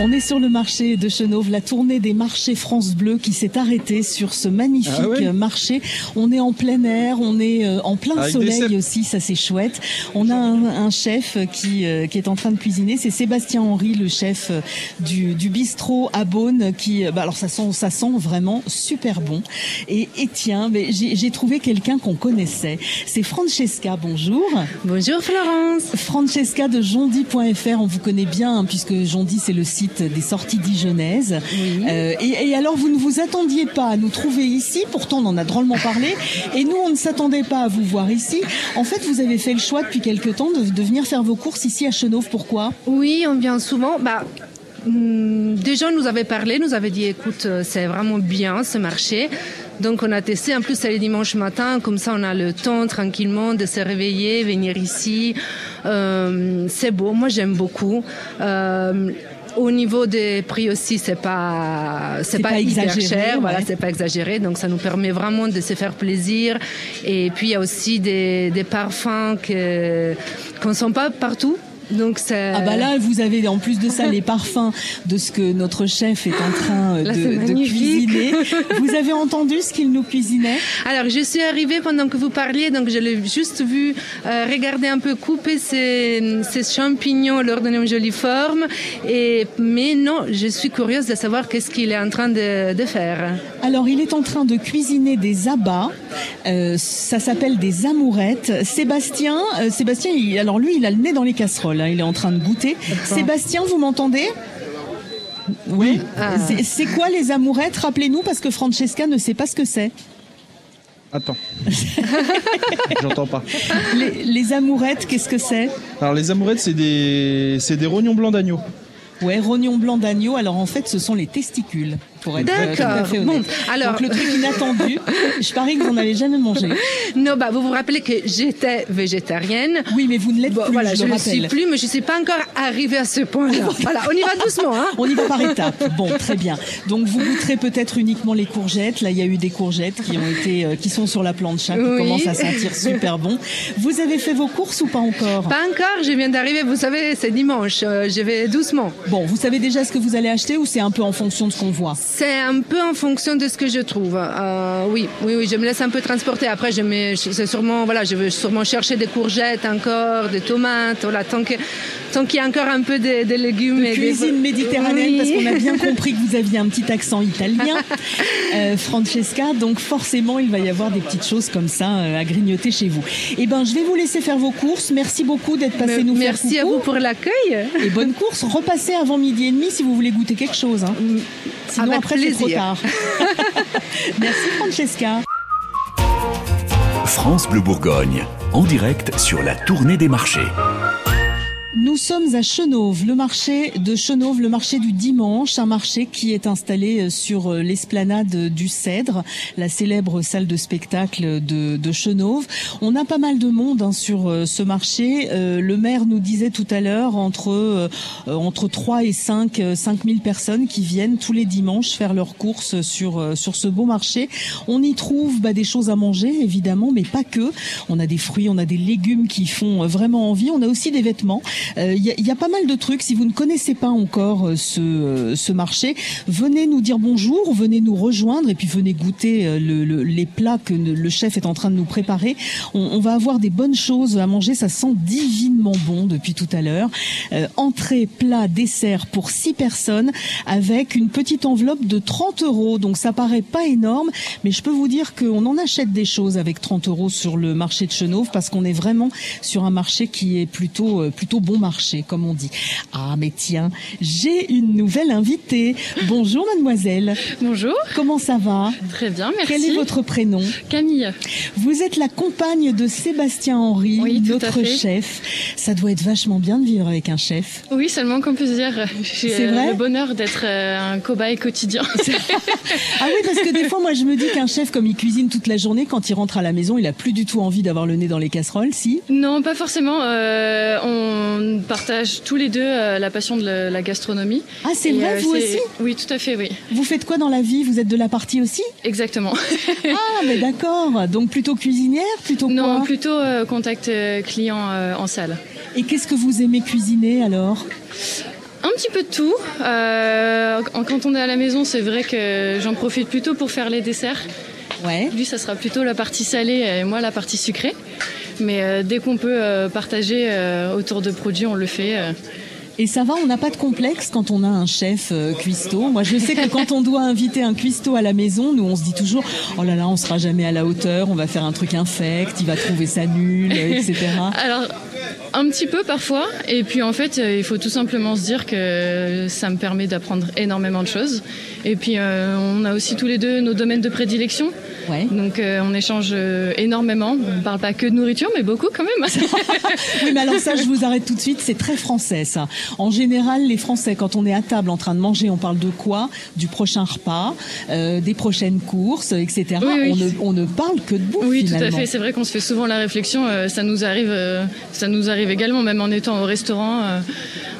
[SPEAKER 2] On est sur le marché de Chenauve, la tournée des marchés France Bleu qui s'est arrêtée sur ce magnifique
[SPEAKER 8] Ah ouais
[SPEAKER 2] euh, marché. On est en plein air, on est euh, en plein
[SPEAKER 8] Avec
[SPEAKER 2] soleil aussi, ça c'est chouette. On a un, un chef qui, euh, qui est en train de cuisiner, c'est Sébastien Henry, le chef euh, du, du bistrot à Beaune, qui, euh, bah alors ça sent, ça sent vraiment super bon. Et, et tiens, mais j'ai j'ai trouvé quelqu'un qu'on connaissait. C'est Francesca, bonjour.
[SPEAKER 10] Bonjour Florence.
[SPEAKER 2] Francesca de jondi.fr, on vous connaît bien hein, puisque Jondi c'est le site des sorties dijonnaises. Euh, et, et alors vous ne vous attendiez pas à nous trouver ici, pourtant on en a drôlement parlé, et nous on ne s'attendait pas à vous voir ici. En fait vous avez fait le choix depuis quelque temps de, de venir faire vos courses ici à Chenauve, pourquoi?
[SPEAKER 10] Oui, on vient souvent. Bah, hum, des gens nous avaient parlé, nous avaient dit écoute, euh, c'est vraiment bien ce marché. Donc on a testé, en plus c'est le dimanche matin, comme ça on a le temps tranquillement de se réveiller, venir ici. Euh, c'est beau, moi j'aime beaucoup. Euh, au niveau des prix aussi, c'est pas c'est pas,
[SPEAKER 2] pas
[SPEAKER 10] hyper
[SPEAKER 2] exagéré,
[SPEAKER 10] cher, voilà, c'est pas exagéré, donc ça nous permet vraiment de se faire plaisir. Et puis il y a aussi des, des parfums que qu'on sent pas partout. Donc
[SPEAKER 2] Ah bah là vous avez en plus de ça les parfums de ce que notre chef est en train
[SPEAKER 10] Là,
[SPEAKER 2] de, cuisiner. Vous avez entendu ce qu'il nous cuisinait?
[SPEAKER 10] Alors, je suis arrivée pendant que vous parliez, donc je l'ai juste vu euh, regarder un peu couper ces, ces champignons, leur donner une jolie forme. Et, mais non, je suis curieuse de savoir qu'est-ce qu'il est en train de, de faire.
[SPEAKER 2] Alors, il est en train de cuisiner des abats. Euh, ça s'appelle des amourettes. Sébastien, euh, Sébastien, il- alors lui, il a le nez dans les casseroles. Il est en train de goûter. Sébastien, vous m'entendez? Oui.
[SPEAKER 10] Ah.
[SPEAKER 2] C'est- C'est quoi les amourettes? Rappelez-nous, parce que Francesca ne sait pas ce que c'est.
[SPEAKER 8] Attends. J'entends pas.
[SPEAKER 2] Les, les amourettes, qu'est-ce que c'est?
[SPEAKER 8] Alors les amourettes, c'est des, c'est des rognons blancs d'agneau.
[SPEAKER 2] Ouais, rognon blanc d'agneau. Alors en fait, ce sont les testicules, pour être euh, tout à
[SPEAKER 10] D'accord.
[SPEAKER 2] fait honnête.
[SPEAKER 10] Bon, alors-
[SPEAKER 2] Donc le truc inattendu, je parie que vous n'en avez jamais mangé.
[SPEAKER 10] Non, bah, vous vous rappelez que j'étais végétarienne.
[SPEAKER 2] Oui, mais vous ne l'êtes
[SPEAKER 10] Bon,
[SPEAKER 2] plus,
[SPEAKER 10] voilà,
[SPEAKER 2] je
[SPEAKER 10] je
[SPEAKER 2] le
[SPEAKER 10] ne suis plus, mais je ne suis pas encore arrivée à ce point-là. voilà, on y va doucement. Hein
[SPEAKER 2] On y va par étapes. Bon, très bien. Donc vous goûterez peut-être uniquement les courgettes. Là, il y a eu des courgettes qui ont été, euh, qui sont sur la plancha, qui
[SPEAKER 10] Oui.
[SPEAKER 2] commencent à sentir super bon. Vous avez fait vos courses ou pas encore?
[SPEAKER 10] Pas encore, je viens d'arriver, vous savez, c'est dimanche, euh, je vais doucement.
[SPEAKER 2] Bon, vous savez déjà ce que vous allez acheter ou c'est un peu en fonction de ce qu'on voit?
[SPEAKER 10] C'est un peu en fonction de ce que je trouve. Euh, oui, oui, oui, je me laisse un peu transporter. Après, je mets, c'est sûrement, voilà, je vais sûrement chercher des courgettes encore, des tomates, voilà, tant que, tant qu'il y a encore un peu de, de légumes. et des-
[SPEAKER 2] Cuisine méditerranéenne,
[SPEAKER 10] Oui.
[SPEAKER 2] parce qu'on a bien compris que vous aviez un petit accent italien, euh, Francesca. Donc forcément, il va y avoir des petites choses comme ça euh, à grignoter chez vous. Eh ben, je vais vous laisser faire vos courses. Merci beaucoup d'être passé nous faire
[SPEAKER 10] Merci à vous pour l'accueil.
[SPEAKER 2] Et bonne course. Repassez avant midi et demi si vous voulez goûter quelque chose. hein. Sinon
[SPEAKER 10] Avec
[SPEAKER 2] après c'est trop tard. Merci Francesca.
[SPEAKER 1] France Bleu Bourgogne, en direct sur la tournée des marchés.
[SPEAKER 2] Nous sommes à Chenauve, le marché de Chenauve, le marché du dimanche, un marché qui est installé euh, sur euh, l'esplanade du Cèdre, la célèbre salle de spectacle de, de Chenauve. On a pas mal de monde hein, sur euh, ce marché. Le maire nous disait tout à l'heure entre euh, entre 3 et 5 euh, 5 000 personnes qui viennent tous les dimanches faire leurs courses sur sur ce beau marché. On y trouve bah, des choses à manger évidemment, mais pas que. On a des fruits, on a des légumes qui font vraiment envie. On a aussi des vêtements. Euh, Il y, a, il y a pas mal de trucs. Si vous ne connaissez pas encore euh, ce, euh, ce marché, venez nous dire bonjour, venez nous rejoindre et puis venez goûter euh, le- le- les plats que le chef est en train de nous préparer. On, on va avoir des bonnes choses à manger. Ça sent divinement bon depuis tout à l'heure. Euh, entrée, plat, dessert pour six personnes avec une petite enveloppe de 30 euros. Donc ça paraît pas énorme, mais je peux vous dire qu'on en achète des choses avec 30 euros sur le marché de Chenauve parce qu'on est vraiment sur un marché qui est plutôt euh, plutôt bon marché, comme on dit. Ah mais tiens, j'ai une nouvelle invitée. Bonjour mademoiselle.
[SPEAKER 11] Bonjour.
[SPEAKER 2] Comment ça va?
[SPEAKER 11] Très bien, merci.
[SPEAKER 2] Quel est votre prénom?
[SPEAKER 11] Camille.
[SPEAKER 2] Vous êtes la compagne de Sébastien Henry,
[SPEAKER 11] Oui,
[SPEAKER 2] notre chef. Ça doit être vachement bien de vivre avec un chef.
[SPEAKER 11] Oui, seulement qu'on peut se dire, j'ai
[SPEAKER 2] C'est
[SPEAKER 11] euh,
[SPEAKER 2] vrai
[SPEAKER 11] le bonheur d'être euh, un cobaye quotidien.
[SPEAKER 2] Ah oui, parce que des fois, moi, je me dis qu'un chef, comme il cuisine toute la journée, quand il rentre à la maison, il a plus du tout envie d'avoir le nez dans les casseroles, si?
[SPEAKER 11] Non, pas forcément. euh, on partage tous les deux euh, la passion de la, la gastronomie.
[SPEAKER 2] Ah, c'est vrai,
[SPEAKER 11] euh,
[SPEAKER 2] vous aussi
[SPEAKER 11] Oui, tout à fait, oui.
[SPEAKER 2] Vous faites quoi dans la vie? Vous êtes de la partie aussi?
[SPEAKER 11] Exactement.
[SPEAKER 2] Ah, mais d'accord. Donc plutôt cuisinière, plutôt quoi?
[SPEAKER 11] non, plutôt euh, contact client en salle.
[SPEAKER 2] Et qu'est-ce que vous aimez cuisiner alors?
[SPEAKER 11] Un petit peu de tout. Euh, quand on est à la maison, c'est vrai que j'en profite plutôt pour faire les desserts.
[SPEAKER 2] Ouais.
[SPEAKER 11] Lui, ça sera plutôt la partie salée et moi la partie sucrée. Mais euh, dès qu'on peut euh, partager euh, autour de produits, on le fait.
[SPEAKER 2] Et ça va, on n'a pas de complexe quand on a un chef euh, cuistot. Moi, je sais que quand on doit inviter un cuistot à la maison, nous, on se dit toujours, oh là là, on sera jamais à la hauteur, on va faire un truc infect, il va trouver ça nul, etc.
[SPEAKER 11] Alors, un petit peu parfois. Et puis en fait, euh, il faut tout simplement se dire que ça me permet d'apprendre énormément de choses. Et puis euh, on a aussi tous les deux nos domaines de prédilection.
[SPEAKER 2] Ouais.
[SPEAKER 11] Donc euh, on échange énormément. On ne parle pas que de nourriture, mais beaucoup quand même.
[SPEAKER 2] Oui, mais alors ça, je vous arrête tout de suite, c'est très français ça. En général, les Français, quand on est à table en train de manger, on parle de quoi? Du prochain repas, euh, des prochaines courses, etc.
[SPEAKER 11] Oui, oui.
[SPEAKER 2] On, ne, on ne parle que de bouffe
[SPEAKER 11] Oui, tout à fait. C'est vrai qu'on se fait souvent la réflexion. ça nous arrive, ça nous arrive également, même en étant au restaurant. euh,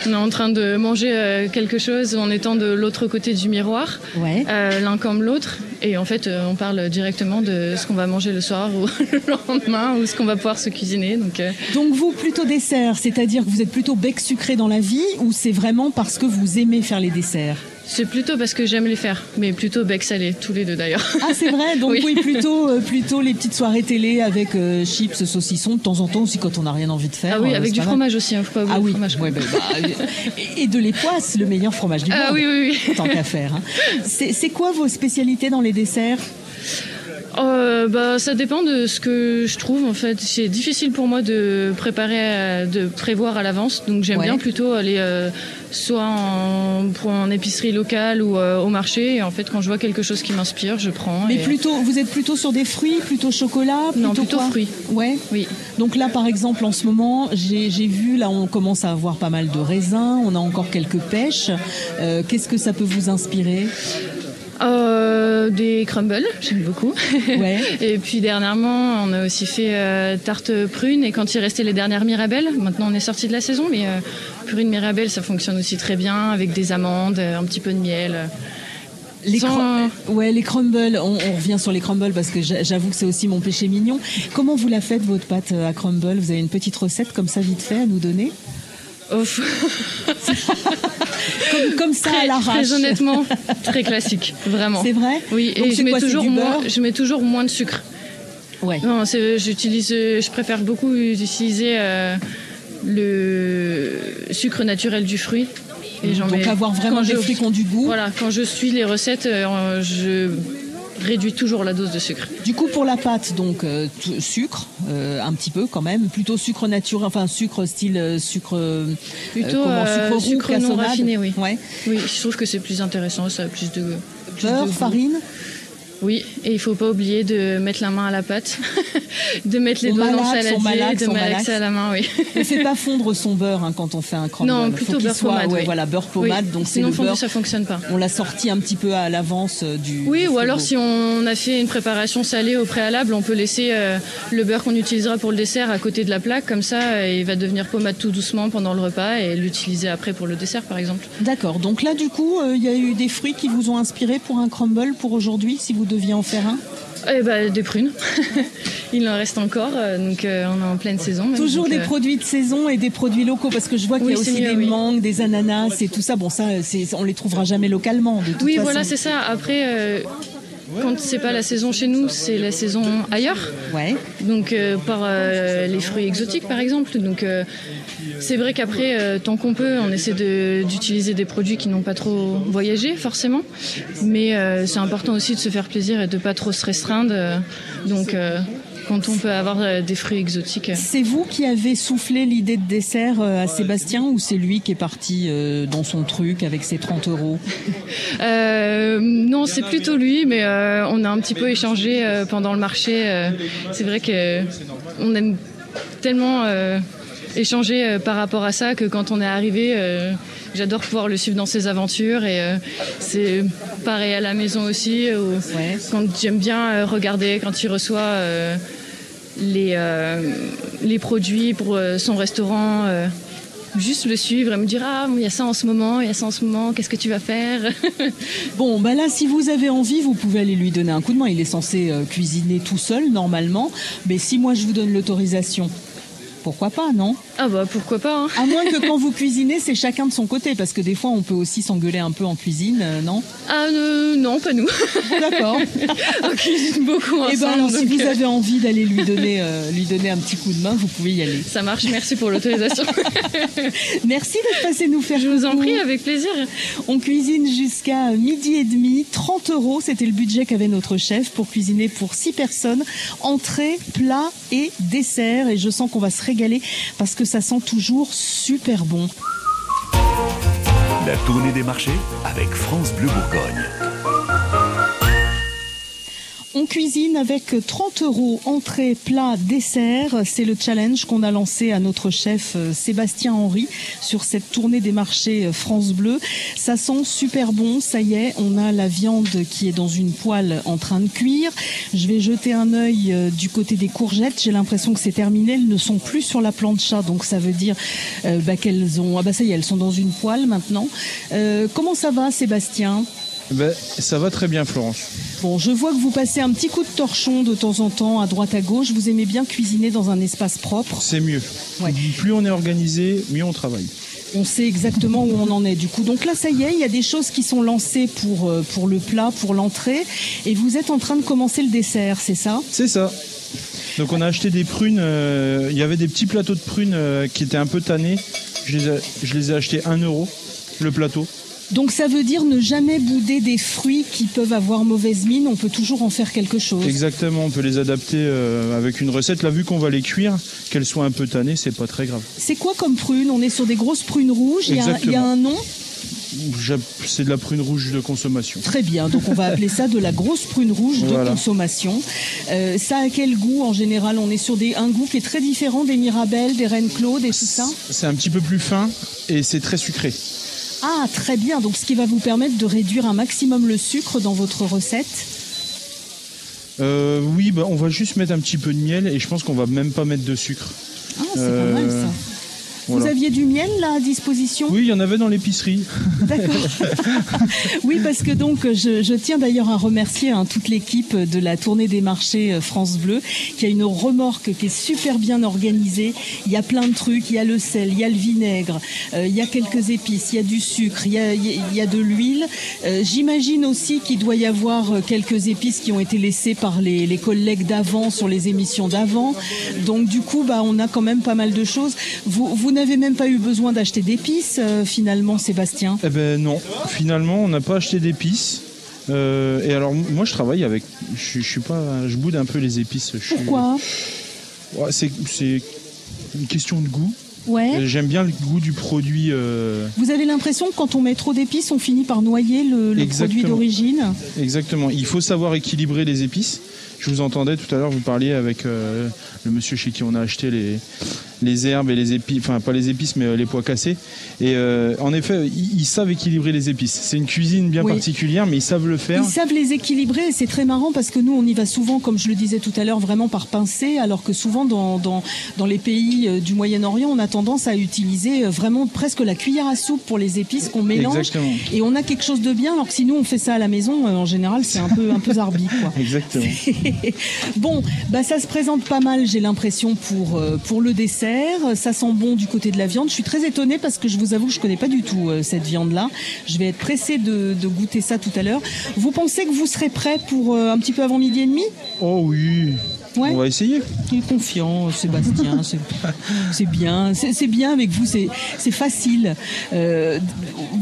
[SPEAKER 11] on est en train de manger euh, quelque chose en étant de l'autre côté du miroir,
[SPEAKER 2] Ouais.
[SPEAKER 11] euh, l'un comme l'autre. Et en fait, on parle directement de ce qu'on va manger le soir ou le lendemain ou ce qu'on va pouvoir se cuisiner. Donc,
[SPEAKER 2] Donc vous, plutôt dessert, c'est-à-dire que vous êtes plutôt bec sucré dans la vie ou c'est vraiment parce que vous aimez faire les desserts?
[SPEAKER 11] C'est plutôt parce que j'aime les faire, mais plutôt bec salé, tous les deux d'ailleurs.
[SPEAKER 2] Ah c'est vrai, donc oui,
[SPEAKER 11] Oui.
[SPEAKER 2] plutôt euh, plutôt les petites soirées télé avec euh, chips, saucissons, de temps en temps aussi quand on n'a rien envie de faire.
[SPEAKER 11] Ah oui,
[SPEAKER 2] euh,
[SPEAKER 11] avec du
[SPEAKER 2] mal.
[SPEAKER 11] fromage aussi, hein, faut pas oublier
[SPEAKER 2] Ah oui,
[SPEAKER 11] fromage.
[SPEAKER 2] ouais, bah, bah, et- de l'époisse, le meilleur fromage du
[SPEAKER 11] Ah
[SPEAKER 2] monde.
[SPEAKER 11] oui, oui, oui.
[SPEAKER 2] Tant qu'à faire. hein. C'est quoi vos spécialités dans les desserts?
[SPEAKER 11] Euh, bah, ça dépend de ce que je trouve en fait. C'est difficile pour moi de préparer, de prévoir à l'avance. Donc j'aime
[SPEAKER 2] Ouais.
[SPEAKER 11] bien plutôt aller euh, soit en, pour en épicerie locale ou euh, au marché. Et en fait, quand je vois quelque chose qui m'inspire, je prends.
[SPEAKER 2] Mais
[SPEAKER 11] et-
[SPEAKER 2] plutôt, vous êtes plutôt sur des fruits, plutôt chocolat, plutôt
[SPEAKER 11] Non, plutôt
[SPEAKER 2] quoi
[SPEAKER 11] fruits.
[SPEAKER 2] Ouais.
[SPEAKER 11] Oui.
[SPEAKER 2] Donc là, par exemple, en ce moment, j'ai j'ai vu, là, on commence à avoir pas mal de raisins, on a encore quelques pêches. Euh, Qu'est-ce que ça peut vous inspirer?
[SPEAKER 11] Euh, des crumbles, j'aime beaucoup.
[SPEAKER 2] Ouais.
[SPEAKER 11] et puis dernièrement, on a aussi fait euh, tarte prune. Et quand il restait les dernières mirabelles, maintenant on est sorti de la saison, mais euh, prune mirabelle, ça fonctionne aussi très bien avec des amandes, un petit peu de miel.
[SPEAKER 2] Les,
[SPEAKER 11] Sans-
[SPEAKER 2] cru- ouais, les crumbles, on, on revient sur les crumbles parce que j'a- j'avoue que c'est aussi mon péché mignon. Comment vous la faites, votre pâte à crumble? Vous avez une petite recette comme ça, vite fait, à nous donner? comme, comme ça, à
[SPEAKER 11] Très,
[SPEAKER 2] l'arrache.
[SPEAKER 11] très honnêtement, très classique, vraiment.
[SPEAKER 2] C'est vrai
[SPEAKER 11] Oui,
[SPEAKER 2] Donc
[SPEAKER 11] et je mets,
[SPEAKER 2] quoi,
[SPEAKER 11] toujours moins, je mets toujours moins de sucre.
[SPEAKER 2] Ouais.
[SPEAKER 11] Non, j'utilise, je préfère beaucoup utiliser euh, le sucre naturel du fruit. Et
[SPEAKER 2] Donc
[SPEAKER 11] mets-
[SPEAKER 2] avoir vraiment des fruits qui ont du goût.
[SPEAKER 11] Voilà, quand je suis les recettes, euh, je réduis toujours la dose de sucre.
[SPEAKER 2] Du coup, pour la pâte, donc euh, sucre, euh, un petit peu quand même, plutôt sucre naturel, enfin sucre style euh, sucre,
[SPEAKER 11] Plutôt
[SPEAKER 2] comment, sucre roux,
[SPEAKER 11] sucre non raffiné, oui.
[SPEAKER 2] Ouais.
[SPEAKER 11] Oui, je trouve que c'est plus intéressant, ça a plus de. plus
[SPEAKER 2] Beurre,
[SPEAKER 11] de
[SPEAKER 2] farine.
[SPEAKER 11] Oui, et il faut pas oublier de mettre la main à la pâte, de mettre les
[SPEAKER 2] On
[SPEAKER 11] doigts dans le
[SPEAKER 2] malaxe,
[SPEAKER 11] saladier,
[SPEAKER 2] malaxe,
[SPEAKER 11] de malaxer
[SPEAKER 2] malaxe.
[SPEAKER 11] à la main, oui.
[SPEAKER 2] On fait pas fondre son beurre hein, quand on fait un crumble.
[SPEAKER 11] Non, plutôt beurre
[SPEAKER 2] soit,
[SPEAKER 11] pommade,
[SPEAKER 2] ouais,
[SPEAKER 11] oui.
[SPEAKER 2] voilà, beurre pommade.
[SPEAKER 11] Oui,
[SPEAKER 2] Donc c'est
[SPEAKER 11] sinon
[SPEAKER 2] le
[SPEAKER 11] fondu,
[SPEAKER 2] beurre.
[SPEAKER 11] ça fonctionne pas.
[SPEAKER 2] On l'a sorti un petit peu à l'avance euh, du.
[SPEAKER 11] Oui,
[SPEAKER 2] du
[SPEAKER 11] ou alors si on a fait une préparation salée au préalable, on peut laisser euh, le beurre qu'on utilisera pour le dessert à côté de la plaque, comme ça euh, il va devenir pommade tout doucement pendant le repas et l'utiliser après pour le dessert par exemple.
[SPEAKER 2] D'accord. Donc là, du coup, euh, il y a eu des fruits qui vous ont inspiré pour un crumble pour aujourd'hui, si vous deviez en faire un.
[SPEAKER 11] Eh ben, des prunes. Il en reste encore, euh, donc euh, on est en pleine saison. même,
[SPEAKER 2] Toujours
[SPEAKER 11] donc,
[SPEAKER 2] des
[SPEAKER 11] euh,
[SPEAKER 2] produits de saison et des produits locaux parce que je vois qu'il y a aussi
[SPEAKER 11] mieux,
[SPEAKER 2] des
[SPEAKER 11] oui.
[SPEAKER 2] mangues, des ananas et tout ça. Bon, ça, on les trouvera jamais localement. De toute
[SPEAKER 11] Oui,
[SPEAKER 2] façon.
[SPEAKER 11] voilà, c'est ça. Après, euh, quand c'est pas la saison chez nous, c'est la saison ailleurs.
[SPEAKER 2] Ouais.
[SPEAKER 11] Donc euh, par euh, les fruits exotiques, par exemple. Donc euh, c'est vrai qu'après, euh, tant qu'on peut, on essaie de- d'utiliser des produits qui n'ont pas trop voyagé, forcément. Mais euh, c'est important aussi de se faire plaisir et de pas trop se restreindre. donc euh, quand on peut avoir euh, des fruits exotiques.
[SPEAKER 2] C'est vous qui avez soufflé l'idée de dessert euh, à Sébastien ou c'est lui qui est parti euh, dans son truc avec ses 30 euros?
[SPEAKER 11] Euh, non, c'est plutôt lui, mais euh, on a un petit peu échangé euh, pendant le marché. c'est vrai que on aime tellement échanger par rapport à ça que quand on est arrivé, j'adore pouvoir le suivre dans ses aventures et euh, c'est pareil à la maison aussi. où Quand j'aime bien regarder quand il reçoit. euh, les, euh, les produits pour euh, son restaurant, euh, juste le suivre et me dire Ah, il y a ça en ce moment, il y a ça en ce moment, qu'est-ce que tu vas faire?
[SPEAKER 2] Bon, bah là, si vous avez envie, vous pouvez aller lui donner un coup de main. Il est censé cuisiner tout seul, normalement. Mais si moi, je vous donne l'autorisation, pourquoi pas, non
[SPEAKER 11] Ah bah, pourquoi pas hein.
[SPEAKER 2] À moins que quand vous cuisinez, c'est chacun de son côté. Parce que des fois, on peut aussi s'engueuler un peu en cuisine, euh, non
[SPEAKER 11] Ah euh, non, pas nous.
[SPEAKER 2] D'accord.
[SPEAKER 11] on cuisine beaucoup ensemble.
[SPEAKER 2] Eh ben alors, si
[SPEAKER 11] donc,
[SPEAKER 2] vous
[SPEAKER 11] euh,
[SPEAKER 2] avez envie d'aller lui donner, lui donner un petit coup de main, vous pouvez y aller.
[SPEAKER 11] Ça marche, merci pour l'autorisation.
[SPEAKER 2] Merci d'être passé nous faire
[SPEAKER 11] Je vous en prie, avec plaisir.
[SPEAKER 2] On cuisine jusqu'à midi et demi. 30 euros, c'était le budget qu'avait notre chef pour cuisiner pour 6 personnes. Entrée, plat et dessert. Et je sens qu'on va se parce que ça sent toujours super bon.
[SPEAKER 1] La tournée des marchés avec France Bleu Bourgogne.
[SPEAKER 2] On cuisine avec 30 euros, entrée, plat, dessert. C'est le challenge qu'on a lancé à notre chef euh, Sébastien Henry sur cette tournée des marchés euh, France Bleu. Ça sent super bon, ça y est, on a la viande qui est dans une poêle en train de cuire. Je vais jeter un œil euh, du côté des courgettes. J'ai l'impression que c'est terminé, elles ne sont plus sur la plancha, donc ça veut dire bah, qu'elles ont... Ah bah ça y est, elles sont dans une poêle maintenant. Comment ça va Sébastien?
[SPEAKER 8] Ben, ça va très bien, Florence.
[SPEAKER 2] Bon, je vois que vous passez un petit coup de torchon de temps en temps à droite à gauche. Vous aimez bien cuisiner dans un espace propre.
[SPEAKER 8] C'est mieux. Plus on est organisé, mieux on travaille.
[SPEAKER 2] On sait exactement où on en est du coup. Donc là, ça y est, il y a des choses qui sont lancées pour, euh, pour le plat, pour l'entrée. Et vous êtes en train de commencer le dessert, c'est ça?
[SPEAKER 8] C'est ça. Donc on a acheté des prunes. euh, Il y avait des petits plateaux de prunes euh, qui étaient un peu tannés. Je les, ai, je les ai achetés 1 euro le plateau.
[SPEAKER 2] Donc ça veut dire ne jamais bouder des fruits qui peuvent avoir mauvaise mine. On peut toujours en faire quelque chose.
[SPEAKER 8] Exactement, on peut les adapter euh, avec une recette. Là, vu qu'on va les cuire, qu'elles soient un peu tannées, c'est pas très grave.
[SPEAKER 2] C'est quoi comme prune? On est sur des grosses prunes rouges. Il y, a, un- il y a un nom?
[SPEAKER 8] C'est de la prune rouge de consommation.
[SPEAKER 2] Très bien, donc on va appeler ça de la grosse prune rouge de consommation. Euh, ça a quel goût en général? On est sur des, un goût qui est très différent des Mirabelles, des Reine Claude et tout ça?
[SPEAKER 8] C'est un petit peu plus fin et c'est très sucré.
[SPEAKER 2] Ah, très bien, donc ce qui va vous permettre de réduire un maximum le sucre dans votre recette.
[SPEAKER 8] Euh, oui, bah, on va juste mettre un petit peu de miel et je pense qu'on va même pas mettre de sucre.
[SPEAKER 2] Ah, c'est pas mal ça. Vous aviez du miel là à disposition
[SPEAKER 8] Oui, il y en avait dans l'épicerie.
[SPEAKER 2] D'accord. oui, parce que donc je, je tiens d'ailleurs à remercier hein, toute l'équipe de la tournée des marchés euh, France Bleu, qui a une remorque qui est super bien organisée. Il y a plein de trucs, il y a le sel, il y a le vinaigre, euh, il y a quelques épices, il y a du sucre, il y a, il y a- de l'huile. Euh, J'imagine aussi qu'il doit y avoir quelques épices qui ont été laissées par les, les collègues d'avant sur les émissions d'avant. Donc du coup, bah, on a quand même pas mal de choses. Vous, vous n'avez même pas eu besoin d'acheter d'épices euh, finalement, Sébastien?
[SPEAKER 8] Eh ben non, finalement, on n'a pas acheté d'épices. Euh, et alors, moi, je travaille avec. Je, je suis pas. Je boude un peu les épices. Je suis-
[SPEAKER 2] Pourquoi?
[SPEAKER 8] Ouais, c'est, une question de goût.
[SPEAKER 2] Ouais.
[SPEAKER 8] Euh, J'aime bien le goût du produit. euh,
[SPEAKER 2] Vous avez l'impression que quand on met trop d'épices, on finit par noyer le, produit d'origine?
[SPEAKER 8] Exactement. Il faut savoir équilibrer les épices. Je vous entendais tout à l'heure, vous parliez avec euh, le monsieur chez qui on a acheté les, les herbes et les épices, enfin pas les épices mais euh, les pois cassés. Et euh, en effet, ils, ils savent équilibrer les épices. C'est une cuisine bien
[SPEAKER 2] Oui.
[SPEAKER 8] particulière, mais ils savent le faire.
[SPEAKER 2] Ils savent les équilibrer et c'est très marrant parce que nous, on y va souvent, comme je le disais tout à l'heure, vraiment par pincée, alors que souvent dans, dans, dans les pays euh, du Moyen-Orient, on a tendance à utiliser vraiment presque la cuillère à soupe pour les épices qu'on mélange.
[SPEAKER 8] Exactement.
[SPEAKER 2] Et on a quelque chose de bien, alors que si nous, on fait ça à la maison, en général, c'est un peu, un peu zarbi, quoi.
[SPEAKER 8] Exactement.
[SPEAKER 2] bon, bah ça se présente pas mal, j'ai l'impression pour pour le dessert. Ça sent bon du côté de la viande. Je suis très étonnée parce que je vous avoue que je connais pas du tout euh, cette viande-là. Je vais être pressée de, de goûter ça tout à l'heure. Vous pensez que vous serez prêt pour euh, un petit peu avant midi et demi?
[SPEAKER 8] Oh oui.
[SPEAKER 2] Ouais.
[SPEAKER 8] On va essayer.
[SPEAKER 2] Il est confiant, Sébastien. c'est- bien, c'est bien avec vous. C'est facile. Euh,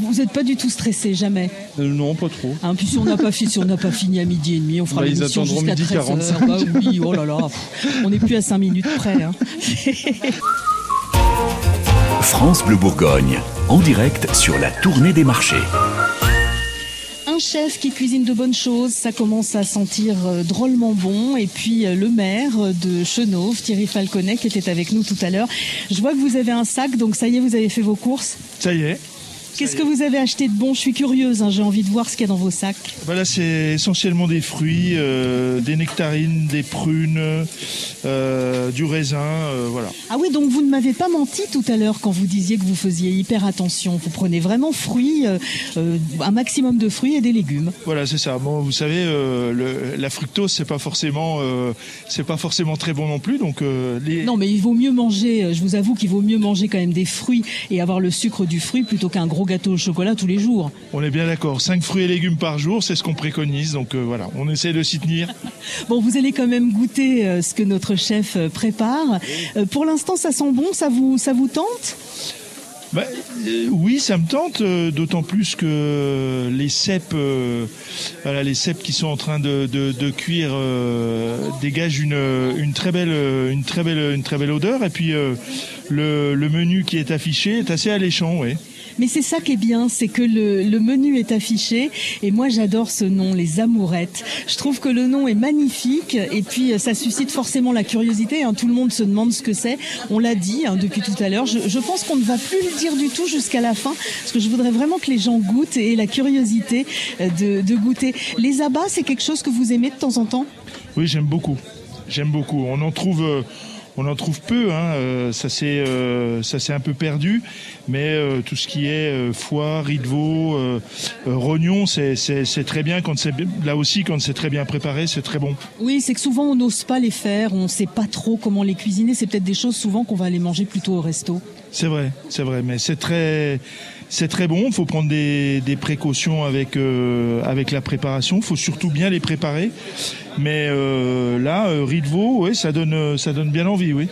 [SPEAKER 2] vous n'êtes pas du tout stressé, jamais?
[SPEAKER 8] Euh, non, pas trop.
[SPEAKER 2] Hein, puis si on n'a pas, fi- si pas fini à midi et demi, on fera
[SPEAKER 8] Bah,
[SPEAKER 2] l'émission jusqu'à
[SPEAKER 8] midi
[SPEAKER 2] 13 heures.
[SPEAKER 8] 45.
[SPEAKER 2] Bah oui, oh là là, pff, on n'est plus à 5 minutes près. hein.
[SPEAKER 1] France Bleu Bourgogne, en direct sur la tournée des marchés.
[SPEAKER 2] Un chef qui cuisine de bonnes choses, ça commence à sentir euh, drôlement bon. Et puis euh, le maire de Chenauve, Thierry Falconet, qui était avec nous tout à l'heure. Je vois que vous avez un sac, donc ça y est, vous avez fait vos courses.
[SPEAKER 5] Ça y est.
[SPEAKER 2] Qu'est-ce que vous avez acheté de bon? Je suis curieuse, hein, j'ai envie de voir ce qu'il y a dans vos sacs.
[SPEAKER 5] Bah là, c'est essentiellement des fruits, euh, des nectarines, des prunes, euh, du raisin, euh, voilà.
[SPEAKER 2] Ah oui, donc vous ne m'avez pas menti tout à l'heure quand vous disiez que vous faisiez hyper attention. Vous prenez vraiment fruits, un maximum de fruits et des légumes.
[SPEAKER 5] Voilà, c'est ça. Bon, vous savez, le- la fructose, c'est pas forcément, c'est pas forcément très bon non plus. Donc, les...
[SPEAKER 2] Non, mais il vaut mieux manger, je vous avoue qu'il vaut mieux manger quand même des fruits et avoir le sucre du fruit plutôt qu'un gros gâteau au chocolat tous les jours.
[SPEAKER 5] on est bien d'accord. 5 fruits et légumes par jour, c'est ce qu'on préconise. Donc euh, voilà, on essaie de s'y tenir.
[SPEAKER 2] Bon, vous allez quand même goûter euh, ce que notre chef euh, prépare. Euh, pour l'instant, ça sent bon, ça vous, ça vous tente?
[SPEAKER 5] Bah, euh, oui, ça me tente, euh, d'autant plus que les cèpes, voilà, les cèpes qui sont en train de, de, de cuire dégagent une, une très belle, une très belle, une très belle odeur. Et puis le, le menu qui est affiché est assez alléchant, oui.
[SPEAKER 2] Mais c'est ça qui est bien, c'est que le, menu est affiché et moi j'adore ce nom, les amourettes. Je trouve que le nom est magnifique et puis euh, ça suscite forcément la curiosité. hein. Tout le monde se demande ce que c'est. On l'a dit hein, depuis tout à l'heure. Je, pense qu'on ne va plus le dire du tout jusqu'à la fin parce que je voudrais vraiment que les gens goûtent et aient la curiosité euh, de, de goûter. Les abats, c'est quelque chose que vous aimez de temps en temps?
[SPEAKER 5] Oui, j'aime beaucoup. J'aime beaucoup. On en trouve, euh, on en trouve peu. Hein. euh, Ça s'est, euh, ça s'est un peu perdu. Mais euh, tout ce qui est foie, riz de veau, rognon, c'est, très bien. Quand c'est là aussi, quand c'est très bien préparé, c'est très bon.
[SPEAKER 2] Oui, c'est que souvent on n'ose pas les faire, on ne sait pas trop comment les cuisiner. C'est peut-être des choses souvent qu'on va aller manger plutôt au resto.
[SPEAKER 5] C'est vrai, c'est vrai. Mais c'est très, c'est très bon. Il faut prendre des, des précautions avec euh, avec la préparation. Il faut surtout bien les préparer. Mais euh, là, euh, riz de veau, ouais, ça donne, euh, ça donne bien envie, oui.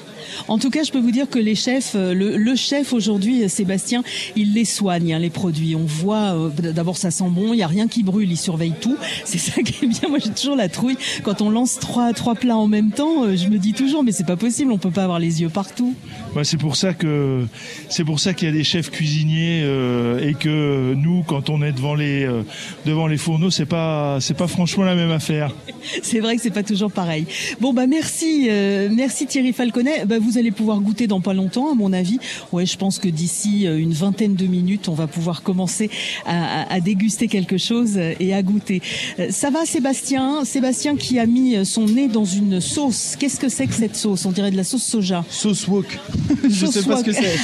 [SPEAKER 2] En tout cas, je peux vous dire que les chefs, le, le chef aujourd'hui, Sébastien, il les soigne, hein, les produits. On voit, euh, d'abord ça sent bon, il n'y a rien qui brûle, il surveille tout. C'est ça qui est bien. Moi, j'ai toujours la trouille. Quand on lance trois, trois plats en même temps, je me dis toujours, mais c'est pas possible, on peut pas avoir les yeux partout.
[SPEAKER 5] Ouais, c'est pour ça que c'est pour ça qu'il y a des chefs cuisiniers euh, et que nous, quand on est devant les euh, devant les fourneaux, c'est pas c'est pas franchement la même affaire.
[SPEAKER 2] C'est vrai que c'est pas toujours pareil. Bon bah merci, euh, merci Thierry Falconet. Bah, vous allez pouvoir goûter dans pas longtemps, à mon avis. Ouais, je pense que d'ici euh, une vingtaine de minutes, on va pouvoir commencer à, à- à déguster quelque chose euh, et à goûter. Euh, Ça va, Sébastien? Sébastien qui a mis son nez dans une sauce. Qu'est-ce que c'est que cette sauce? On dirait de la sauce soja.
[SPEAKER 8] Sauce wok. Je
[SPEAKER 2] Sauce
[SPEAKER 8] sais pas ce que c'est.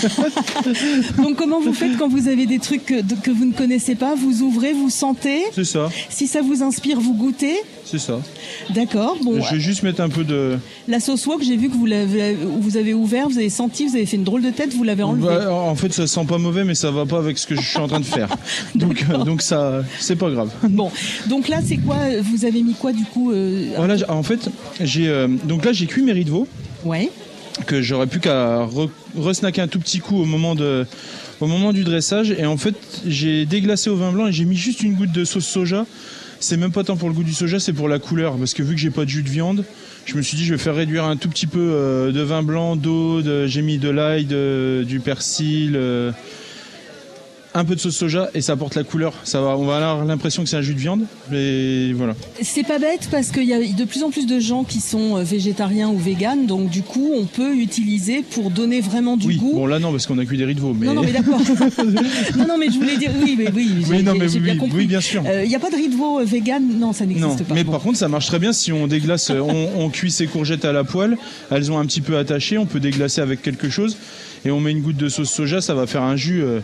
[SPEAKER 2] Donc comment vous faites quand vous avez des trucs que, que vous ne connaissez pas? Vous ouvrez, vous sentez?
[SPEAKER 8] C'est ça,
[SPEAKER 2] Si ça vous inspire, vous goûtez?
[SPEAKER 8] C'est ça.
[SPEAKER 2] D'accord. Bon,
[SPEAKER 8] Je vais juste mettre un peu de.
[SPEAKER 2] La sauce wok, j'ai vu que vous l'avez, vous avez ouvert, vous avez senti, vous avez fait une drôle de tête, vous l'avez enlevée.
[SPEAKER 8] Bah, en fait, ça sent pas mauvais, mais ça va pas avec ce que je suis en train de faire. donc, euh, donc ça, c'est pas grave.
[SPEAKER 2] Bon, donc là, c'est quoi Vous avez mis quoi du coup euh,
[SPEAKER 8] Voilà, en fait, j'ai euh, donc là j'ai cuit mes riz de veau
[SPEAKER 2] Ouais.
[SPEAKER 8] que j'aurais pu qu'à re- resnacker un tout petit coup au moment de au moment du dressage et en fait j'ai déglacé au vin blanc et j'ai mis juste une goutte de sauce soja. C'est même pas tant pour le goût du soja, c'est pour la couleur parce que vu que j'ai pas de jus de viande, je me suis dit je vais faire réduire un tout petit peu euh, de vin blanc, d'eau, de- j'ai mis de l'ail, du persil. Euh, un peu de sauce soja et ça apporte la couleur. Ça va, on va avoir l'impression que c'est un jus de viande, mais voilà.
[SPEAKER 2] C'est pas bête parce qu'il y a de plus en plus de gens qui sont euh, végétariens ou véganes, donc du coup on peut utiliser pour donner vraiment du
[SPEAKER 8] oui,
[SPEAKER 2] goût.
[SPEAKER 8] bon là non parce qu'on a cuit des riz de veau, mais
[SPEAKER 2] Non, non, mais d'accord. non, non, mais je voulais dire, oui, mais oui,
[SPEAKER 8] Oui, non, mais oui,
[SPEAKER 2] bien
[SPEAKER 8] oui,
[SPEAKER 2] compris.
[SPEAKER 8] oui, bien sûr.
[SPEAKER 2] Il n'y a pas de riz de veau euh, vegan Non, ça n'existe pas.
[SPEAKER 8] mais
[SPEAKER 2] Bon.
[SPEAKER 8] par contre, ça marche très bien si on déglace, euh, on, on cuit ses courgettes à la poêle. Elles ont un petit peu attaché, on peut déglacer avec quelque chose et on met une goutte de sauce soja, ça va faire un jus. euh,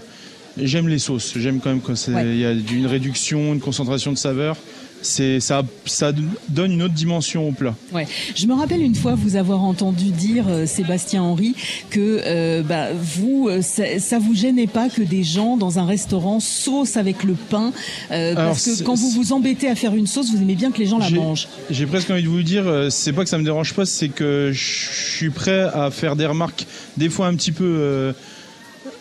[SPEAKER 8] J'aime les sauces, j'aime quand même quand il
[SPEAKER 2] Ouais.
[SPEAKER 8] y a une réduction, une concentration de saveur. C'est ça, ça donne une autre dimension au plat.
[SPEAKER 2] Ouais. Je me rappelle une fois vous avoir entendu dire, euh, Sébastien Henry, que euh, bah, vous, euh, ça, ça vous gênait pas que des gens dans un restaurant saucent avec le pain, euh, parce que quand vous vous embêtez à faire une sauce, vous aimez bien que les gens la mangent.
[SPEAKER 8] J'ai presque envie de vous dire, c'est pas que ça me dérange pas, c'est que je suis prêt à faire des remarques, des fois un petit peu,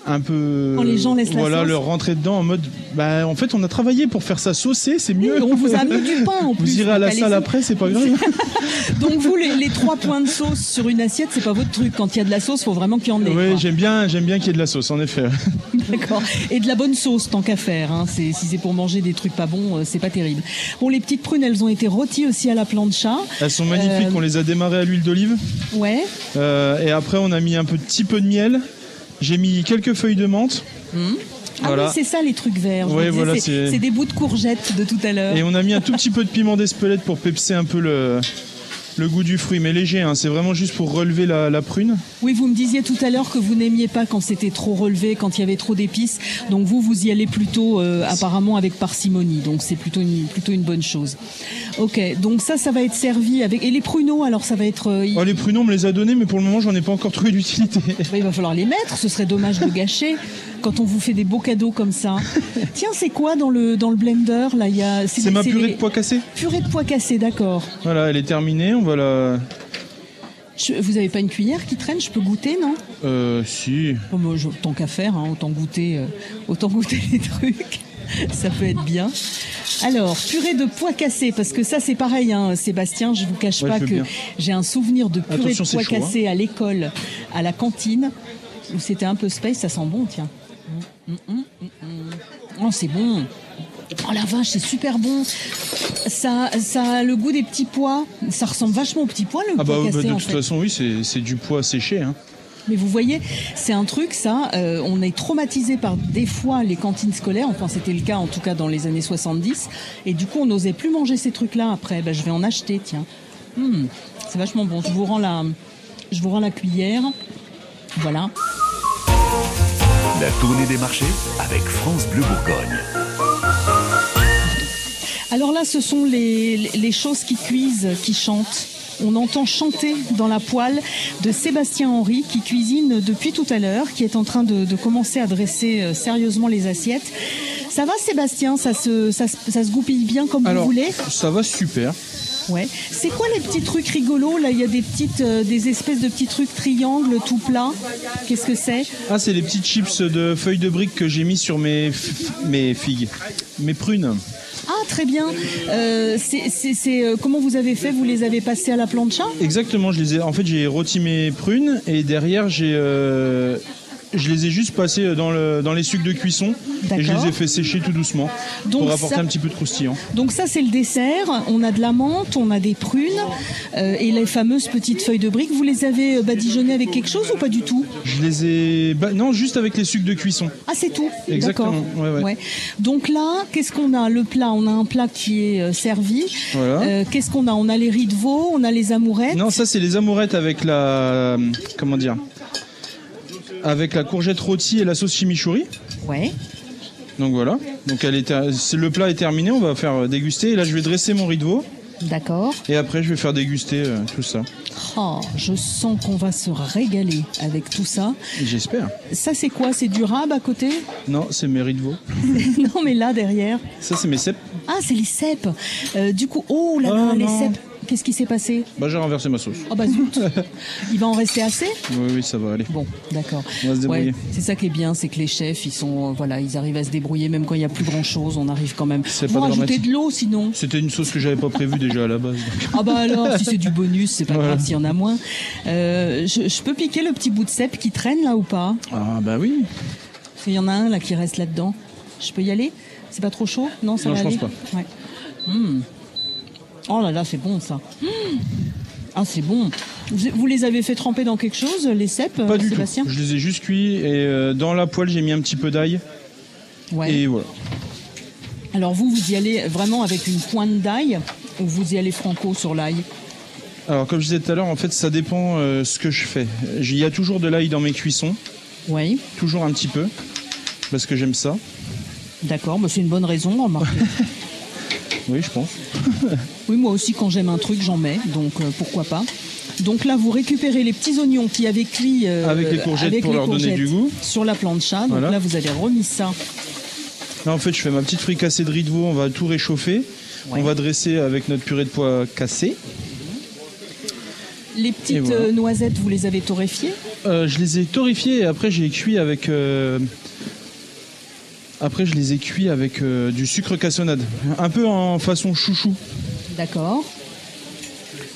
[SPEAKER 8] un peu.
[SPEAKER 2] Quand les gens laissent la
[SPEAKER 8] voilà,
[SPEAKER 2] sauce.
[SPEAKER 8] leur rentrer dedans en mode, bah en fait on a travaillé pour faire ça saucer, c'est mieux.
[SPEAKER 2] Oui, on vous a mis du pain en plus.
[SPEAKER 8] Vous irez à la salle après, c'est pas grave.
[SPEAKER 2] Donc vous, les, les trois points de sauce sur une assiette, c'est pas votre truc. Quand il y a de la sauce, faut vraiment qu'il y en ait.
[SPEAKER 8] Oui, j'aime bien, j'aime bien qu'il y ait de la sauce, en effet.
[SPEAKER 2] D'accord. Et de la bonne sauce, tant qu'à faire. Hein. C'est, si c'est pour manger des trucs pas bons, euh, c'est pas terrible. Bon, les petites prunes, elles ont été rôties aussi à la plancha.
[SPEAKER 8] Elles sont magnifiques,
[SPEAKER 2] Euh,
[SPEAKER 8] on les a démarrées à l'huile d'olive.
[SPEAKER 2] Ouais.
[SPEAKER 8] Euh, et après, on a mis un petit peu de miel. J'ai mis quelques feuilles de menthe.
[SPEAKER 2] Ah
[SPEAKER 8] Voilà.
[SPEAKER 2] oui, c'est ça les trucs verts.
[SPEAKER 8] Ouais, voilà,
[SPEAKER 2] c'est des bouts de courgettes de tout à l'heure.
[SPEAKER 8] Et on a mis un tout petit peu de piment d'Espelette pour pepser un peu le, le goût du fruit, mais léger. hein. C'est vraiment juste pour relever la, la prune.
[SPEAKER 2] Oui, vous me disiez tout à l'heure que vous n'aimiez pas quand c'était trop relevé, quand il y avait trop d'épices. Donc vous, vous y allez plutôt euh, apparemment avec parcimonie. Donc c'est plutôt une, plutôt une bonne chose. Ok, donc ça, ça va être servi avec... Et les pruneaux, alors ça va être... euh,
[SPEAKER 8] Oh, les pruneaux, on me les a donnés, mais pour le moment, j'en ai pas encore trouvé d'utilité.
[SPEAKER 2] Il va falloir les mettre, ce serait dommage de gâcher quand on vous fait des beaux cadeaux comme ça. Tiens, c'est quoi dans le, dans le blender là? Il y a,
[SPEAKER 8] C'est ma purée
[SPEAKER 2] les-
[SPEAKER 8] de pois cassés.
[SPEAKER 2] Purée de pois cassés, d'accord.
[SPEAKER 8] Voilà, elle est terminée. On va
[SPEAKER 2] Je- vous avez pas une cuillère qui traîne Je peux goûter, non?
[SPEAKER 8] Euh, si.
[SPEAKER 2] Bon, moi, je- Tant qu'à faire, hein, autant goûter, euh, autant goûter les trucs. Ça peut être bien. Alors, purée de pois cassés, parce que ça c'est pareil, hein, Sébastien, je vous cache
[SPEAKER 8] Ouais,
[SPEAKER 2] pas que j'ai un souvenir de purée
[SPEAKER 8] Attention,
[SPEAKER 2] de pois
[SPEAKER 8] chaud, hein.
[SPEAKER 2] cassés à l'école, à la cantine, où c'était un peu space, ça sent bon, tiens. Mm, mm, mm, mm. Oh, c'est bon. Oh la vache, c'est super bon. Ça, ça a le goût des petits pois. Ça ressemble vachement aux petits pois, le
[SPEAKER 8] Ah bah,
[SPEAKER 2] pois
[SPEAKER 8] bah, de
[SPEAKER 2] en
[SPEAKER 8] toute
[SPEAKER 2] fait.
[SPEAKER 8] façon, oui, c'est c'est du pois séché. Hein.
[SPEAKER 2] Mais vous voyez, c'est un truc, ça, euh, on est traumatisé par des fois les cantines scolaires, enfin c'était le cas en tout cas dans les années 70, et du coup on n'osait plus manger ces trucs-là après, ben, je vais en acheter, tiens. Hum, c'est vachement bon, je vous rends la, je vous rends la cuillère, voilà.
[SPEAKER 1] La tournée des marchés avec France Bleu Bourgogne.
[SPEAKER 2] Alors là, ce sont les, les choses qui cuisent, qui chantent. On entend chanter dans la poêle de Sébastien Henry qui cuisine depuis tout à l'heure, qui est en train de, de commencer à dresser euh, sérieusement les assiettes. Ça va Sébastien? Ça se, ça, se- ça se goupille bien comme
[SPEAKER 8] Alors,
[SPEAKER 2] vous voulez?
[SPEAKER 8] ça va super.
[SPEAKER 2] Ouais. C'est quoi les petits trucs rigolos Là, il y a des petites, euh, des espèces de petits trucs triangles tout plats. Qu'est-ce que c'est?
[SPEAKER 8] Ah, c'est les petites chips de feuilles de briques que j'ai mis sur mes, mes figues, mes prunes.
[SPEAKER 2] Ah, très bien. Euh, c'est, euh, comment vous avez fait? Vous les avez passés à la plancha?
[SPEAKER 8] Exactement, je les ai. En fait, j'ai rôti mes prunes et derrière, j'ai. Euh, je les ai juste passées dans, le, dans les sucs de cuisson et je les ai fait sécher tout doucement
[SPEAKER 2] Donc
[SPEAKER 8] pour apporter
[SPEAKER 2] ça-
[SPEAKER 8] un petit peu de croustillant.
[SPEAKER 2] Donc ça c'est le dessert. On a de la menthe, on a des prunes euh, et les fameuses petites feuilles de briques. Vous les avez euh, badigeonnées avec quelque chose ou pas du tout?
[SPEAKER 8] Je les ai. bah, non, juste avec les sucs de cuisson.
[SPEAKER 2] Ah c'est tout.
[SPEAKER 8] Exactement,
[SPEAKER 2] D'accord.
[SPEAKER 8] ouais, ouais.
[SPEAKER 2] Donc là, qu'est-ce qu'on a? Le plat, on a un plat qui est euh, servi.
[SPEAKER 8] Voilà.
[SPEAKER 2] Euh, qu'est-ce qu'on a? On a les riz de veau, on a les amourettes.
[SPEAKER 8] Non, ça c'est les amourettes avec la. Comment dire? Avec la courgette rôtie et la sauce chimichurri.
[SPEAKER 2] Ouais.
[SPEAKER 8] Donc voilà. Donc elle est le plat est terminé, on va faire euh, déguster. Et là je vais dresser mon riz de veau.
[SPEAKER 2] D'accord.
[SPEAKER 8] Et après je vais faire déguster euh, tout ça.
[SPEAKER 2] Oh, je sens qu'on va se régaler avec tout ça.
[SPEAKER 8] J'espère.
[SPEAKER 2] Ça c'est quoi? C'est du rab à côté?
[SPEAKER 8] Non, c'est mes riz de veau.
[SPEAKER 2] Non mais là derrière.
[SPEAKER 8] Ça c'est mes cèpes.
[SPEAKER 2] Ah c'est les cèpes. Euh, du coup, oh là là,
[SPEAKER 8] Oh,
[SPEAKER 2] les
[SPEAKER 8] non.
[SPEAKER 2] cèpes. Qu'est-ce qui s'est passé
[SPEAKER 8] Bah j'ai renversé ma sauce.
[SPEAKER 2] Oh bah zut Il va en rester assez
[SPEAKER 8] Oui, oui, ça va aller.
[SPEAKER 2] Bon, d'accord.
[SPEAKER 8] On va se débrouiller.
[SPEAKER 2] Ouais, c'est ça qui est bien, c'est que les chefs, ils sont, euh, voilà, ils arrivent à se débrouiller même quand il y a plus grand chose. On arrive quand même.
[SPEAKER 8] C'est pas dramatique.
[SPEAKER 2] de l'eau, sinon.
[SPEAKER 8] C'était une sauce que j'avais pas prévue déjà à la base. donc.
[SPEAKER 2] Ah bah alors, si c'est du bonus, c'est pas
[SPEAKER 8] Voilà.
[SPEAKER 2] grave s'il y en a moins. Euh, je, je peux piquer le petit bout de cèpe qui traîne là ou pas?
[SPEAKER 8] Ah bah oui.
[SPEAKER 2] Qu'il y en a un là qui reste là-dedans. Je peux y aller? C'est pas trop chaud? Non, ça
[SPEAKER 8] Non,
[SPEAKER 2] va
[SPEAKER 8] je
[SPEAKER 2] aller?
[SPEAKER 8] pense
[SPEAKER 2] Ouais. Hmm. Oh là là, c'est bon ça. Ah, c'est bon. Vous, vous les avez fait tremper dans quelque chose, les cèpes,
[SPEAKER 8] Pas du
[SPEAKER 2] Sébastien
[SPEAKER 8] tout. Je les ai juste cuits et euh, dans la poêle j'ai mis un petit peu d'ail.
[SPEAKER 2] Ouais.
[SPEAKER 8] Et voilà.
[SPEAKER 2] Alors vous, vous y allez vraiment avec une pointe d'ail ou vous y allez franco sur l'ail
[SPEAKER 8] Alors comme je disais tout à l'heure, en fait ça dépend euh, ce que je fais. Il y a toujours de l'ail dans mes cuissons.
[SPEAKER 2] Oui.
[SPEAKER 8] Toujours un petit peu. Parce que j'aime ça.
[SPEAKER 2] D'accord, bah c'est une bonne raison, remarquez.
[SPEAKER 8] Oui, je pense.
[SPEAKER 2] oui, moi aussi, quand j'aime un truc, j'en mets, donc euh, pourquoi pas. Donc là, vous récupérez les petits oignons qui avaient cuit euh,
[SPEAKER 8] Avec les courgettes
[SPEAKER 2] avec
[SPEAKER 8] pour
[SPEAKER 2] les
[SPEAKER 8] leur donner du goût.
[SPEAKER 2] sur la plancha. Donc
[SPEAKER 8] Voilà.
[SPEAKER 2] là, vous avez remis ça.
[SPEAKER 8] Là en fait je fais ma petite fricassée de riz de veau, on va tout réchauffer. On va dresser avec notre purée de pois cassée.
[SPEAKER 2] Les
[SPEAKER 8] Et
[SPEAKER 2] petites
[SPEAKER 8] voilà.
[SPEAKER 2] euh, noisettes, vous les avez torréfiées?
[SPEAKER 8] Euh, je les ai torréfiés et après j'ai cuit avec. euh, Après je les ai cuits avec euh, du sucre cassonade. Un peu en façon chouchou.
[SPEAKER 2] D'accord.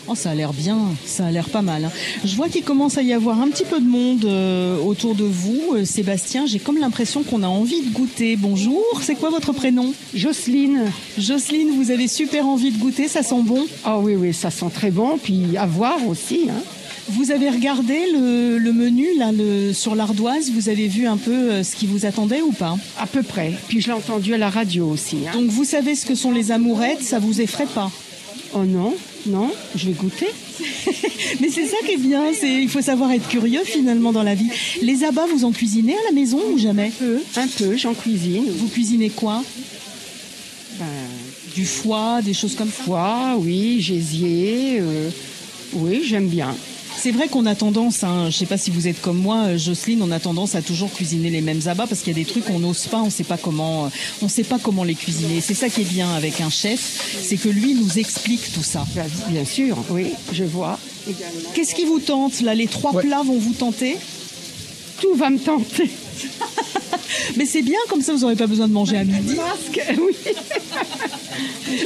[SPEAKER 2] Oh, ça a l'air bien, ça a l'air pas mal. hein. Je vois qu'il commence à y avoir un petit peu de monde euh, autour de vous. Euh, Sébastien, j'ai comme l'impression qu'on a envie de goûter. Bonjour, c'est quoi votre prénom?
[SPEAKER 12] Jocelyne.
[SPEAKER 2] Jocelyne, vous avez super envie de goûter, ça sent bon?
[SPEAKER 12] Ah oui, oui, ça sent très bon, puis à voir aussi. hein.
[SPEAKER 2] Vous avez regardé le, le menu là, le, sur l'ardoise, vous avez vu un peu euh, ce qui vous attendait ou pas?
[SPEAKER 12] À peu près. Puis je l'ai entendu à la radio aussi. hein.
[SPEAKER 2] Donc vous savez ce que sont les amourettes, ça vous effraie pas?
[SPEAKER 12] Oh non, non, je vais goûter.
[SPEAKER 2] Mais c'est ça qui est bien, c'est il faut savoir être curieux finalement dans la vie. Les abats, vous en cuisinez à la maison ou jamais?
[SPEAKER 12] Un peu, j'en cuisine.
[SPEAKER 2] Vous cuisinez quoi?
[SPEAKER 12] Ben,
[SPEAKER 2] Du foie, des choses comme ça?
[SPEAKER 12] Foie, oui, gésier, euh, oui, j'aime bien.
[SPEAKER 2] C'est vrai qu'on a tendance, hein, je sais pas si vous êtes comme moi, euh, Jocelyne, on a tendance à toujours cuisiner les mêmes abats parce qu'il y a des trucs qu'on n'ose pas, on sait pas comment, euh, on sait pas comment les cuisiner. C'est ça qui est bien avec un chef, c'est que lui nous explique tout ça.
[SPEAKER 12] Ben, bien sûr, oui, je vois.
[SPEAKER 2] Qu'est-ce qui vous tente là? Les trois plats vont vous tenter?
[SPEAKER 12] Tout va me tenter.
[SPEAKER 2] Mais c'est bien, comme ça vous n'aurez pas besoin de manger à midi.
[SPEAKER 12] Masque, oui.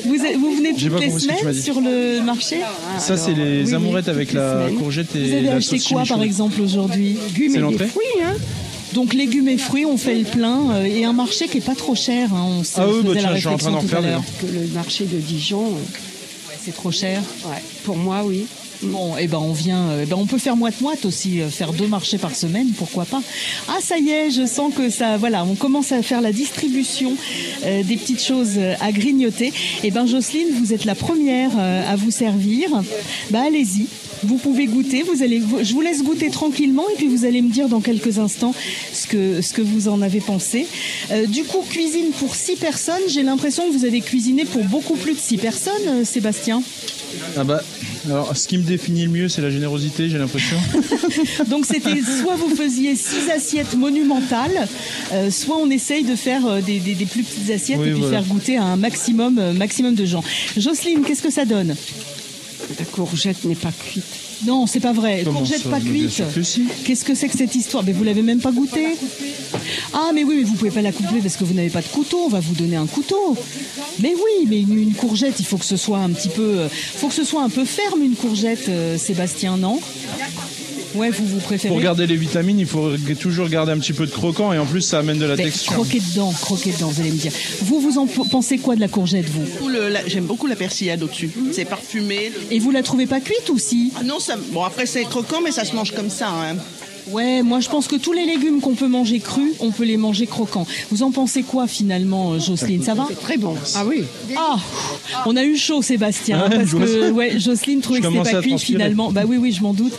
[SPEAKER 2] Vous, êtes- vous venez toutes les semaines sur le marché
[SPEAKER 8] Ça c'est les
[SPEAKER 12] oui,
[SPEAKER 8] amourettes
[SPEAKER 12] oui,
[SPEAKER 8] avec la
[SPEAKER 12] semaines.
[SPEAKER 8] courgette et
[SPEAKER 2] Vous avez
[SPEAKER 8] la
[SPEAKER 2] acheté
[SPEAKER 8] sauce
[SPEAKER 2] quoi par exemple aujourd'hui?
[SPEAKER 12] Légumes
[SPEAKER 8] C'est l'entrée
[SPEAKER 12] fruits, hein.
[SPEAKER 2] Donc légumes et fruits, on fait le plein euh, et un marché qui est pas trop cher. hein, on
[SPEAKER 8] Ah oui, bah
[SPEAKER 2] la
[SPEAKER 8] tiens, je suis en train d'en
[SPEAKER 2] l'heure.
[SPEAKER 12] Que le marché de Dijon, euh,
[SPEAKER 2] Ouais, C'est trop cher.
[SPEAKER 12] ouais, pour moi, oui.
[SPEAKER 2] Bon, eh ben on vient, euh, eh ben on peut faire moite-moite aussi, euh, faire deux marchés par semaine, pourquoi pas. Ah ça y est, je sens que ça, voilà, on commence à faire la distribution euh, des petites choses à grignoter. Eh ben Jocelyne, vous êtes la première euh, à vous servir. Bah allez-y. Vous pouvez goûter, vous allez, vous- je vous laisse goûter tranquillement et puis vous allez me dire dans quelques instants ce que ce que vous en avez pensé. Euh, du coup, cuisine pour six personnes. J'ai l'impression que vous avez cuisiné pour beaucoup plus de six personnes, euh, Sébastien.
[SPEAKER 8] Ah bah, alors ce qui me définit le mieux c'est la générosité, j'ai l'impression.
[SPEAKER 2] Donc c'était soit vous faisiez six assiettes monumentales, euh, soit on essaye de faire euh, des, des- des plus petites assiettes
[SPEAKER 8] Oui,
[SPEAKER 2] et puis
[SPEAKER 8] voilà.
[SPEAKER 2] faire goûter à un maximum, euh, maximum de gens. Jocelyne, qu'est-ce que ça donne?
[SPEAKER 12] La courgette n'est pas cuite.
[SPEAKER 2] Non, c'est pas vrai.
[SPEAKER 8] Comment
[SPEAKER 2] Courgette
[SPEAKER 8] ça
[SPEAKER 2] pas cuite. Qu'est-ce que c'est que cette histoire? Mais vous l'avez même pas goûté Ah, mais oui, mais vous pouvez pas la couper parce que vous n'avez pas de couteau. On va vous donner un couteau. Mais oui, mais une, une courgette, il faut que ce soit un petit peu, euh, faut que ce soit un peu ferme une courgette, euh, Sébastien, non? Ouais, vous vous préférez.
[SPEAKER 8] Pour garder les vitamines, il faut toujours garder un petit peu de croquant et en plus ça amène de la
[SPEAKER 2] Mais
[SPEAKER 8] texture.
[SPEAKER 2] croquez dedans, croquez dedans, vous allez me dire. Vous, vous en pensez quoi de la courgette, vous?
[SPEAKER 13] J'aime beaucoup la persillade au-dessus. C'est parfumé. le-
[SPEAKER 2] Et vous la trouvez pas cuite aussi?
[SPEAKER 13] Ah non, ça, bon après c'est croquant, mais ça se mange comme ça. hein.
[SPEAKER 2] Ouais, moi je pense que tous les légumes qu'on peut manger crus, on peut les manger croquants. Vous en pensez quoi finalement, euh, Jocelyne? Ça va?
[SPEAKER 12] C'est très bon. Ah oui.
[SPEAKER 2] Ah, on a eu chaud, Sébastien,
[SPEAKER 8] Ouais,
[SPEAKER 2] parce que ouais, Jocelyne trouvait que c'était pas cuit finalement. Bah oui, oui, je m'en doute.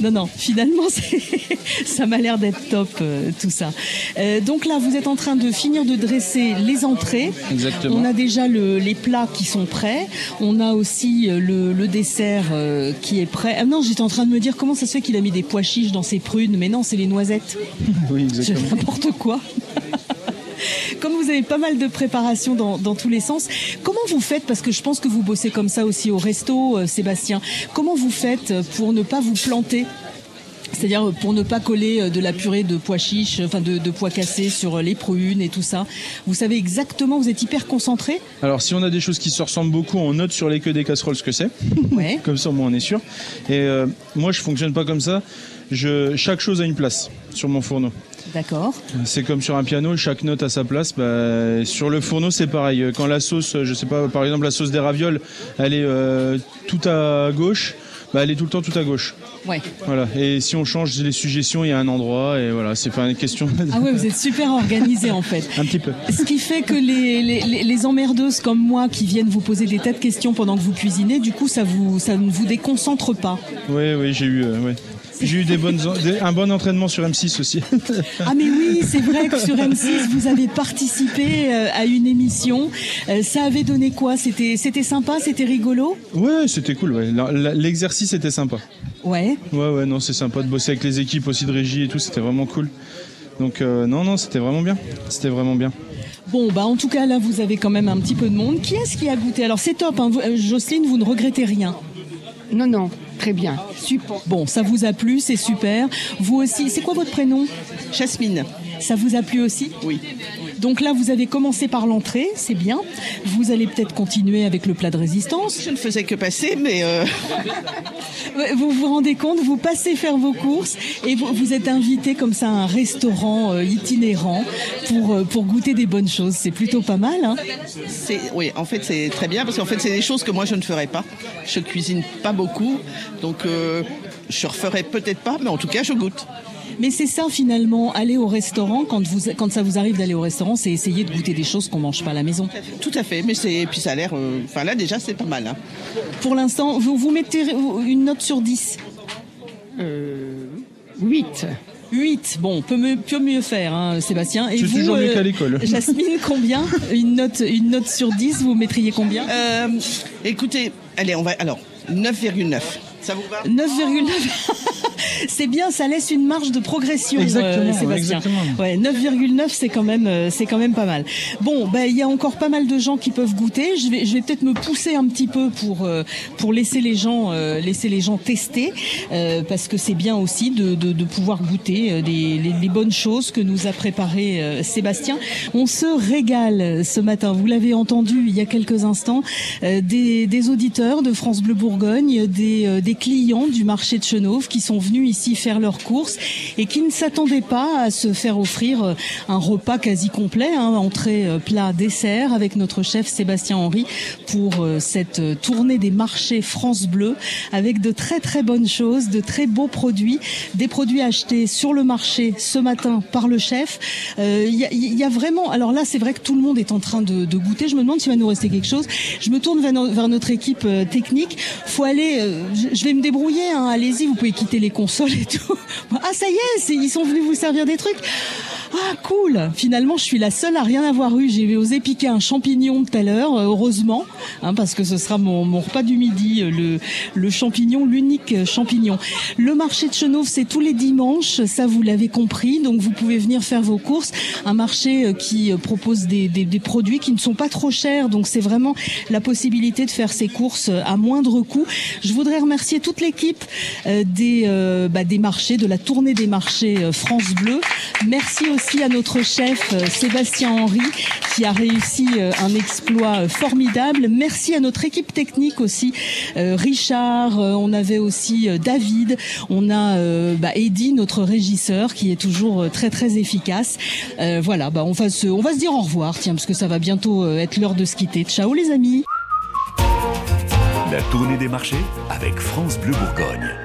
[SPEAKER 2] Non, non, finalement, ça m'a l'air d'être top euh, tout ça. Euh, donc là, vous êtes en train de finir de dresser les entrées.
[SPEAKER 8] Exactement.
[SPEAKER 2] On a déjà le- les plats qui sont prêts. On a aussi le, le dessert euh, qui est prêt. Ah non, j'étais en train de me dire comment ça se fait qu'il a mis des pois chiches dans ses prunes, mais non, c'est les noisettes.
[SPEAKER 8] Oui,
[SPEAKER 2] C'est
[SPEAKER 8] exactement.
[SPEAKER 2] n'importe quoi. Comme vous avez pas mal de préparation dans, dans tous les sens, comment vous faites Parce que je pense que vous bossez comme ça aussi au resto, euh, Sébastien. Comment vous faites pour ne pas vous planter? C'est-à-dire euh, pour ne pas coller euh, de la purée de pois chiches, enfin de, de pois cassés sur les prunes et tout ça. Vous savez exactement, vous êtes hyper concentré?
[SPEAKER 8] Alors si on a des choses qui se ressemblent beaucoup, on note sur les queues des casseroles ce que c'est.
[SPEAKER 2] Ouais.
[SPEAKER 8] Comme ça, au moins, on est sûr. Et euh, moi, je fonctionne pas comme ça. Je, chaque chose a une place sur mon fourneau.
[SPEAKER 2] D'accord.
[SPEAKER 8] C'est comme sur un piano, chaque note a sa place. Bah, sur le fourneau, c'est pareil. Quand la sauce, je sais pas, par exemple la sauce des ravioles, elle est euh, tout à gauche, bah, elle est tout le temps tout à gauche.
[SPEAKER 2] Ouais.
[SPEAKER 8] Voilà. Et si on change les suggestions, il y a un endroit et voilà, c'est pas une question.
[SPEAKER 2] Ah ouais, vous êtes super organisé en fait.
[SPEAKER 8] Un petit peu.
[SPEAKER 2] Ce qui fait que les, les, les emmerdeuses comme moi qui viennent vous poser des tas de questions pendant que vous cuisinez, du coup, ça vous ça ne vous déconcentre pas.
[SPEAKER 8] Oui, oui, j'ai eu, euh, ouais. J'ai eu des bonnes, des- un bon entraînement sur M6 aussi.
[SPEAKER 2] Ah mais oui, c'est vrai que sur M6 vous avez participé euh, à une émission. Euh, Ça avait donné quoi? C'était c'était sympa, c'était rigolo?
[SPEAKER 8] Ouais, c'était cool. Ouais. L'exercice était sympa.
[SPEAKER 2] Ouais.
[SPEAKER 8] Ouais, ouais, non, c'est sympa de bosser avec les équipes aussi de régie et tout. C'était vraiment cool. Donc euh, non, non, c'était vraiment bien. C'était vraiment bien.
[SPEAKER 2] Bon bah en tout cas là vous avez quand même un petit peu de monde. Qui est-ce qui a goûté? Alors c'est top. Hein. Vous- euh, Jocelyne, vous ne regrettez rien?
[SPEAKER 12] Non, non, très bien. Super.
[SPEAKER 2] Bon, ça vous a plu, c'est super. Vous aussi, c'est quoi votre prénom?
[SPEAKER 13] Jasmine.
[SPEAKER 2] Ça vous a plu aussi
[SPEAKER 13] Oui.
[SPEAKER 2] Donc là, vous avez commencé par l'entrée, c'est bien. Vous allez peut-être continuer avec le plat de résistance.
[SPEAKER 13] Je ne faisais que passer, mais euh,
[SPEAKER 2] Vous vous rendez compte, vous passez faire vos courses et vous, vous êtes invité comme ça à un restaurant euh, itinérant pour, euh, pour goûter des bonnes choses. C'est plutôt pas mal. Hein
[SPEAKER 13] oui, en fait c'est très bien parce qu'en fait c'est des choses que moi je ne ferais pas. Je cuisine pas beaucoup, donc je referai peut-être pas, mais en tout cas je goûte.
[SPEAKER 2] Mais c'est ça finalement, aller au restaurant, quand, vous, quand ça vous arrive d'aller au restaurant, c'est essayer de goûter des choses qu'on mange pas à la maison.
[SPEAKER 13] Tout à fait, mais c'est puis ça a l'air. euh, Enfin là déjà c'est pas mal. hein.
[SPEAKER 2] Pour l'instant, vous, vous mettez une note sur 10
[SPEAKER 12] Euh, 8.
[SPEAKER 2] 8, bon, peut mieux, peut mieux faire, hein, Sébastien. Et vous,
[SPEAKER 8] toujours mieux qu'à l'école.
[SPEAKER 2] Jasmine, combien? Une note, une note sur 10, vous mettriez combien?
[SPEAKER 13] Euh, écoutez, allez on va alors 9,9. Ça vous va
[SPEAKER 2] 9,9. c'est bien, ça laisse une marge de progression, euh,
[SPEAKER 8] Exactement,
[SPEAKER 2] Sébastien.
[SPEAKER 8] exactement.
[SPEAKER 2] Ouais, 9,9, c'est quand même, euh, c'est quand même pas mal. Bon, ben il y a encore pas mal de gens qui peuvent goûter. Je vais, je vais peut-être me pousser un petit peu pour euh, pour laisser les gens, euh, laisser les gens tester, euh, parce que c'est bien aussi de, de, de pouvoir goûter des, les, les bonnes choses que nous a préparé euh, Sébastien. On se régale ce matin. Vous l'avez entendu il y a quelques instants, euh, des, des auditeurs de France Bleu Bourgogne, des, euh, clients du marché de Chenauve qui sont venus ici faire leurs courses et qui ne s'attendaient pas à se faire offrir euh, un repas quasi complet, hein, entrée, euh, plat, dessert, avec notre chef Sébastien Henry pour euh, cette tournée des marchés France Bleu, avec de très très bonnes choses, de très beaux produits, des produits achetés sur le marché ce matin par le chef. Il y, a, vraiment, alors là c'est vrai que tout le monde est en train de, goûter. Je me demande s'il va nous rester quelque chose. Je me tourne vers, no- vers notre équipe technique. Faut aller, je, je vais me débrouiller. Hein, Allez-y, vous pouvez quitter les consoles et tout. Ah ça y est, ils sont venus vous servir des trucs. Ah cool Finalement, je suis la seule à rien avoir eu. J'ai osé piquer un champignon tout à l'heure, euh, heureusement, hein, parce que ce sera mon, repas du midi, euh, le, champignon, l'unique euh, champignon. Le marché de Chenauve, c'est tous les dimanches, ça vous l'avez compris, donc vous pouvez venir faire vos courses. Un marché qui propose des, des, produits qui ne sont pas trop chers, donc c'est vraiment la possibilité de faire ses courses à moindre coût. Je voudrais remercier toute l'équipe euh, des, euh, bah, des marchés, de la tournée des marchés euh, France Bleu. Merci aussi à notre chef Sébastien Henry qui a réussi un exploit formidable. Merci à notre équipe technique aussi, Richard, on avait aussi David, on a bah, Eddie, notre régisseur, qui est toujours très très efficace. Euh, voilà, bah, on va se, on va se dire au revoir, tiens, parce que ça va bientôt être l'heure de se quitter. Ciao les amis.
[SPEAKER 1] La tournée des marchés avec France Bleu Bourgogne.